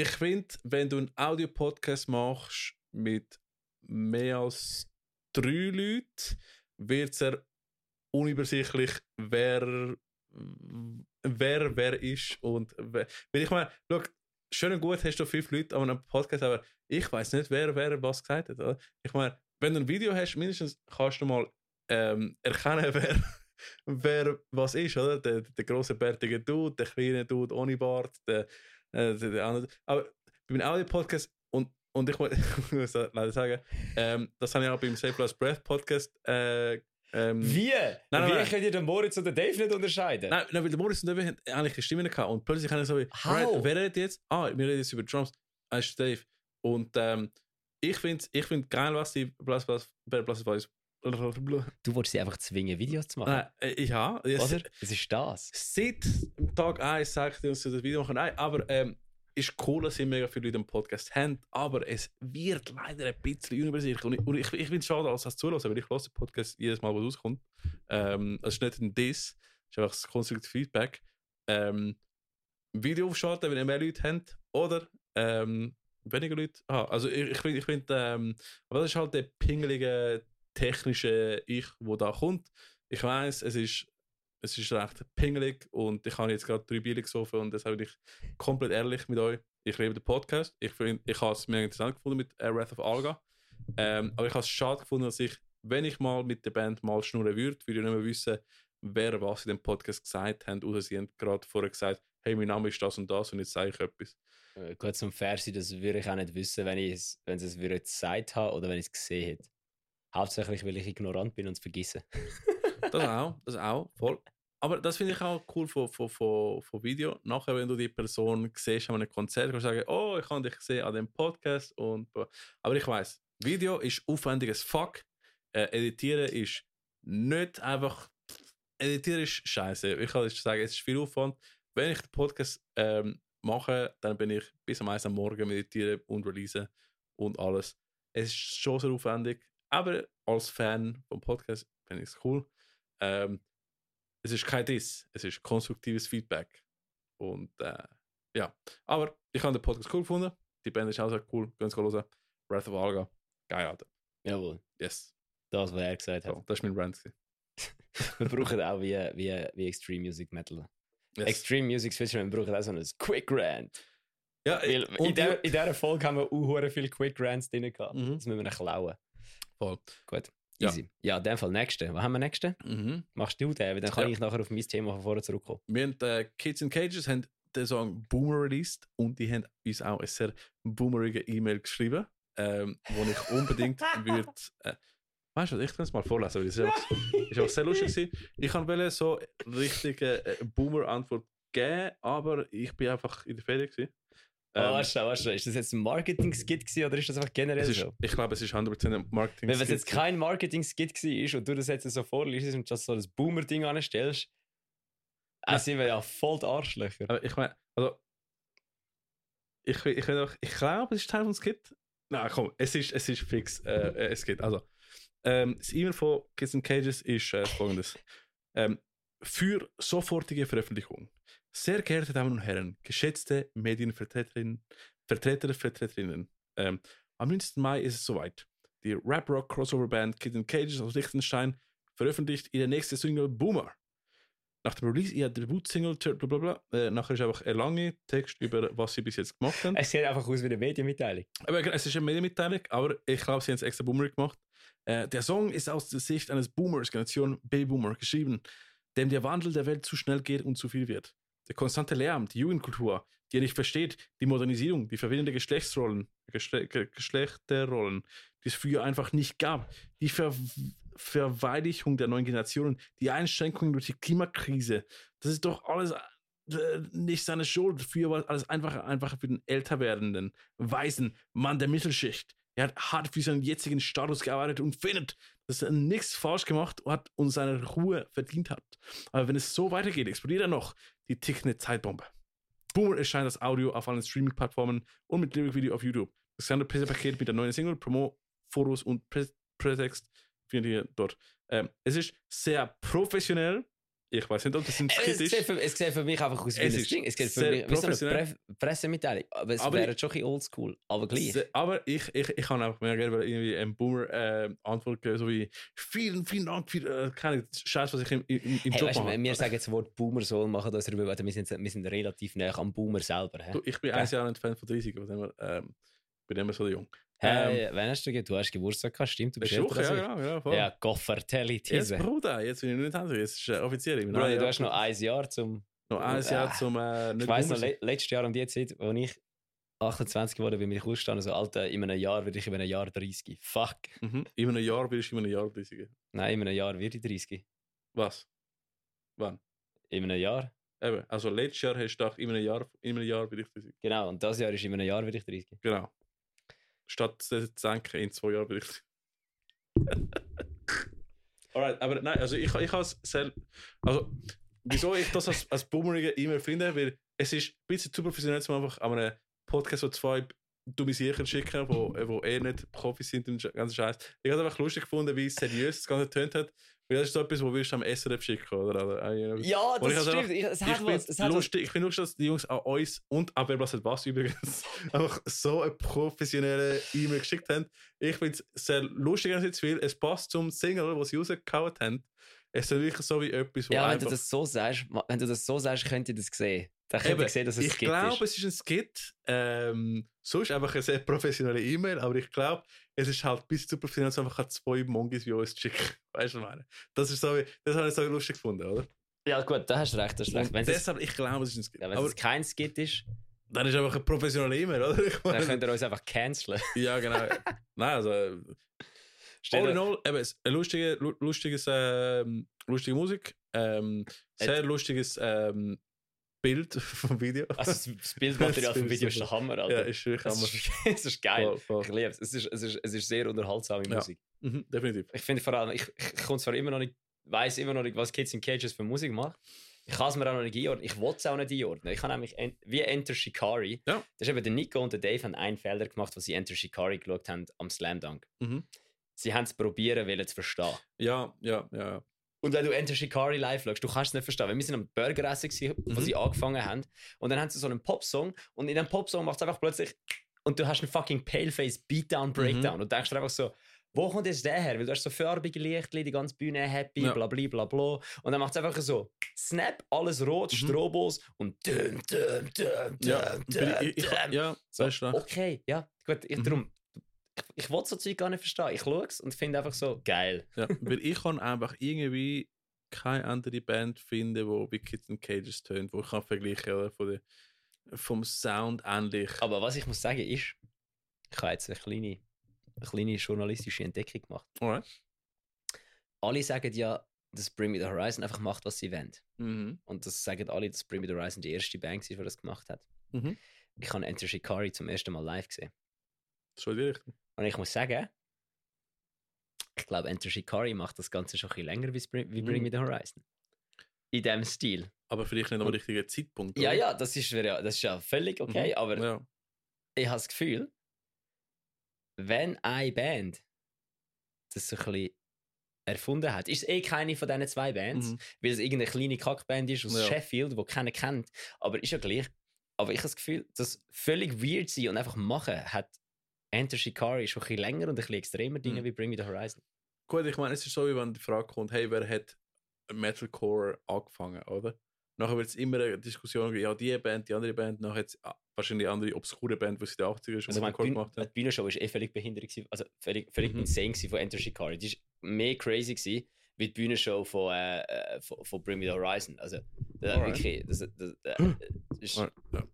ich finde, wenn du einen Audio-Podcast machst mit mehr als drei Leuten, wird es unübersichtlich, wer wer wer ist und wer. Ich meine, schön und gut hast du fünf Leute an einem Podcast, aber ich weiß nicht, wer wer was gesagt hat. Oder? Ich meine, wenn du ein Video hast, mindestens kannst du mal ähm, erkennen, wer, wer was ist, oder? Der, der große bärtige Dude, der kleine Dude ohne Bart, der, äh. Aber bei einem Audio-Podcast und und ich mu- ich muss leider sagen, ähm, das habe ich auch beim Save Last Breath Podcast äh, ähm, Wie? nein, Wie nein. könnt ihr den Moritz und den Dave nicht unterscheiden? Nein, nein, weil der Moritz und David haben eigentlich eine Stimme gehabt und plötzlich haben sie so wie, How? wer redet jetzt? Ah, wir reden jetzt über Drums. Ah, ist Dave. Und ähm, ich finde ich find geil, was die Plus Plus Plus Plus Du wolltest sie einfach zwingen, Videos zu machen. Nein, äh, ja, ja, Oder? Was ist das? seit dem Tag 1 sage ich dir, dass sie das Video machen. Nein, aber ähm, ist cool, dass sie mega viele Leute im Podcast haben, aber es wird leider ein bisschen unübersichtlich. Und ich, und ich, ich finde es schade, als das zulassen, weil ich höre den Podcast jedes Mal, wo es rauskommt. Ähm, es ist nicht ein Diss, es ist einfach das konstruktive Feedback. Ähm, Video aufschalten, wenn ihr mehr Leute habt, oder ähm, weniger Leute. Ah, also ich, ich finde, ich find, ähm, aber das ist halt der pingelige technische Ich, wo da kommt. Ich weiß, es ist es ist recht pingelig und ich habe jetzt gerade drei Bier gesoffen und deshalb bin ich komplett ehrlich mit euch. Ich liebe den Podcast. Ich, ich habe es mega interessant gefunden mit Wrath of Alga. Ähm, aber ich habe es schade gefunden, dass ich, wenn ich mal mit der Band mal schnurren würde, würde ich nicht mehr wissen, wer was in dem Podcast gesagt hat. Außer sie haben gerade vorher gesagt, hey, mein Name ist das und das und jetzt sage ich etwas. Äh, Gut zum Versi, das würde ich auch nicht wissen, wenn wenn sie es gesagt haben oder wenn ich es gesehen hätte. Hauptsächlich, weil ich ignorant bin und es vergesse. Das auch, das auch, voll. Aber das finde ich auch cool von, von, von, von Video. Nachher, wenn du die Person siehst an einem Konzert, kannst du sagen, oh, ich habe dich gesehen an dem Podcast. Und, aber ich weiß, Video ist aufwendig as fuck. Äh, editieren ist nicht einfach. Editieren ist scheiße. Ich kann jetzt sagen, es ist viel Aufwand. Wenn ich den Podcast ähm, mache, dann bin ich bis am 1 am Morgen meditieren und releasen und alles. Es ist schon sehr aufwendig. Aber als Fan vom Podcast finde ich es cool. Ähm, es ist kein Diss, es ist konstruktives Feedback. Und äh, ja, aber ich habe den Podcast cool gefunden. Die Band ist auch sehr cool. Gehen Sie hören. Breath of Alga. Geil, Alter. Jawohl, Yes. das, was er gesagt hat. So, das ist mein Rant. Wir brauchen auch wie, wie, wie Extreme Music Metal. Yes. Extreme Music wir brauchen auch so ein Quick Rant. ja, Weil und in, der, in dieser Folge haben wir auch viele Quick Rants drin gehabt. Mhm. Das müssen wir noch klauen. Voll. Gut, Ja. easy. Ja, in dem Fall nächste. Was haben wir nächste? Mhm. Machst du den? Weil Dann kann Ja. ich nachher auf mein Thema von vorne zurückkommen. Wir haben äh, Kids in Cages haben den Song Boomer released und die haben uns auch eine sehr boomerige E-Mail geschrieben, ähm, wo ich unbedingt würde. Äh, weißt du, ich kann es mal vorlesen, weil es ist einfach, ist einfach sehr lustig gewesen. Ich wollte so richtige äh, Boomer-Antwort geben, aber ich bin einfach in der Ferien gewesen. Oh, Ähm, warte, warte, ist das jetzt ein Marketing-Skit oder ist das einfach generell ist, so? ich glaube, es ist 100% ein marketing Wenn es jetzt kein Marketing-Skit war und du das jetzt so vorliest und just so das Boomer-Ding anstellst, dann Ja. sind wir ja voll die Arschlöcher. Aber ich meine, also. Ich, ich, ich, ich, ich glaube, es ist Teil von Skit. Nein, komm, es ist, es ist fix. Äh, äh, es geht. Also, ähm, das E-Mail von Kids and Cages ist äh, folgendes: ähm, Für sofortige Veröffentlichung. Sehr geehrte Damen und Herren, geschätzte Medienvertreterinnen, Vertreter, Vertreterinnen, ähm, am 19. Mai ist es soweit. Die Rap-Rock-Crossover-Band Kids and Cages aus Liechtenstein veröffentlicht ihre nächste Single Boomer. Nach dem Release ihrer Debut-Single, blablabla, äh, nachher ist einfach ein langer Text über was sie bis jetzt gemacht haben. Es sieht einfach aus wie eine Medienmitteilung. Aber es ist eine Medienmitteilung, aber ich glaube, sie haben es extra Boomer gemacht. Äh, der Song ist aus der Sicht eines Boomers, Generation Babyboomer, geschrieben, dem der Wandel der Welt zu schnell geht und zu viel wird. Der konstante Lärm, die Jugendkultur, die er nicht versteht, die Modernisierung, die verwirrende Geschlechtsrollen, Geschle Ge Geschlechterrollen, die es früher einfach nicht gab, die Ver Verweichlichung der neuen Generationen, die Einschränkungen durch die Klimakrise, das ist doch alles äh, nicht seine Schuld. Früher war alles einfacher, einfacher für den älter werdenden, weißen Mann der Mittelschicht. Er hat hart für seinen jetzigen Status gearbeitet und findet, dass er nichts falsch gemacht hat und seine Ruhe verdient hat. Aber wenn es so weitergeht, explodiert er noch die tickende Zeitbombe. Boomer erscheint das Audio auf allen Streaming-Plattformen und mit Lyric-Video auf YouTube. Das gesamte Pressepaket mit der neuen Single, Promo, Fotos und Pre findet ihr dort. Ähm, es ist sehr professionell. Ich weiß nicht, ob das ein Skit ist. für, es sieht für mich einfach aus wie ein Ding. Es sieht für mich professionell. Pre Pressemitteilung. Aber es Aber wäre ich- schon ein oldschool. Aber gleich. Se- Aber ich, ich, ich kann einfach mehr gerne irgendwie einen Boomer äh, Antwort geben, so wie vielen, vielen Dank für äh, keine Scheiß, was ich im, im, im Hey, Job weißt, du, mache. wir sagen das Wort Boomer soll machen, dass wir, wir, sind, wir sind relativ nah am Boomer selber. Du, ich bin Gell? ein Jahr entfernt von 30, von dem her, ähm, bin immer so jung. Hey, wann hast du, du hast Geburtstag gehabt? Stimmt, du bist älter ja, als genau, ja, voll. Ja, Goffertelli, Jetzt. Bruder, jetzt bin ich nicht älter, jetzt ist äh, offiziell. Bruder, du hast noch ein Jahr zum... noch ein Jahr Ah. zum äh, Ich weiss noch, le letztes Jahr um die Zeit, als ich 28 geworden bin, bin ich ausgestanden, so, Alter, in einem Jahr werde ich in einem Jahr 30. Fuck. Mhm. In einem Jahr bist du in einem Jahr 30. Nein, in einem Jahr werde ich 30. Was? Wann? In einem Jahr? Eben, also letztes Jahr hast du gedacht, in einem Jahr, in einem Jahr bin ich 30. Genau, und das Jahr ist in einem Jahr werde ich 30. Genau. Statt zu denken, in zwei Jahren ich. Alright, aber nein, also ich, ich habe es sehr. Also, wieso ich das als, als boomerige E-Mail finde, weil es ist ein bisschen zu professionell, um einfach an einem Podcast so zwei dumme Sicher schicken, wo, wo eh nicht Profis sind und ganz Scheiß. Ich habe es einfach lustig gefunden, wie seriös das Ganze tönt hat. Weil das ist so etwas, wo wirst du am SRF schicken, oder? oder äh, Ja, Und ich das hab's stimmt. einfach- Ich, es ich hat was. Es finde hat was. lustig, ich find lustig, dass die Jungs an uns und an wer was hat was übrigens einfach so eine professionelle E-Mail geschickt haben. Ich finde es sehr lustig, weil es passt zum Single, was sie rausgehauen haben. Es ist wirklich so wie etwas, wo Ja, wenn du das so sagst, wenn du das so sagst, könnt ihr das sehen. Dann könnt ihr sehen, dass es ich Skit glaube, ist. es ist ein Skit. Ähm, sonst einfach eine sehr professionelle E-Mail, aber ich glaube, es ist halt bis zu professionell, dass einfach zwei Mongis wie uns schicken. Weißt du, was ich meine? Das ist so, das habe ich so lustig gefunden, oder? Ja, gut, da hast du recht. Hast recht. Wenn es, deshalb, ich glaube, es ist ein Skit. ja, wenn aber es kein Skit ist, dann ist einfach eine professionelle E-Mail, oder? Ich dann meine, könnt ihr uns einfach canceln. Ja, genau. Nein, also. äh, All in all, eben, es- eine lustige, lu- lustiges, ähm, lustige Musik, ähm, sehr lustiges ähm, Bild vom Video. Also das, Bildmaterial vom Video ist der Hammer, ja, Alter. ist wirklich Hammer. ist, das ist geil. Voll, voll. Ich liebe es. Es ist, es, ist, es ist sehr unterhaltsame Ja. Musik. Mhm, definitiv. Ich finde vor allem, ich, ich komme zwar immer noch nicht, weiß immer noch nicht, was Kids in Cages für Musik macht. Ich kann es mir auch noch nicht einordnen. Ich will es auch nicht einordnen. Ich habe nämlich wie Enter Shikari. Ja. Das ist eben der Nico und der Dave haben einen Fehler gemacht, wo sie Enter Shikari geschaut haben am Slam Dunk. Mhm. Sie haben es probieren, wollen zu verstehen. Ja, ja, ja. Und wenn du Enter Shikari live schaust, du kannst es nicht verstehen. Wir sind am Burger essen, wo Mhm. sie angefangen haben. Und dann haben sie so einen Popsong. Und in dem Popsong macht es einfach plötzlich. Und du hast einen fucking Paleface Beatdown Breakdown. Mhm. Und denkst dir einfach so, wo kommt jetzt der her? Weil du hast so farbige Lichtli, die ganze Bühne happy, Ja. bla bla bla bla. Und dann macht es einfach so, Snap, alles rot, Mhm. Strobos und düm, düm, düm, Ja, düm, bin ich, ich, düm. ich, ja So, weißt du. okay, ja, gut, ich, Mhm. darum, ich, ich will so Zeug gar nicht verstehen. Ich schaue es und finde einfach so, geil. Ja, weil ich kann einfach irgendwie keine andere Band finden, die wie Kids in Cages tönt, wo ich kann vergleichen oder? Von der, vom Sound ähnlich. Aber was ich muss sagen ist, ich habe jetzt eine kleine, eine kleine journalistische Entdeckung gemacht. Alright. Alle sagen ja, dass Bring Me The Horizon einfach macht, was sie wollen. Mhm. Und das sagen alle, dass Bring Me The Horizon die erste Band war, die das gemacht hat. Mhm. Ich habe Enter Shikari zum ersten Mal live gesehen. So in die Richtung. Und ich muss sagen, ich glaube, Enter Shikari macht das Ganze schon ein bisschen länger wie Bring, wie Bring Mhm. Me The Horizon. In diesem Stil. Aber vielleicht nicht am richtigen Zeitpunkt. Ja, oder? ja, das ist, ja, das ist ja völlig okay, Mhm. aber Ja. ich habe das Gefühl, wenn eine Band das so ein bisschen erfunden hat, ist es eh keine von diesen zwei Bands, Mhm. weil es irgendeine kleine Kackband ist aus Ja. Sheffield, wo keiner kennt, aber ist ja gleich. Aber ich habe das Gefühl, das völlig weird sein und einfach machen hat Enter Shikari schon ein bisschen länger und ein bisschen extremer Dinge Mhm. wie Bring Me The Horizon. Gut, ich meine, es ist so, wie wenn die Frage kommt, hey, wer hat Metalcore angefangen, oder? Nachher wird es immer eine Diskussion geben, ja, die Band, die andere Band, nachher jetzt wahrscheinlich eine andere obskure Band, die sie in den 80er schon Also, meine, Metalcore die, gemacht haben. die Bühnenshow war eh völlig behindert, gewesen, also völlig, völlig Mhm. insane von Enter Shikari. Die war mehr crazy gewesen, wie die Bühnenshow von, äh, äh, von, von Bring Me The Horizon. Also, das, Alright. wirklich, das, das, das, das ist, Ah,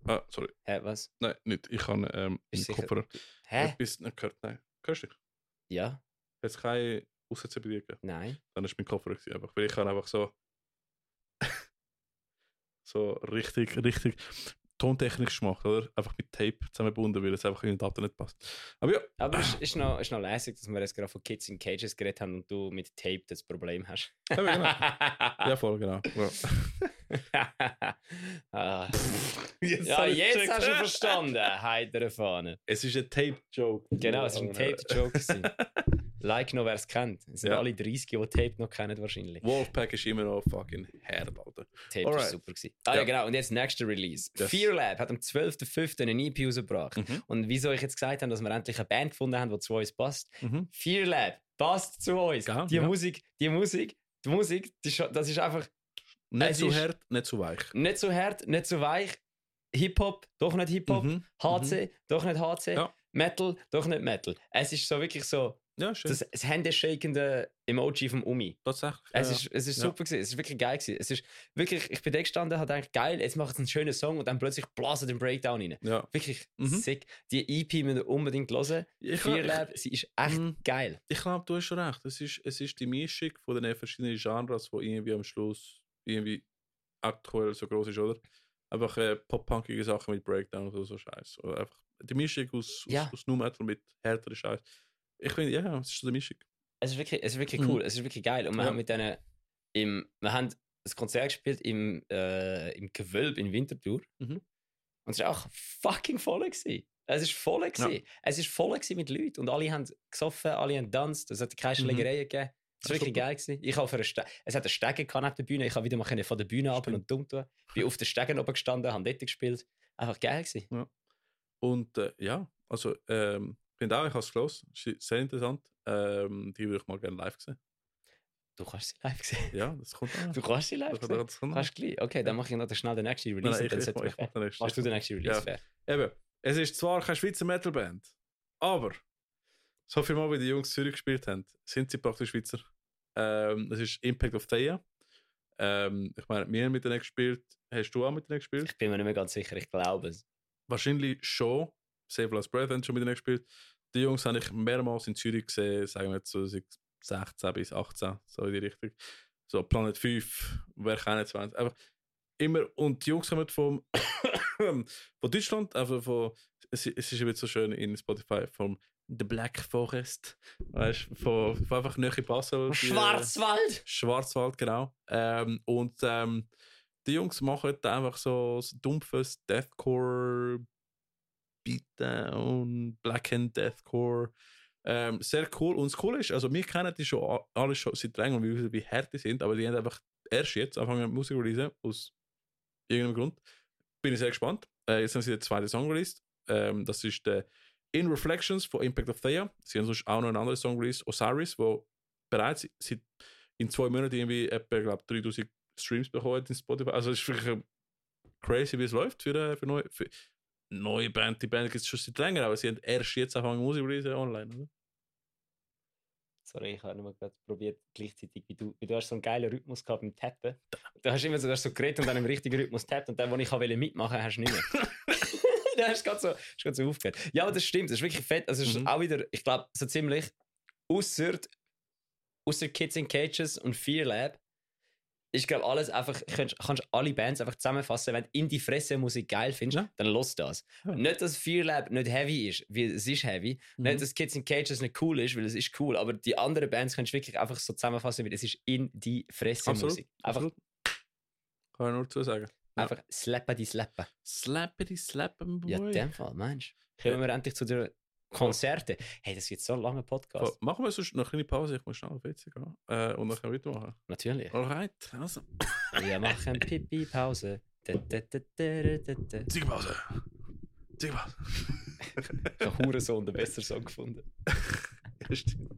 ah, sorry. hä, was? Nein, nicht. Ich habe ähm, Ist sicher- Kopfhörer Hä? etwas nicht gehört. Nein. Hörst du dich? Ja? Jetzt keine Aussätze bei dir gegeben. Nein? Dann ist mein Kopfhörer gewesen, einfach. Weil ich habe einfach so so richtig, richtig tontechnisch gemacht, oder? Einfach mit Tape zusammengebunden, weil es einfach in den Daten nicht passt. Aber ja, Aber es ist, ist, noch, ist noch lässig, dass wir jetzt gerade von Kids in Cages geredet haben und du mit Tape das Problem hast. Ja, genau. ja voll, genau. Ja. ah. Jetzt Ja, jetzt gecheckt. hast du verstanden, heitere Fahne. Es ist ein Tape-Joke. Genau, es war ein Tape-Joke. like noch, wer es kennt. Es sind Ja. alle 30, die Tape noch kennen wahrscheinlich. Wolfpack ist immer noch fucking Herd, Alter. Tape war Alright. super. Gewesen. Ah ja. Ja. genau. Und jetzt nächster Release. Yes. Fear Lab hat am 12.05. eine EP rausgebracht. Mhm. Und wieso ich jetzt gesagt habe, dass wir endlich eine Band gefunden haben, die zu uns passt. Mhm. Fear Lab passt zu uns. Ja, die. Musik, die Musik, die Musik, das ist einfach Nicht Es zu ist- hart, nicht zu weich. nicht so hart, nicht so weich. Hip-Hop, doch nicht Hip-Hop. Mhm. HC, doch nicht HC. Ja. Metal, doch nicht Metal. Es ist so wirklich so Ja, schön. das, das händeshakende Emoji vom Umi. Tatsächlich. Es ja. ist, es ist Ja. super gewesen. Es ist wirklich geil gewesen. Es ist wirklich, ich bin da gestanden, habe gedacht, geil, jetzt macht es einen schönen Song und dann plötzlich blasen den Breakdown rein. ja. Wirklich Mhm. sick. Die EP müsst ihr unbedingt hören. Ich, Fear ich, Lab, sie ist echt Mhm. geil. ich glaube, du hast schon recht. Es ist, es ist die Mischung von den verschiedenen Genres, die irgendwie am Schluss irgendwie aktuell so groß ist, oder? Einfach äh, pop-punkige Sachen mit Breakdown oder so Scheiß. Oder einfach die Mischung aus, aus, Ja. aus Nu Metal mit härteren Scheiß. Ich finde, ja, es ist so eine Mischung. Es ist wirklich, es ist wirklich Mhm. cool. Es ist wirklich geil. Und wir Ja. haben mit denen im, wir haben das Konzert gespielt im, äh, im Gewölb in Winterthur. Mhm. Und es war auch fucking voll. Gewesen. Es ist voll. Gewesen. Es ist voll gewesen mit Leuten. Und alle haben gesoffen, alle haben getanzt. Es hat keine Mhm. Schlägereien gegeben. Es war wirklich super. geil. Gewesen. Ich habe für eine Ste es hat eine Stege gehabt neben der Bühne. Ich habe wieder mal von der Bühne ab und dumm tun. Bin auf der Stege oben gestanden, habe dort gespielt. Einfach geil gewesen. Und äh, ja, also, ähm, ich finde auch, ich habe es gelesen. Sehr interessant. Ähm, die würde ich mal gerne live sehen. Du kannst sie live sehen. Ja, das kommt auch. Du kannst sie live Das, sehen. das kommt auch. Kannst du gleich. Okay, dann mache ich noch schnell den nächsten Release. nein, und ich, dann ich, ich, ich den nächsten. Machst du den nächsten Release Ja. fair? Eben, es ist zwar keine Schweizer Metalband, aber so viel Mal, wie die Jungs Zürich gespielt haben, sind sie praktisch Schweizer. Ähm, das ist Impact of Thea. Ähm, ich meine, wir haben mit denen gespielt. Hast du auch mit denen gespielt? Ich bin mir nicht mehr ganz sicher, ich glaube es. Wahrscheinlich schon. Save Last Breath haben schon mit denen gespielt. Die Jungs habe ich mehrmals in Zürich gesehen, sagen wir jetzt so 16 bis 18, so in die Richtung. So Planet 5, wer kennt 20. Einfach immer, und die Jungs kommen vom, von Deutschland, also von, es, es ist eben so schön in Spotify, vom The Black Forest, weißt du, von, von einfach Nähe Basel. äh, Schwarzwald! Schwarzwald, genau. Ähm, und ähm, die Jungs machen da einfach so, so dumpfes Deathcore Beatdown und Black Hand Deathcore. Ähm, sehr cool. Und das Coole ist, also wir kennen die schon alle schon seit länger, wir wissen, wie hart die sind, aber die haben einfach erst jetzt angefangen Musik releasen, aus irgendeinem Grund. Bin ich sehr gespannt. Äh, jetzt haben sie den zweiten Song released. Ähm, das ist der In Reflections von Impact of Thea. Sie haben sonst auch noch einen anderen Song released, Osiris, wo bereits seit in zwei Monaten irgendwie etwa, glaub, 3000 Streams bekommen hat in Spotify. Also es ist wirklich crazy, wie es läuft für, äh, für, neue, für neue Band. Die Band gibt es schon seit länger, aber sie haben erst jetzt angefangen Musik releasen online, oder? Sorry, ich habe nur gerade probiert, gleichzeitig, wie du, wie du hast so einen geilen Rhythmus gehabt beim Tappen. Du hast immer so, du hast so geredet und dann im richtigen Rhythmus tappt und dann, wo ich wollte mitmachen, hast du nicht mehr. hast du gerade so, hast gerade so aufgehört. Ja, aber das stimmt, das ist wirklich fett. Also, es ist Mhm. auch wieder, ich glaube, so ziemlich, außer, außer Kids in Cages und Fear Lab, ich glaube, alles einfach, kannst, kannst alle Bands einfach zusammenfassen, wenn du in die Fresse Musik geil findest, Ja. dann los das. Ja. Nicht, dass Fear Lab nicht heavy ist, weil es ist heavy. Mhm. Nicht, dass Kids in Cages nicht cool ist, weil es ist cool, aber die anderen Bands kannst du wirklich einfach so zusammenfassen, weil es ist in die Fresse Absolut. Musik. Einfach, Absolut. Kann ich nur zu sagen. Ja. einfach slappen. Slappity slappen, boy. Ja, in dem Fall, Mensch. Kommen wir endlich zu den Konzerten. Hey, das wird so ein langer Podcast. Machen wir sonst noch eine kleine Pause, ich muss schnell auf WC gehen. Äh, und dann können wir weitermachen. Natürlich. Alright, also. Wir machen Pipi-Pause. Ziegelpause. Ziegelpause. Ich habe Hurensohn, den besseren Song gefunden. Ja, stimmt.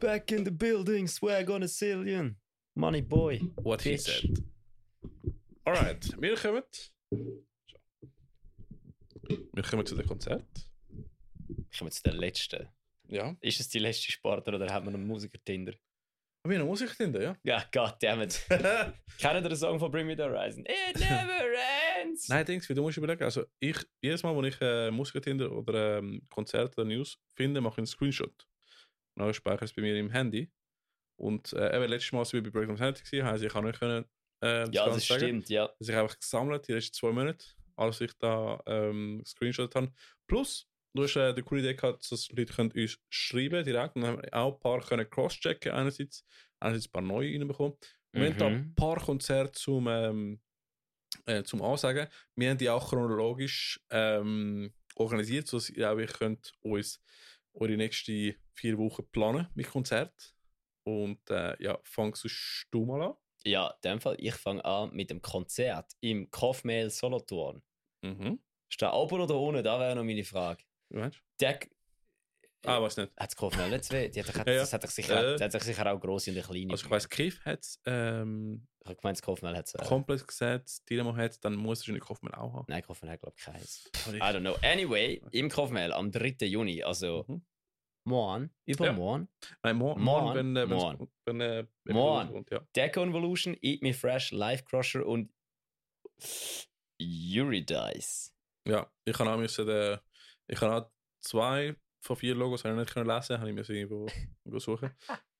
Back in the building, swag on a zillion. Money boy. What he Bitch. said. Alright, wir kommen. Wir kommen zu dem Konzert. Kommen wir zu der letzten. Ja. Ist es die letzte Sparte oder haben wir noch Musiker-Tinder? Wir haben Musik drin, ja. Ja, goddammit. Kennt ihr den Song von Bring Me the Horizon? It never ends! Nein, denkst du, du musst überlegen. Also, ich, jedes Mal, wenn ich äh, Musik drin oder ähm, Konzert oder News finde, mache ich einen Screenshot. Dann speichere ich es bei mir im Handy. Und äh, eben letztes Mal, als wir bei Breakdown Sanity waren, heisst, ich kann nicht können, äh, Ja, Ganze das sagen. stimmt, ja. dass ich einfach gesammelt die letzten zwei Monate, als ich da ähm, Screenshot habe. Plus, du hast äh, die coole Idee gehabt, dass Leute können uns schreiben direkt und dann haben wir auch ein paar können crosschecken einerseits, einerseits ein paar neue reinbekommen. Und Wir haben da Mhm. ein paar Konzerte zum, ähm, äh, zum Ansagen. Wir haben die auch chronologisch ähm, organisiert, sodass ihr auch ihr könnt uns eure nächsten vier Wochen planen mit Konzert. Und äh, ja, fangst du mal an. Ja, in dem Fall, ich fange an mit dem Konzert im Kaufmehl Solothurn. Mhm. Ist da oben oder unten? Da wäre noch meine Frage. Du? Der Ah, weiß nicht. hat das Kaufmehl nicht zwei. Die hat, Ja, ja. Das hat doch sicher, Äh. hat doch sicher auch grosse und eine kleine. Also ich weiss, Kiff hat es ähm, Ich habe gemeint, das Kaufmehl hat es. Äh, komplett gesetzt, Dynamo hat dann muss es wahrscheinlich Kaufmann auch haben. Nein, Kaufmehl hat, glaube ich, keins. I don't know. Anyway, im Kaufmehl am 3. Juni, also Mhm. Morgen, Ja. übermorgen, Nein, mo Morgen, wenn, äh, morgen. wenn, äh, wenn Morgen. kommt, ja. Deck Convolution, Eat Me Fresh, Life Crusher und Eurydice. ja, ich kann auch müssen, äh, ich kann auch zwei von vier Logos habe ich nicht können lesen, habe ich müssen irgendwo, irgendwo suchen.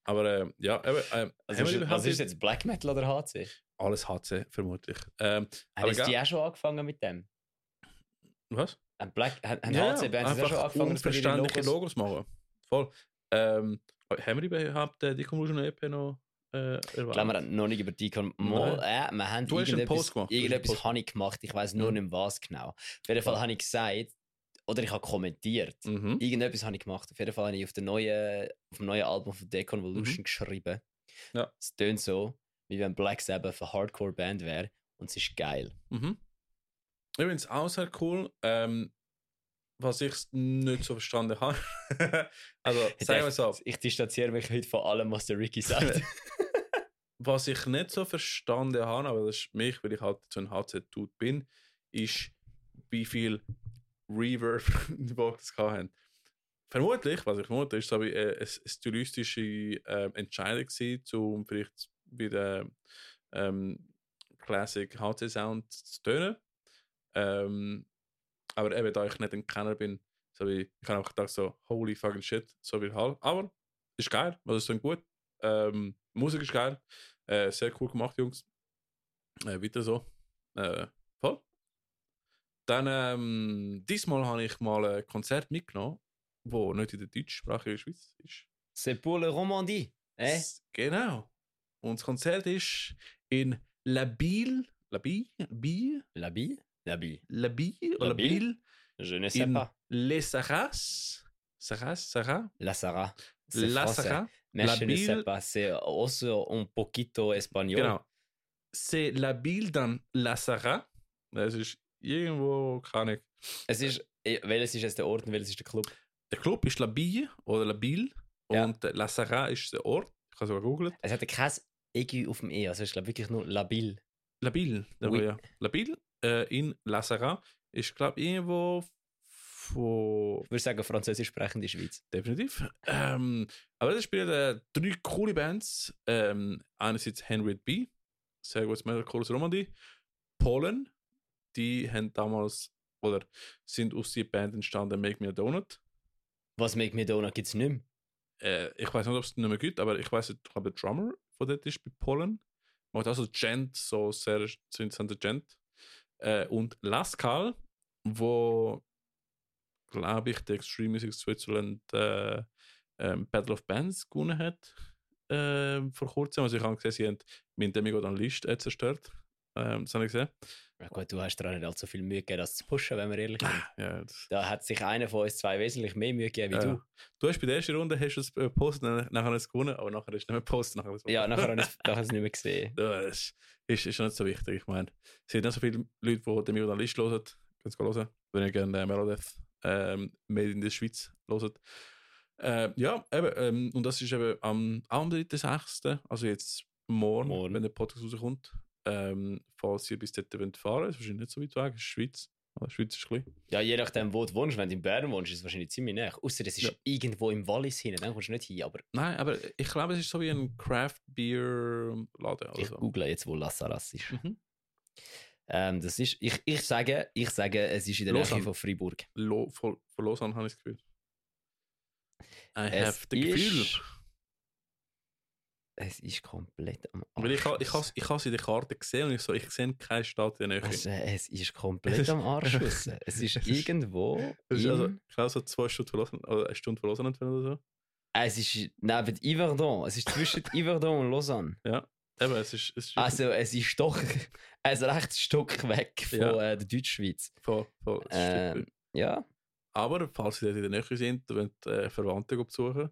Aber äh, ja, eben, äh, Also haben ist, was ist jetzt Black Metal oder HC? alles HC vermutlich. Ähm, Haben die auch schon angefangen mit dem? was? Haben, Black, haben, haben Ja, HC Bands jetzt auch schon angefangen, unverständliche Logos... Logos machen. Voll. Ähm, haben wir überhaupt äh, die Convolution EP noch äh, erwähnt? Ich glaube, wir haben noch nicht über die Mal, äh, wir haben Du hast einen Post gemacht, irgendetwas habe ich gemacht, ich weiß nur Mhm. nicht was genau. Auf jeden Fall Ja. habe ich gesagt, oder ich habe kommentiert, Mhm. irgendetwas habe ich gemacht. Auf jeden Fall habe ich auf, der neuen, auf dem neuen Album von Deconvolution geschrieben. Mhm. Ja. Es tönt so, wie wenn Black Sabbath eine Hardcore-Band wäre und es ist geil. Mhm. Ich finde es auch sehr cool. Ähm, was ich nicht so verstanden habe. also, sagen wir so, Ich distanziere mich heute von allem, was der Ricky sagt. was ich nicht so verstanden habe, aber das ist mich, weil ich halt so ein HC-Dude bin, ist, wie viel Reverb die Box haben. Vermutlich, was ich vermute, ist so wie äh, eine stilistische äh, Entscheidung gewesen, um vielleicht wieder ähm, Classic HC-Sound zu tönen. Ähm, aber eben, da ich nicht ein Kenner bin, so wie, ich habe einfach gedacht, so, holy fucking shit, so viel Hall. Aber ist geil, also es ist gut. Ähm, Musik ist geil. Äh, sehr cool gemacht, Jungs. Äh, weiter so. Äh, voll. Dann, ähm, diesmal habe ich mal ein Konzert mitgenommen, wo nicht in der deutschsprachigen Schweiz ist. C'est pour le Romandie. Eh? Genau. Und das Konzert ist in Labil, Labil, Labil, Labi? Labi. Labil, oder Labil? Labil, Je ne sais pas. Les Sarras, Sarras, Sarras, La Sarah. La français. Sarras, Mais je ne Labil- sais pas. C'est also un poquito espagnol. Genau. C'est Labil dann La Sarras. Das ist irgendwo, keine Ahnung. Es ist, welches ist jetzt der Ort und welches ist der Club? Der Club ist Labil oder Labil Ja. und La Sarras ist der Ort. Ich habe sogar googelt. Es hat kein EG auf dem E, also ich glaube wirklich nur Labil. Labil, da Oui. ja. Labil äh, in La Sarras ist, glaube ich, irgendwo von Ich würde sagen, französisch sprechende Schweiz. definitiv. Ähm, aber das spielen äh, drei coole Bands. Ähm, einerseits Henry B, sehr gutes Metalcore aus Romandie. Polen, die haben damals oder sind aus der Band entstanden Make Me a Donut. Was Make Me Donut gibt es nicht mehr. Äh, ich weiß nicht, ob es nicht mehr gibt, aber ich weiß, ich glaube, der Drummer von dort ist bei Polen. Macht also Gent, so sehr so interessante Gent. Äh, und Lascal, wo glaube ich, der Extreme Music Switzerland äh, ähm, Battle of Bands gewonnen hat äh, vor kurzem. Also ich habe gesehen, sie haben mit Demigo dann List äh, zerstört. Ähm, das habe ich gesehen. Ja, gut, du hast dir auch nicht allzu viel Mühe gegeben, das zu pushen, wenn wir ehrlich sind. Ja, Da hat sich einer von uns zwei wesentlich mehr Mühe gegeben wie Ja. du. du hast bei der ersten Runde hast du es äh, gepostet, nachher hast es gewonnen, aber nachher hast du nicht mehr gepostet. Nachher es Ja, nachher habe ich es nachher es nicht mehr gesehen. Ja, das ist, ist nicht so wichtig. Ich meine, es sind nicht so viele Leute, die den Milo List hören. Könnt ihr hören, wenn ihr gerne äh, Melodeath ähm, Made in der Schweiz hört. Äh, ja, eben, ähm, und das ist eben am, am 3.6., also jetzt morgen, Morgen. wenn der Podcast rauskommt. Ähm, falls ihr bis dort wollt fahren ist wahrscheinlich nicht so weit weg, ist Schweiz. Aber Schweiz ist klein. Ja, je nachdem, wo du wohnst. Wenn du in Bern wohnst, ist es wahrscheinlich ziemlich nah. Außer es ist Ja. irgendwo im Wallis hin, dann kommst du nicht hin. Aber Nein, aber ich glaube, es ist so wie ein Craft Beer Laden oder ich google jetzt, wo La Saras ist. Mhm. Ähm, das ist ich, ich, sage, ich sage, es ist in der Nähe von Freiburg. Lo, von, von Lausanne habe ich das Gefühl. I Es have the Gefühl. Es ist komplett am Weil ich, ich, Arsch has, ich habe sie in der Karte gesehen und ich so, ich sehe keine Stadt in der Nähe. Es, es ist komplett am Arsch. Es ist Es irgendwo. Das ist also, ich glaube, so zwei Stunden verlassen, oder eine Stunde verlassen entfernt oder so. es ist neben Yverdon. Es ist zwischen Yverdon und Lausanne. Eben, es ist, es ist Also, es ist doch ein rechtes Stück weg von Ja. äh, der Deutschschweiz. voll, voll, es Ähm, ja, Aber falls sie dort in der Nähe sind und wollen, äh, Verwandte besuchen,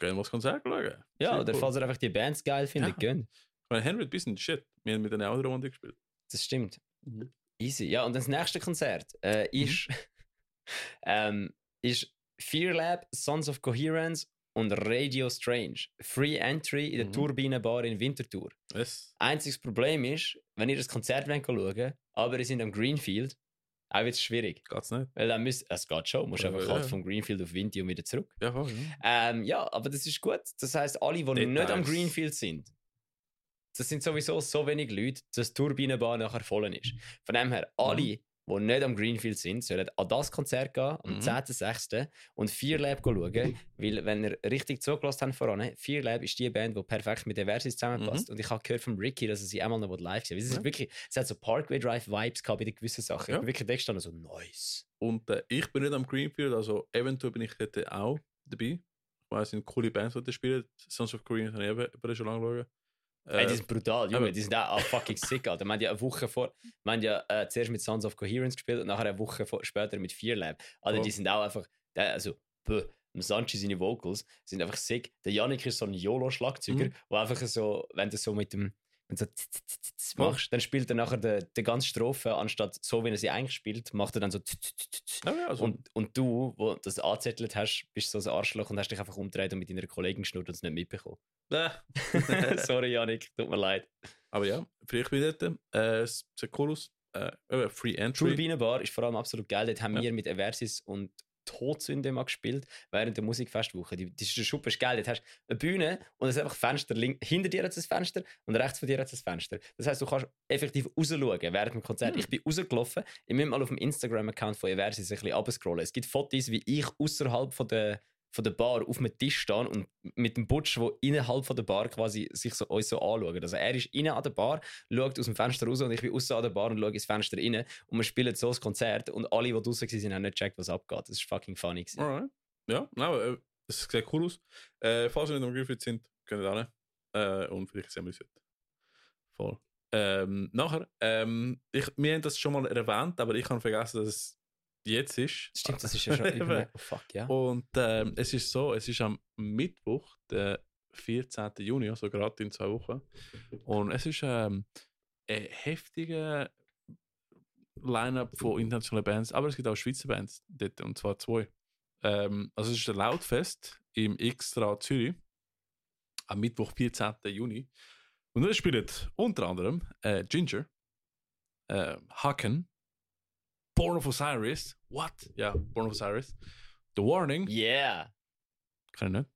gehen wir das Konzert schauen. ja Sehr oder cool. falls ihr einfach die Bands geil findet, Ja. Ich meine, Henry bisschen shit. Wir haben mit einer anderen Runde gespielt. Das stimmt. Mhm. Easy. Ja, und das nächste Konzert äh, ist, ähm, ist Fear Lab, Sons of Coherence und Radio Strange. Free Entry in der Mhm. Turbinenbar in Winterthur. Es, Einziges Problem ist, wenn ihr das Konzert wollt schauen aber ihr seid am Greenfield, auch wird es schwierig. geht's nicht. Weil dann müsst, es geht schon, musst Ja, einfach ja. halt vom Greenfield auf Vinti und wieder zurück. Ja, voll, ja. Ähm, ja, aber das ist gut. Das heißt, alle, die nicht am Details. Greenfield sind, das sind sowieso so wenig Leute, dass die Turbinenbahn nachher voll ist. Von dem her, alle, die nicht am Greenfield sind, sollen an das Konzert gehen, am Mhm. 10.06. und Fear Lab schauen. Weil, wenn ihr richtig zugelassen habt voran, Fear Lab ist die Band, die perfekt mit Eversis zusammenpasst. Und ich habe gehört von Ricky, dass er sie einmal noch live sehen. Es, ist Mhm. Ja. wirklich, es hat so Parkway Drive Vibes gehabt bei den gewissen Sachen. Ja. Ich bin wirklich da gestanden so, nice. Und äh, ich bin nicht am Greenfield, also eventuell bin ich dort auch dabei. Ich weiß, es sind coole Bands, die spielen. Sons of Korea habe ich eben schon lange geschaut. Ey, die Äh, sind brutal, Junge. Die sind auch fucking sick, Alter. Wir haben ja eine Woche vor, wir haben ja äh, zuerst mit Sons of Coherence gespielt und nachher eine Woche vor, später mit Fear Lab. Alter, Oh. die sind auch einfach, also, bäh, Sanchi seine Vocals sind einfach sick. Der Yannick ist so ein YOLO-Schlagzeuger, Mhm. wo einfach so, wenn du so mit dem, wenn du so tz, tz, tz, machst, dann spielt er nachher die, die ganze Strophe, anstatt so, wie er sie eigentlich spielt, macht er dann so ja, ja, also, Und, und du, wo das angezettelt hast, bist so ein Arschloch und hast dich einfach umgedreht und mit deiner Kollegin geschnurrt und es nicht mitbekommen. Äh. Sorry, Yannick, tut mir leid. Aber ja, vielleicht ich dort. Äh, aus. Äh, Free Entry. Turbinenbar ist vor allem absolut geil. Dort haben Ja. wir mit Eversis und Todsünde mal gespielt während der Musikfestwoche. Die, die, der Schuppe ist geil. Dort hast eine Bühne und es ist einfach Fenster. Link, hinter dir hat es ein Fenster und rechts von dir hat es ein Fenster. Das heißt, du kannst effektiv rausschauen während dem Konzert. Hm. Ich bin rausgelaufen. Ich muss mal auf dem Instagram-Account von Eversis ein bisschen abscrollen. Es gibt Fotos, wie ich außerhalb von der von der Bar auf einem Tisch stehen und mit dem Butch, der innerhalb von der Bar quasi sich so, uns so anschaut. Also er ist innen an der Bar, schaut aus dem Fenster raus und ich bin außen an der Bar und schaue ins Fenster rein und wir spielen so das Konzert und alle, die draußen waren, haben nicht gecheckt, was abgeht. Das ist fucking funny. gewesen. Alright. Ja, nein, äh, es sieht cool aus. Äh, falls ihr nicht am Greenfield sind, könnt ihr da äh, Und vielleicht sehen wir uns dort. Voll. Ähm, nachher, ähm, ich, wir haben das schon mal erwähnt, aber ich habe vergessen, dass es jetzt ist. Stimmt, das ist ja schon über... Oh fuck, ja. Und ähm, es ist so, es ist am Mittwoch, der 14. Juni, also gerade in zwei Wochen. Und es ist ähm, ein heftiger Line-up von internationalen Bands, aber es gibt auch Schweizer Bands dort, und zwar zwei. Ähm, also es ist ein Lautfest im Extra Zürich am Mittwoch, 14. Juni. Und da spielen unter anderem äh, Ginger, äh, Haken, Born of Osiris. What? Ja, Born of Osiris. The Warning. Yeah! Kann ich nicht.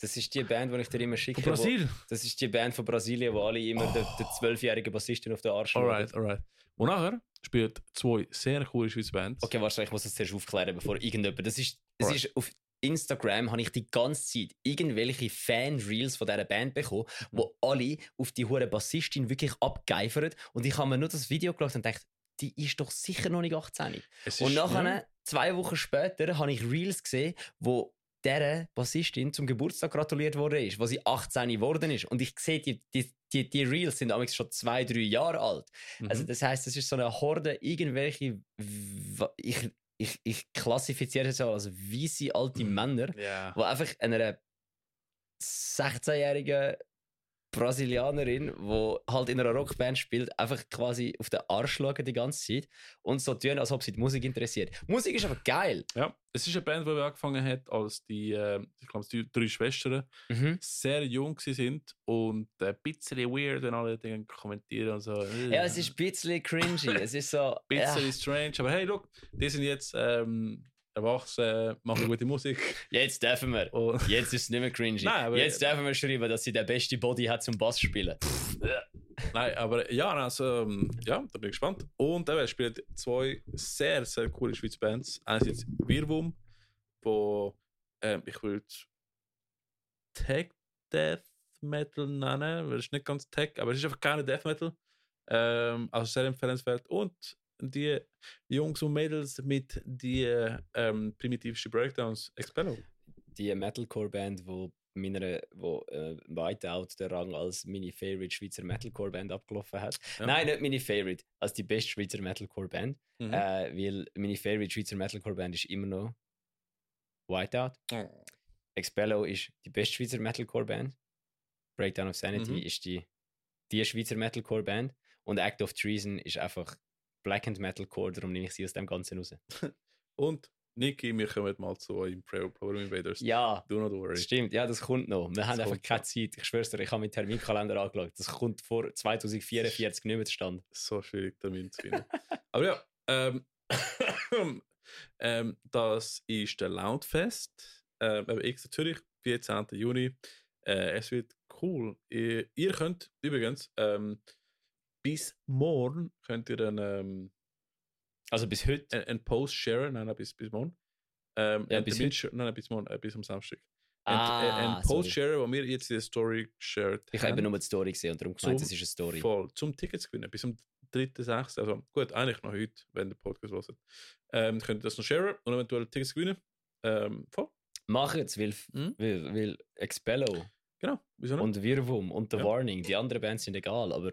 Das ist die Band, die ich dir immer schicke. Von Brasil. Wo, das ist die Band von Brasilien, wo alle immer den den zwölfjährigen Bassisten auf den Arsch schauen. Alright, alright. Und nachher spielt zwei sehr coole Schweizer Bands. Okay, warte, ich muss das zuerst aufklären, bevor irgendjemand. Das ist, das Alright. ist auf Instagram habe ich die ganze Zeit irgendwelche Fan-Reels von dieser Band bekommen, wo alle auf die hure Bassistin wirklich abgeifern. Und ich habe mir nur das Video geschaut und gedacht, die ist doch sicher noch nicht 18. Es Und nachher, ja. zwei Wochen später, habe ich Reels gesehen, wo dieser Bassistin zum Geburtstag gratuliert worden ist, wo sie 18 geworden ist. Und ich sehe, die, die, die, die Reels sind amigs schon zwei, drei Jahre alt. Mhm. Also das heißt, es ist so eine Horde irgendwelche, ich, ich, ich klassifiziere es als weisse alte Männer, ja. die einfach einer 16-jährigen Brasilianerin, die halt in einer Rockband spielt, einfach quasi auf den Arsch schauen die ganze Zeit und so tun, als ob sie die Musik interessiert. Musik ist aber geil. ja. Es ist eine Band, die angefangen hat, als die, äh, ich glaube, die drei Schwestern Mhm. sehr jung sind und ein bisschen weird, wenn alle Dinge kommentieren und so. Ja, es ist ein bisschen cringy. es ist so. ein bisschen ja, strange, aber hey, look, die sind jetzt ähm, erwachsen, machen gute Musik. jetzt dürfen wir. Und Jetzt ist es nicht mehr cringy. Nein, aber- jetzt dürfen wir schreiben, dass sie der beste Body hat zum Bass spielen. Nein, aber ja, also, ähm, ja, da bin ich gespannt. Und eben, er spielt zwei sehr, sehr coole Schweizer Bands. Einerseits Wirwum, wo ähm, ich würde Tech Death Metal nennen, weil es ist nicht ganz Tech, aber es ist einfach keine Death Metal. Ähm, also sehr empfehlenswert. Und die Jungs und Mädels mit die ähm, primitivsten Breakdowns, Expello. Die Metalcore-Band, wo meiner, wo äh, Whiteout den Rang als meine Favorite Schweizer Metalcore-Band abgelaufen hat. Ja. Nein, nicht meine Favorite, als die beste Schweizer Metalcore-Band. Mhm. Äh, weil meine Favorite Schweizer Metalcore-Band ist immer noch Whiteout. Expello ist die beste Schweizer Metalcore-Band. Breakdown of Sanity Mhm. ist die, die Schweizer Metalcore-Band. Und Act of Treason ist einfach Black and Metalcore, darum nehme ich sie aus dem Ganzen raus. Und Niki, wir kommen mal zu euch im Program Invaders. Ja, Do not worry. stimmt. Ja, das kommt noch. Wir haben Das einfach kommt keine. Zeit. Ich schwör's dir, ich habe meinen Terminkalender angeschaut. Das kommt vor 2044 nicht mehr zustande. so schwierig, Termin zu finden. Aber ja, ähm, ähm, das ist der Loudfest. Ähm, X Zürich, 14. Juni. Äh, es wird cool. Ihr, ihr könnt übrigens ähm, bis morgen könnt ihr einen, ähm, Also bis heute. einen Post sharen. Nein, nein, bis, bis morgen. Ähm, Ja, bis heute. Nein, nein, bis morgen, äh, bis am Samstag. Ah, Ein, ein Post sharen, wo wir jetzt die Story geshared Ich habe eben nur die Story gesehen und darum gemeint, das ist eine Story. Voll. Zum Tickets gewinnen. Bis zum 3.6. Also gut, eigentlich noch heute, wenn der Podcast hört. Ähm, könnt ihr das noch sharen und eventuell Tickets gewinnen. Ähm, voll. Mach jetzt, weil, Mhm. weil, weil Expello Genau. Wieso nicht? und Wirwum und The Ja. Warning, die anderen Bands sind egal, aber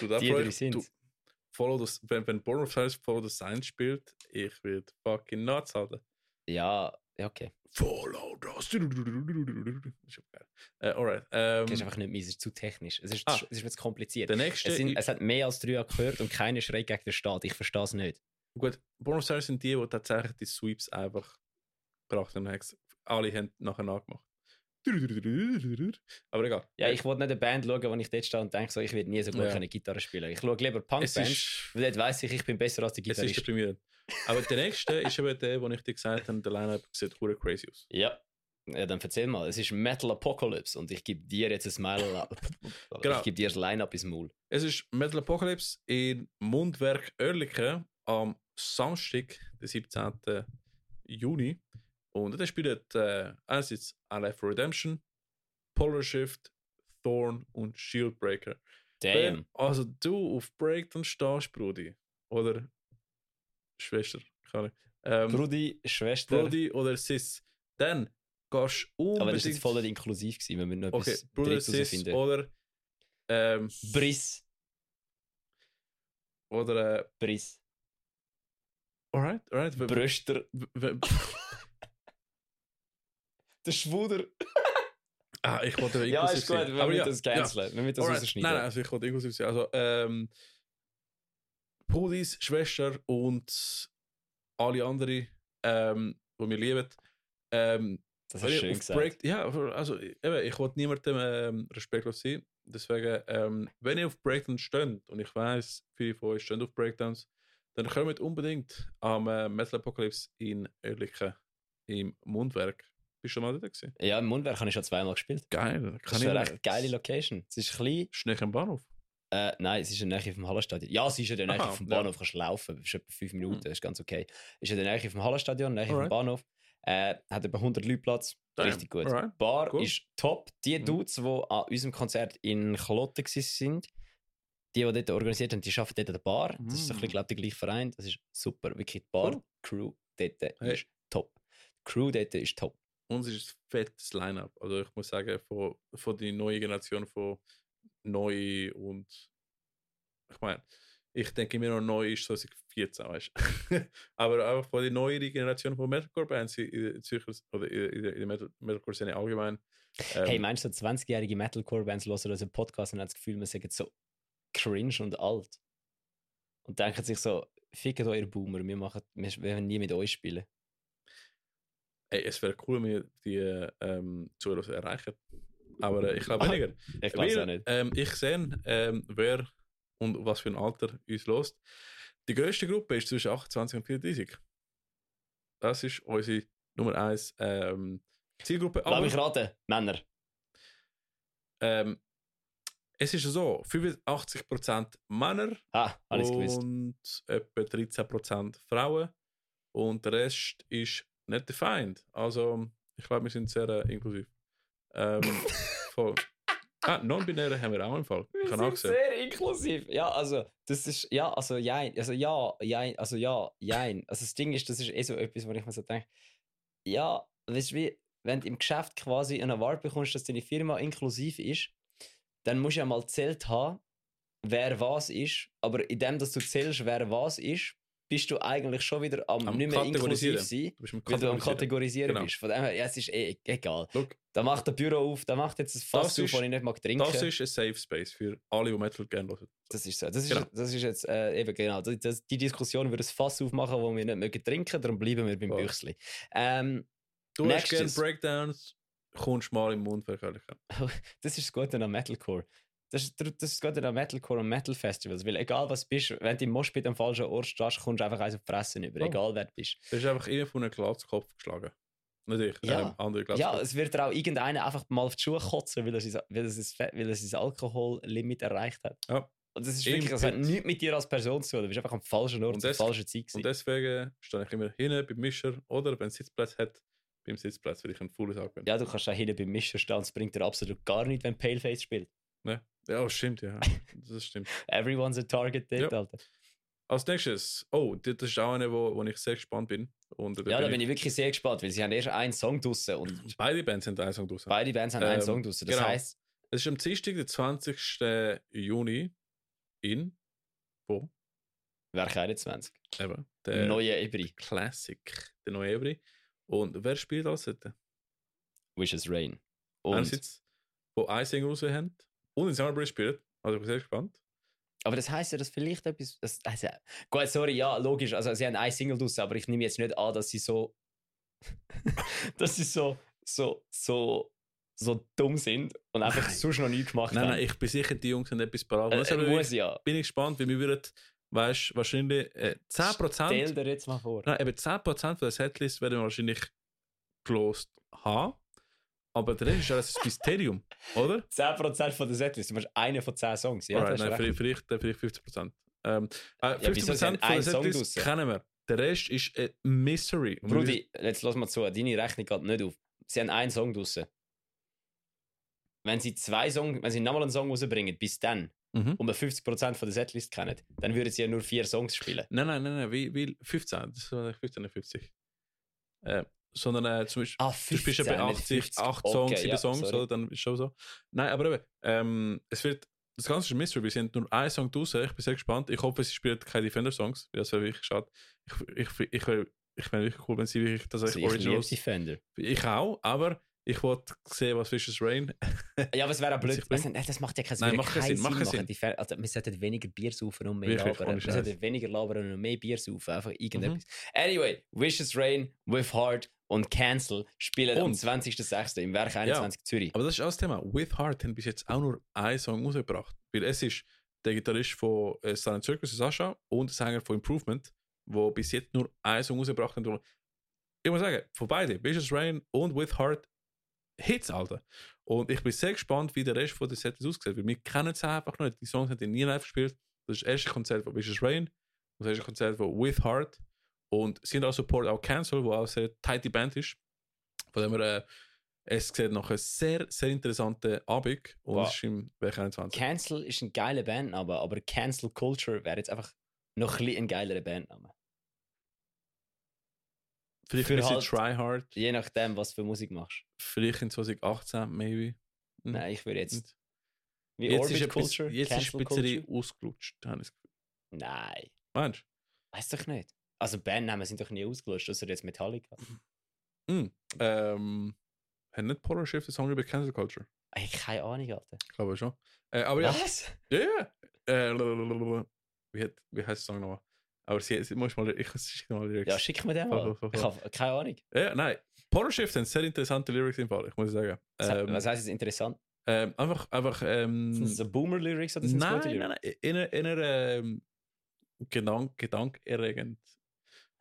du, die drei ich- sind's. du, follow das, wenn, wenn Born of Silence Follow the Sign spielt, ich werde fucking nuts halten. ja, ja okay. Follow das. Ist geil. Äh, alright. Ähm, Das ist einfach nicht meins, es ist zu technisch. Es ist, Ah. es ist mir zu kompliziert. der nächste. Es, sind, es hat mehr als drei gehört und keiner schreit gegen den Staat. Ich verstehe es nicht. Gut, Born of Silence sind die, die tatsächlich die Sweeps einfach gebracht haben. Alle haben nachher nachgemacht. Aber egal. Ja, ich wollte nicht eine Band schauen, wo ich dort stehe und denke, so, ich werde nie so gut Ja. können Gitarre spielen. Ich schaue lieber Punkbands, weil dort weiss ich, ich bin besser als der es ist deprimierend. Aber der nächste ist eben der, wo ich dir gesagt habe, der Line-Up sieht hure crazy aus. Ja. Ja, dann erzähl mal. Es ist Metal Apocalypse und ich gebe dir jetzt ein Smile. Genau. Ich gebe dir das Line-Up ins Maul. Es ist Metal Apocalypse in Mundwerk Oerlikon am Samstag, den 17. Juni. Und da spielt äh, einerseits LF for Redemption, Polar Shift, Thorn und Shieldbreaker. Wenn Damn. also du auf Breakdown stehst, Brudi, oder Schwester, keine Ahnung, ähm, Brudi, Schwester. Brudi oder Sis, dann gehst du unbedingt... Aber das war jetzt voll inklusiv. Gewesen. Wir müssen noch Okay, etwas Bruder, Sis oder... Ähm, Briss. oder... Äh, Briss. alright, alright. Brüster. Der Schwuder. ah, ich wollte Ja, ist gut. Wir müssen ja, das canceln. Wir müssen das Alright. rausschneiden. Nein, nein, also ich wollte inklusiv sein. Also, ähm, Pudis, Schwester und alle anderen, ähm, die wir lieben. Ähm, das du schön gesagt. Break, ja, also eben, ich wollte niemandem ähm, respektlos sein. Deswegen, ähm, wenn ihr auf Breakdowns steht, und ich weiß, viele von euch stehen auf Breakdowns, dann kommt unbedingt am äh, Metal Apocalypse in Oerlikon im Mundwerk. Bist du mal dort gewesen? Ja, im Mundwerk habe ich schon zweimal gespielt. Geil. Das Kann ist ich eine recht geile Location. Es ist klein. Schnee am Bahnhof. Äh, nein, es ist in der Nähe vom Hallenstadion. Ja, es ist in der Nähe Aha, vom ja. Bahnhof. Kannst laufen. Es ist etwa fünf Minuten. Mhm. Das ist ganz okay. Ist in der Nähe vom Hallenstadion, in der Nähe vom Alright. Bahnhof. Äh, hat etwa 100 Leute Platz. Damn. Richtig gut. Alright. Bar Cool. ist top. Die Mhm. Dudes, die an unserem Konzert in Kloten sind, die, die dort organisiert haben, die arbeiten dort an der Bar. Das ist so ein bisschen, glaube ich, der gleiche Verein. Das ist super. Wirklich, die Bar, Cool. Crew dort Hey. ist top. Die Crew dort ist top. Uns ist ein fettes Line-Up. Also ich muss sagen, von, von der neuen Generation von neu und ich meine, ich denke immer noch neu ist 2014, weißt du. Aber auch von der neuen Generation von Metalcore-Bands in in Zürcher oder in in der Metal- Metalcore-Szene allgemein. ähm, Hey, meinst du, so 20-jährige Metalcore-Bands hören unseren Podcast und haben das Gefühl, wir sagen so cringe und alt? Und denken sich so, fickt euer Boomer, wir, machen, wir werden nie mit euch spielen. Ey, es wäre cool, wenn wir die ähm, Zuhörer erreichen. Aber äh, ich glaube Ah, weniger. Ich glaube nicht. Ähm, ich sehe, ähm, wer und was für ein Alter uns lost. Die grösste Gruppe ist zwischen 28 und 34. Das ist unsere Nummer 1 ähm, Zielgruppe. Lass Aber mich raten, Männer. ähm, es ist so: 85% Männer Ah, und etwa 13% Frauen. Und der Rest ist nicht defined. Also, ich glaube, wir sind sehr äh, inklusiv. Ähm, voll. Ah, non-binäre haben wir auch im Fall. Wir Kann auch sind sehr inklusiv. Ja, also, das ist, ja, also, jein, also, ja, jein, also, ja, jein. Also, das Ding ist, das ist eh so etwas, wo ich mir so denke, ja, weißt du, wie, wenn du im Geschäft quasi einen Award bekommst, dass deine Firma inklusiv ist, dann musst du ja mal zählt haben, wer was ist. Aber indem, dass du zählst, wer was ist, bist du eigentlich schon wieder am, Am nicht mehr inklusiv sein, Du weil du am Kategorisieren. Genau. bist. Von dem her, ja, es ist eh egal. Look, Da macht der Büro auf, da macht jetzt ein Fass auf, das ich nicht mag trinken. das ist ein Safe Space für alle, die Metal gerne hören. Das ist so. Das ist, Genau. das ist jetzt äh, eben genau. Das, das, die Diskussion würde ein Fass aufmachen, wo wir nicht mögen trinken, darum bleiben wir beim Voll. Büchsli. Ähm, Du hast gerne. Breakdowns, kommst mal im Mund verkörlichen. das ist das Gute an Metalcore. Das ist, das das Gute an Metalcore und Metal Festivals, weil egal was du bist, wenn du im Moshpit am falschen Ort stehst, kommst du einfach eins auf die Fresse über, Oh. egal wer du bist. Das ist einfach immer von einem Glatzkopf geschlagen. Natürlich, Ja. einem anderen Ja, Glatzkopf. es wird dir auch irgendeiner einfach mal auf die Schuhe kotzen, weil er sein, weil er sein, weil er sein Alkohollimit erreicht hat. Ja. Und das ist Im wirklich, das hat nichts mit dir als Person zu tun. Du bist einfach am falschen Ort Und zur falschen Zeit. Und gewesen. deswegen stehe ich immer hinten beim Mischer oder wenn es Sitzplatz hat, beim Sitzplatz, weil ich ein fauler Sack bin. Ja, du kannst auch hinten beim Mischer stehen, es bringt dir absolut gar nichts, wenn Paleface spielt. Ne? Ja, das stimmt, ja. Das stimmt. Everyone's a target dort, Ja. Alter. Als nächstes, oh, das ist auch eine, wo, wo ich sehr gespannt bin. Und Ja, da bin ich wirklich sehr gespannt, weil sie haben erst einen Song draussen und Beide Bands sind einen Song draussen. beide Bands haben einen Ähm, Song draussen. Das genau. heisst, Es ist am Dienstag, der 20. Juni in wo? Werk 21. Eben, der Neue Ebri. Classic, der neue Every. Und wer spielt alles dort? Wishes Rain. Und, Einerseits, wo ein Single raus haben und in Summerbury spielt. Also ich bin sehr gespannt. aber das heisst ja, dass vielleicht etwas. Das, also, gut, sorry, ja, logisch. Also, sie haben ein Single draussen, aber ich nehme jetzt nicht an, dass sie so. dass sie so. so. so. so dumm sind und einfach Nein. sonst noch nichts gemacht Nein, haben. nein, ich bin sicher, die Jungs haben etwas parat. äh, muss ja. bin ich gespannt, weil wir würden, weißt du, wahrscheinlich äh, 10%, Stell dir jetzt mal vor. nein, eben 10% von der Setlist werden wir wahrscheinlich gelost haben. Aber der Rest ist alles ein Mysterium, oder? 10% von der Setlist, du machst einen von 10 Songs. Ja, Alright, das nein, vielleicht, vielleicht, vielleicht 50%. Ähm, äh, Ja, wieso 50% sind von Song Setlist kennen wir. Der Rest ist ein Mystery. Und Brudi, jetzt lass mal zu, deine Rechnung geht nicht auf. Sie haben einen Song draussen. Wenn sie zwei Songs, wenn sie nochmal einen Song rausbringen, bis dann, Mhm. und wir 50% von der Setlist kennen, dann würden sie ja nur vier Songs spielen. Nein, nein, nein, nein, wie, wie 15, das war 15, nicht 50. Äh, sondern äh, zum Beispiel, Ah, du spielst ja bei 80, 8 Songs, 7 Songs, oder? Dann ist schon so. Nein, aber eben, ähm, es wird, das Ganze ist ein Mystery, wir sind nur ein Song draußen, ich bin sehr gespannt. Ich hoffe, sie spielt keine Defender-Songs, weil das wäre wirklich schade. Ich, ich, ich, ich, ich fände wirklich cool, wenn sie wirklich das Also also ich Originals... Defender. Ich auch, aber ich wollte sehen, was Vicious Rain... Ja, aber es wäre auch blöd. Also, nein, das macht ja keinen, Nein, würde macht keinen Sinn, macht. Sinn. Die Fer- also, wir sollten weniger Bier saufen und mehr Wirklich, labern. Wir sollten weniger labern und mehr Bier saufen. Einfach Mhm. irgendetwas. Anyway, Wishes Rain, With Heart und Cancel spielen am Und- 20.06. im Werk 21 Zürich. Aber das ist auch das Thema. With Heart haben bis jetzt auch nur einen Song rausgebracht. Weil es ist der Gitarrist von äh, Silent Circus, Sascha, und der Sänger von Improvement, wo bis jetzt nur einen Song rausgebracht haben. Ich muss sagen, von beiden, Vicious Rain und With Heart, Hits, Alter. Und ich bin sehr gespannt, wie der Rest von der Set aussieht, weil wir kennen es einfach noch nicht. Die Songs haben die nie live gespielt. Das ist das erste Konzert von Vicious Rain, das erste Konzert von With Heart und sie haben auch Support auch Cancel, wo auch eine sehr tighte Band ist. Von dem her, äh, es sieht nach einem sehr, sehr interessanten Abend und Wow. ist im Weg 21. Cancel ist ein geiler Bandname, aber Cancel Culture wäre jetzt einfach noch ein, bisschen ein geilerer Bandname. Vielleicht für ein bisschen halt- Try Hard, Je nachdem, was für Musik machst. vielleicht in 2018, maybe. Hm. Nein, ich würde jetzt. Und Wie Jetzt Orbit ist, Culture? jetzt ist ein bisschen Culture? ausgelutscht, habe ich das Gefühl. Nein, Meinst du? weiß doch nicht. Also Bandnamen sind doch nie ausgelutscht, außer jetzt Metallica. Hm. Ähm, hat nicht Polar Shift einen Song über Cancel Culture? Ich keine Ahnung, Alter. Ich glaube schon. Äh, aber ja, Was? ja, ja. Äh, lalalala. wie, hat, wie heißt der Song nochmal? Aber sie, sie muss mal, ich schicke mal Lyrics. Ja, schick mir den mal. Ich habe keine Ahnung. Ja, nein. Polar Shift haben sehr interessante Lyrics im Fall, ich muss sagen. Was, Ähm, was heißt jetzt interessant? ähm, einfach, einfach, ähm, Sind das Boomer-Lyrics oder sind das nein, gute nein, Lyrics? nein, in einer, in einer ähm, Gedank, gedankerregend.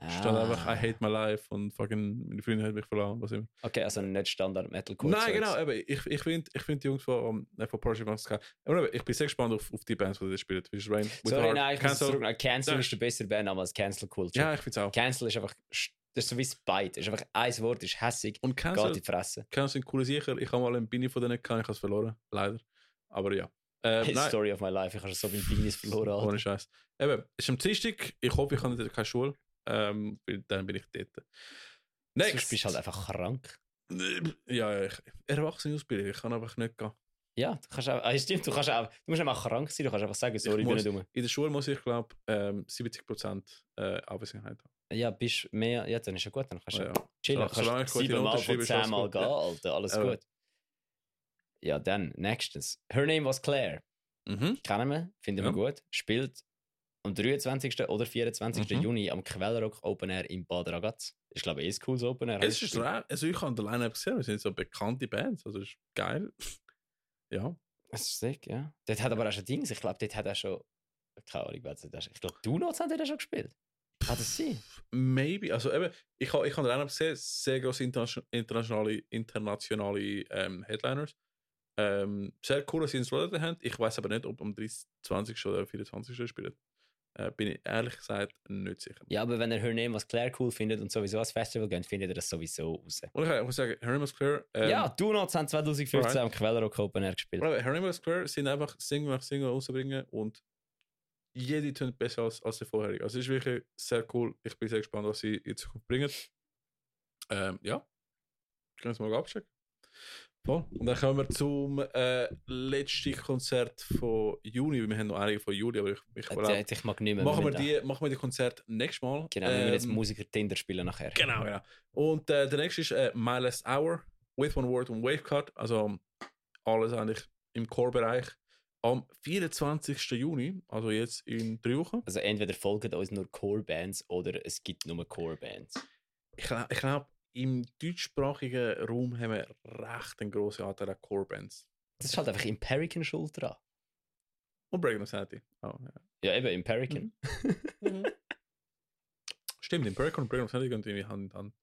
Ah. einfach, I hate my life und fucking, meine Freundin hat mich verloren, was immer. Okay, also nicht Standard Metal Nein, genau, eben, ich, ich finde ich find die Jungs von, ähm, von. Aber eben, ich bin sehr gespannt auf, auf die Bands, die das spielen. Wie Rain, Sorry, nein, ich Cancel. zurück. Cancel ist der bessere Bandname als Cancel Culture. Ja, ich finde es auch. Cancel ist einfach, das ist so wie Spite. ist einfach ein Wort, ist hässig, Und geht in Cancel, die Fresse. Cancel sind coole Sicher. Ich habe mal einen Bini von denen gehabt, ich habe es verloren. Leider. Aber ja. Äh, Hey, Story of my life, ich habe so viel Binis verloren. Alter. ohne Scheiß. Eben, es ist am Dienstag. Ich hoffe, ich habe keine Schule. Ähm, dann bin ich dort. Sonst Next. bist du halt einfach krank. Ja, ja, ich, Erwachsene Ausbildung, ich kann einfach nicht gehen. Ja, du kannst auch, ah, stimmt, du, kannst auch, du musst einfach krank sein, du kannst einfach sagen, sorry, ich bin muss- nicht dumm. In der Schule muss ich, glaube ähm, 70% äh, Abwesenheit haben. Ja, bist mehr, ja, dann ist ja gut, dann kannst du Ja, ja. chillen. Ich kannst siebenmal von zehnmal gehen, ja. Alter, alles Ja. gut. Ja, dann, nächstens. Her Name was Claire. Mhm. Kennen wir, finden Ja. wir gut. Spielt am 23. oder 24. Mhm. Juni am Quellrock Open Air in Bad Ragaz. Ist, glaube ich, ein cooles Open Air. Es ist rein, also ich habe den Line-Up gesehen, wir sind so bekannte Bands, also ist geil. ja. Das ist sick, ja. Dort hat aber auch schon Dings, ich glaube, dort hat er schon, keine Ahnung, wer das. Ich glaube, Donuts haben dort schon gespielt. Kann das sein? Maybe, also eben, ich habe ich habe den Line-Up gesehen, sehr grosse internation- internationale, internationale ähm, Headliners. Ähm, sehr cool, dass sie ins Rollette haben. Ich weiß aber nicht, ob am 30, 20. oder 24. spielen. Äh, bin ich ehrlich gesagt nicht sicher. Ja, aber wenn er Her Name was Claire cool findet und sowieso als Festival geht, findet er das sowieso raus. Und ich, muss sagen, Harry Clear. Ähm, ja, Donuts haben 2015 alright. am Quellrock Open Air gespielt. Bro, Harry Square sind einfach Single nach Single rausbringen und jede tönt besser als, als die vorherige. Also es ist wirklich sehr cool. Ich bin sehr gespannt, was sie in Zukunft bringen. Ähm, ja, können wir mal abchecken. Voll. Und dann kommen wir zum äh, letzten Konzert von Juni. Wir haben noch einige von Juli, aber ich, ich Äh, glaube, Ich mag nicht mehr. machen, wir die, machen wir die Konzert nächstes Mal. Genau, wir müssen jetzt Ähm, Musiker Tinder spielen nachher. Genau, genau. Und äh, der nächste ist äh, My Last Hour, With One Word und Wavecut. Also alles eigentlich im Core-Bereich. Am 24. Juni, also jetzt in drei Wochen. Also entweder folgen uns nur Core-Bands oder es gibt nur Core-Bands. Ich, gla- ich glaube, im deutschsprachigen Raum haben wir recht einen grossen Anteil an Core-Bands. Das ist halt einfach Imperican schuld dran. Und Breaking Sanity. Oh, ja. Ja, eben Imperican. Stimmt, in Pericon und Breaking Sanity gehen irgendwie Hand in Hand.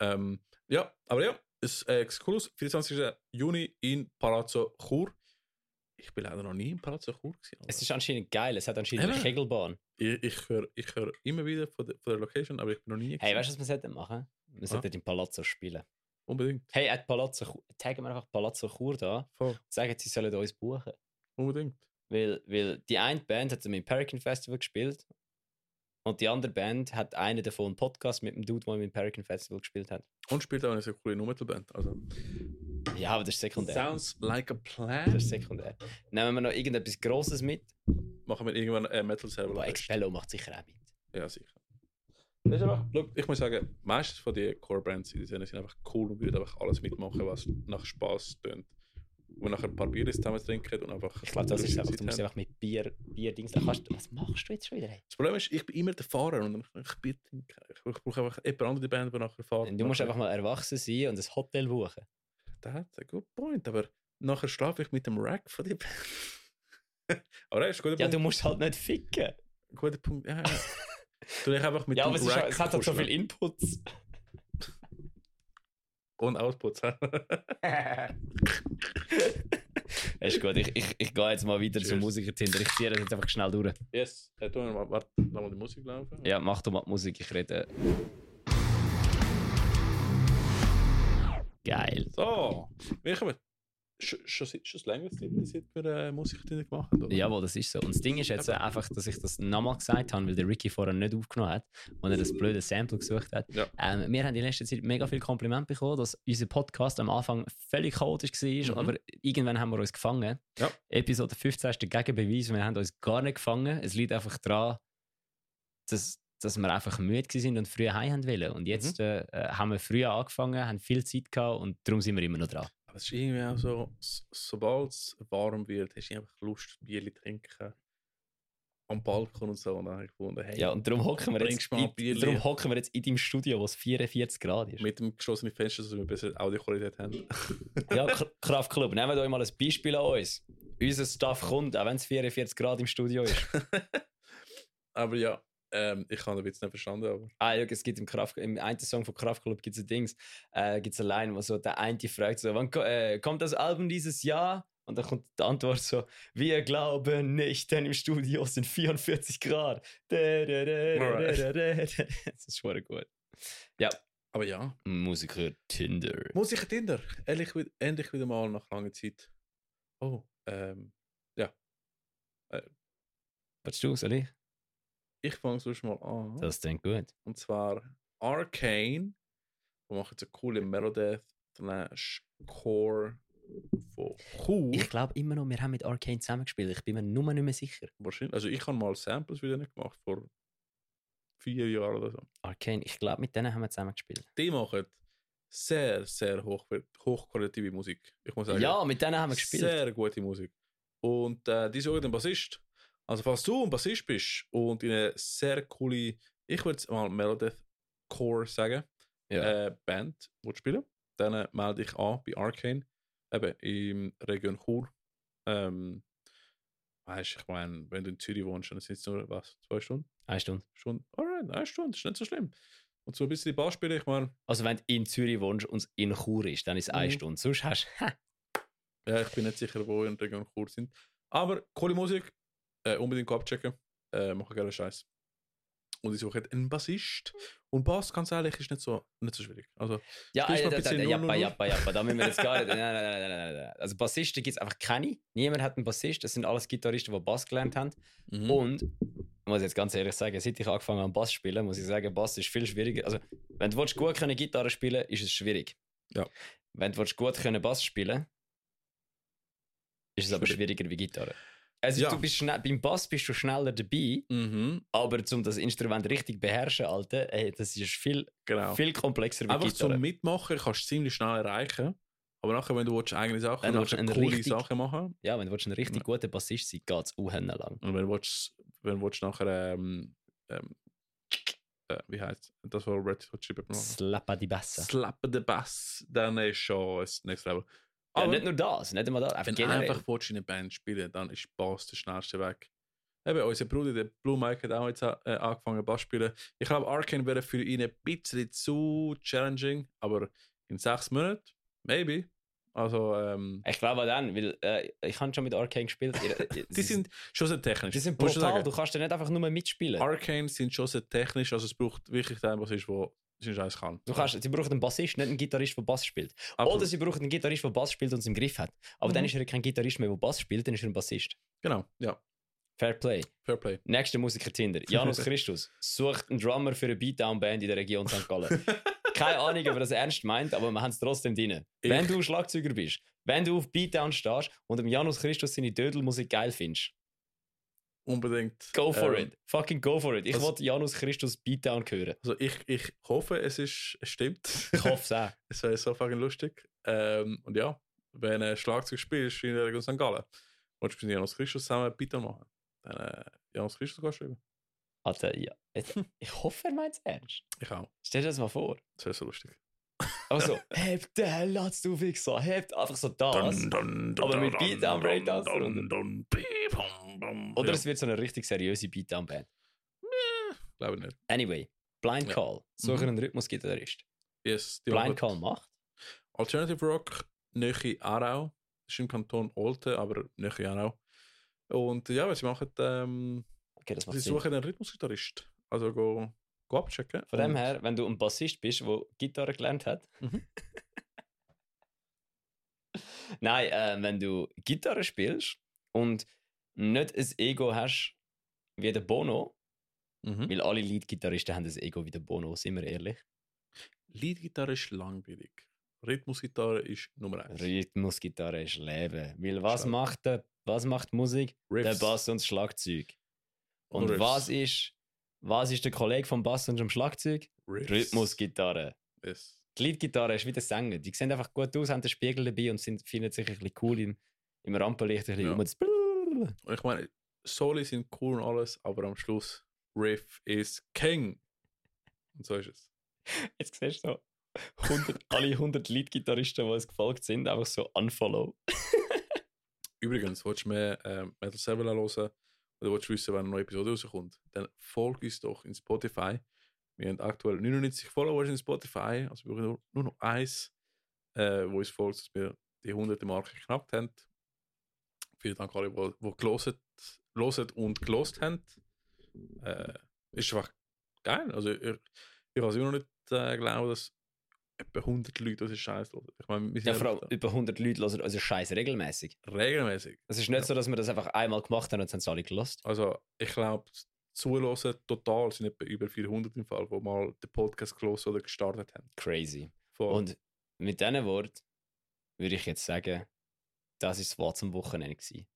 Ähm, ja, aber ja, es äh, aus. 24. Juni in Palazzo Chur. Ich bin leider noch nie in Palazzo Chur gewesen. aber- Es ist anscheinend geil, es hat anscheinend eine Eben. Kegelbahn. Ich, ich höre ich hör immer wieder von der, von der Location, aber ich bin noch nie. Hey, gewesen. weißt du, was wir sollten machen? Wir sollten im Palazzo spielen. Unbedingt. Hey, at Palazzo taggen wir einfach Palazzo Chur da Voll. und sagen, sie sollen uns buchen. Unbedingt. Weil, weil die eine Band hat am Imperican Festival gespielt und die andere Band hat eine davon einen Podcast mit dem Dude, der im Imperican Festival gespielt hat. Und spielt auch eine sehr coole No-Metal-Band. Also. Ja, aber das ist sekundär. Sounds like a Das plan. ist sekundär. Nehmen wir noch irgendetwas Grosses mit? Machen wir irgendwann äh, Metal Server. Aber Expello macht sicher auch mit. Ja, sicher. Das ist einfach, ich muss sagen, meistens von den Core-Bands in der sind einfach cool und würden einfach alles mitmachen, was nach Spaß tönt. Wo wir nachher ein paar Bier zusammen trinken und einfach. Ich glaube, das ist einfach, du musst einfach mit Bier, Bier-Dings. kannst Was machst du jetzt schon wieder? Hey? Das Problem ist, ich bin immer der Fahrer und ich, ich, Bier trinken. ich, brauche einfach jemand andere Band, die nachher fährt. Du musst einfach mal erwachsen sein und ein Hotel buchen. Das hat ein good point, aber nachher schlafe ich mit dem Rack von der Band. Aber das ist ein guter Ja, Punkt. du musst halt nicht ficken. Guter Punkt. Ja, ja. Du dich einfach mit Ja, dem aber es, ist, es hat halt so viel Inputs. Und Outputs. ist gut, ich, ich, ich gehe jetzt mal weiter zum. Musiker-Tinder. Ich ziehe das jetzt einfach schnell durch. yes. Äh, tu mal, warte, lass mal die Musik laufen. Ja, mach doch mal die Musik, ich rede. Geil. So, wir kommen. Schon, schon, Zeit, seit wir äh, Musik gemacht haben? Jawohl, das ist so. Und das Ding ist jetzt äh, einfach, dass ich das nochmal gesagt habe, weil der Ricky vorher nicht aufgenommen hat und er das blöde Sample gesucht hat. Ja. Ähm, wir haben in letzter Zeit mega viel Kompliment bekommen, dass unser Podcast am Anfang völlig chaotisch war, Mhm. aber irgendwann haben wir uns gefangen. Ja. Episode 15 ist der Gegenbeweis, wir haben uns gar nicht gefangen. Es liegt einfach daran, dass, dass wir einfach müde waren und früh heim wollen. Und jetzt Mhm. äh, äh, haben wir früher angefangen, haben viel Zeit gehabt und darum sind wir immer noch dran. Aber es ist irgendwie auch so, sobald es warm wird, hast du einfach Lust, Bier zu trinken. Am Balkon und so. Und dann habe ich gefunden, hey, Ja, und darum hocken wir, jetzt in- Bierli. darum hocken wir jetzt in deinem Studio, wo es 44 Grad ist. mit dem geschlossenen Fenster, dass wir bessere Audioqualität haben. Ja, Kraftclub, nehmt euch mal ein Beispiel an uns. Unser Staff kommt, auch wenn es 44 Grad im Studio ist. aber ja, ähm, ich habe den Witz nicht verstanden. Aber ah, ja, es gibt im, Kraft, im einen Song von Kraftclub gibt es ein Dings, äh, gibt es eine Line, wo so der eine fragt so, wann äh, kommt das Album dieses Jahr? Und dann kommt die Antwort so, wir glauben nicht, denn im Studio sind 44 Grad. Da, da, da, da, da, da, da. Das ist schon gut. Aber ja. Musiker Tinder. Musik Tinder. Endlich, wi- endlich wieder mal nach langer Zeit. Oh, ähm, Was du, soll ich? Ich fange sonst mal an. Das klingt gut. Und zwar Arcane. Die machen jetzt eine coole Melodeath slash Core von Chur. Ich glaube immer noch, wir haben mit Arcane zusammengespielt. Ich bin mir nur nicht mehr sicher. Wahrscheinlich. Also ich habe mal Samples wieder gemacht, vor vier Jahren oder so. Arcane, ich glaube, mit denen haben wir zusammengespielt. Die machen sehr, sehr hoch, hochqualitative Musik. Ich muss sagen, Ja, mit denen haben wir gespielt. sehr gute Musik. Und äh, die suchen den Bassist. Also falls du ein Bassist bist und in eine sehr coole, ich würde mal Melodeath Core sagen, Ja. äh, Band willst spielen, dann äh, melde dich an bei Arcane, eben in Region Chur. Ähm, weißt ich meine, wenn du in Zürich wohnst, dann sind es nur was, zwei Stunden? Eine Stunde. Stunde? Alright, eine Stunde, ist nicht so schlimm. Und so ein bisschen Bass spielen, ich meine, Also, wenn du in Zürich wohnst und es in Chur ist, dann ist es eine Mhm. Stunde. Sonst hast du. ja, ich bin nicht sicher, wo in Region Chur sind. Aber coole Musik, äh, unbedingt abchecken, äh, machen gerne Scheiß. Und ich suche einen Bassist. Und Bass, ganz ehrlich, ist nicht so, nicht so schwierig. Also, Ja, äh, ein bisschen jappa, 000? jappa, jappa. Da müssen wir jetzt gar nicht. Nein, nein, nein, nein, nein. Also, Bassisten gibt es einfach keine. Niemand hat einen Bassist. Das sind alles Gitarristen, die Bass gelernt haben. mhm. Und, ich muss jetzt ganz ehrlich sagen, seit ich angefangen habe, Bass zu spielen, muss ich sagen, Bass ist viel schwieriger. Also, wenn du willst, gut können Gitarre spielen ist es schwierig. Ja. Wenn du willst, gut können Bass spielen ist es aber Schwierig. schwieriger wie Gitarre. Also, Ja. du bist schnell, beim Bass bist du schneller dabei, Mhm, aber um das Instrument richtig beherrschen, Alter, ey, das ist viel, genau. viel komplexer wie Einfach Gitarre. zum Mitmachen kannst du ziemlich schnell erreichen. Aber nachher, wenn du willst, eigene Sachen, Wenn du willst, coole eine richtig- Sachen machen Ja, wenn du willst, ein richtig Ja. guter Bassist sein geht es auch lang. und wenn du willst, wenn du willst nachher, ähm, ähm, äh, wie heißt das, was Red Hot Chili Peppers machen? Slappa die Bassa. Slap the Bass, dann ist schon das Next Level. Ja, Aber nicht nur das, nicht einmal das, einfach wenn du generell. einfach willst, in einer Band spielen dann ist Bass der schnellste Weg. Eben, unser Bruder, der Blue Mike, hat auch jetzt äh, angefangen Bass zu spielen. Ich glaube, Arcane wäre für ihn ein bisschen zu challenging, aber in sechs Monaten, maybe. Also, ähm, Ich glaube auch dann, weil äh, ich habe schon mit Arcane gespielt. Ihr- die sind schon sehr technisch. die sind brutal, du kannst ja nicht einfach nur mitspielen. Arcane sind schon sehr technisch, also es braucht wirklich den, was ist, wo seinen Scheiß kann. Du kannst, sie brauchen einen Bassist, nicht einen Gitarrist, der Bass spielt. Absolut. Oder sie brauchen einen Gitarrist, der Bass spielt und es im Griff hat. Aber Mhm. dann ist er kein Gitarrist mehr, der Bass spielt, dann ist er ein Bassist. Genau, ja, Fair Play. Fair Play. Nächster Musiker Tinder. Janus Christus sucht einen Drummer für eine Beatdown-Band in der Region St. Gallen. Keine Ahnung, ob er das ernst meint, aber wir haben es trotzdem drin. Ich- Wenn du Schlagzeuger bist, wenn du auf Beatdown stehst und dem Janus Christus seine Dödelmusik geil findest, Unbedingt. go for ähm, it. Fucking go for it. Ich also- wollte Janus Christus Beatdown hören. Also ich, ich hoffe, es, ist, es stimmt. Ich hoffe es auch. es wäre so fucking lustig. Ähm, und ja, wenn ein Schlagzeug spielst in der Region St. Gallen, willst du mit Janus Christus zusammen bitte machen, dann äh, Janus Christus kannst schreiben. Alter, ja. Ich hoffe, er meint es ernst. Ich auch. Stell dir das mal vor. Das wäre so lustig. Aber so, hebt den, lasst du Wichser, hebt einfach so das. Aber mit Beatdown Breakdance. Oder ja, es wird so eine richtig seriöse Beatdown-Band. glaube ich nicht. Anyway, Blind Ja. Call, suche Mhm. einen Rhythmusgitarrist. Yes, die Blind Call macht. Alternative Rock, Nähe Aarau. Das ist im Kanton Olten, aber Nähe Aarau. Und ja, was sie machen, ähm, Okay, das macht sie suchen einen Rhythmusgitarrist. Also go abchecken. Von dem Und- her, wenn du ein Bassist bist, der Gitarre gelernt hat. Mhm. Nein, äh, wenn du Gitarre spielst und nicht ein Ego hast wie der Bono, Mhm. weil alle Lead-Gitarristen haben ein Ego wie der Bono, sind wir ehrlich. Leadgitarre ist langweilig. Rhythmusgitarre ist Nummer eins. Rhythmusgitarre ist Leben. Weil was macht, der, was macht Musik? Der Riffs. Bass und das Schlagzeug. Und Riffs. was ist, was ist der Kollege vom Bass und dem Schlagzeug? Rhythmusgitarre. Yes. Die Leadgitarre ist wie der Sänger. Die sehen einfach gut aus, haben den Spiegel dabei und sind, finden sich ein bisschen cool im, im Rampenlicht. Ein bisschen Ja. Und ich meine, Soli sind cool und alles, aber am Schluss Riff is King. Und so ist es. Jetzt siehst du so 100, alle 100 Leadgitarristen, die uns gefolgt sind, einfach so unfollow. Übrigens, willst du mehr ähm, Metal 7 hören oder willst du wissen, wenn eine neue Episode rauskommt, dann folg uns doch in Spotify. Wir haben aktuell 99 Followers in Spotify, also wir brauchen nur, noch eins, äh, wo uns folgt, dass wir die 100. Marke geknackt haben. Vielen Dank alle, die, die geloset, loset und gelost haben. Äh, ist einfach geil. Also ich, ich kann es immer noch nicht äh, glauben, dass etwa 100 Leute unseren Scheiß hören. Ich meine, wir sind Ja, vor allem über 100 Leute hören unseren Scheiß regelmäßig. regelmäßig. Es ist nicht Ja. so, dass wir das einfach einmal gemacht haben und es alle gelost. Also, ich glaube, Zuhören total sind etwa über 400 im Fall, wo mal den Podcast gelesen oder gestartet haben. Crazy. Voll. Und mit diesen Worten würde ich jetzt sagen, das ist das Wort zum Wochenende. Gewesen.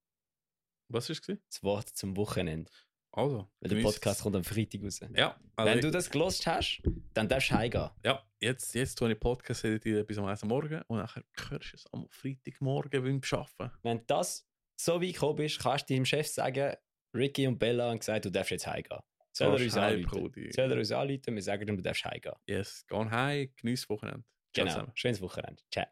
was war es? Das Wort zum Wochenende. Also, Weil der Podcast kommt am Freitag raus. Ja, also Wenn du das gelost hast, dann darfst du heimgehen. ja jetzt, jetzt tue ich Podcast editieren bis am 1. Morgen und dann hörst du es am Freitagmorgen beim Arbeiten. Wenn du das so weit gekommen bist, kannst du deinem Chef sagen, Ricky und Bella haben gesagt, du darfst jetzt heimgehen. Soll er uns anrufen? Soll er uns anrufen? Wir sagen ihm, du darfst heimgehen. Yes, geh heim, genieß Wochenende. Genau. Schönes Wochenende. Ciao.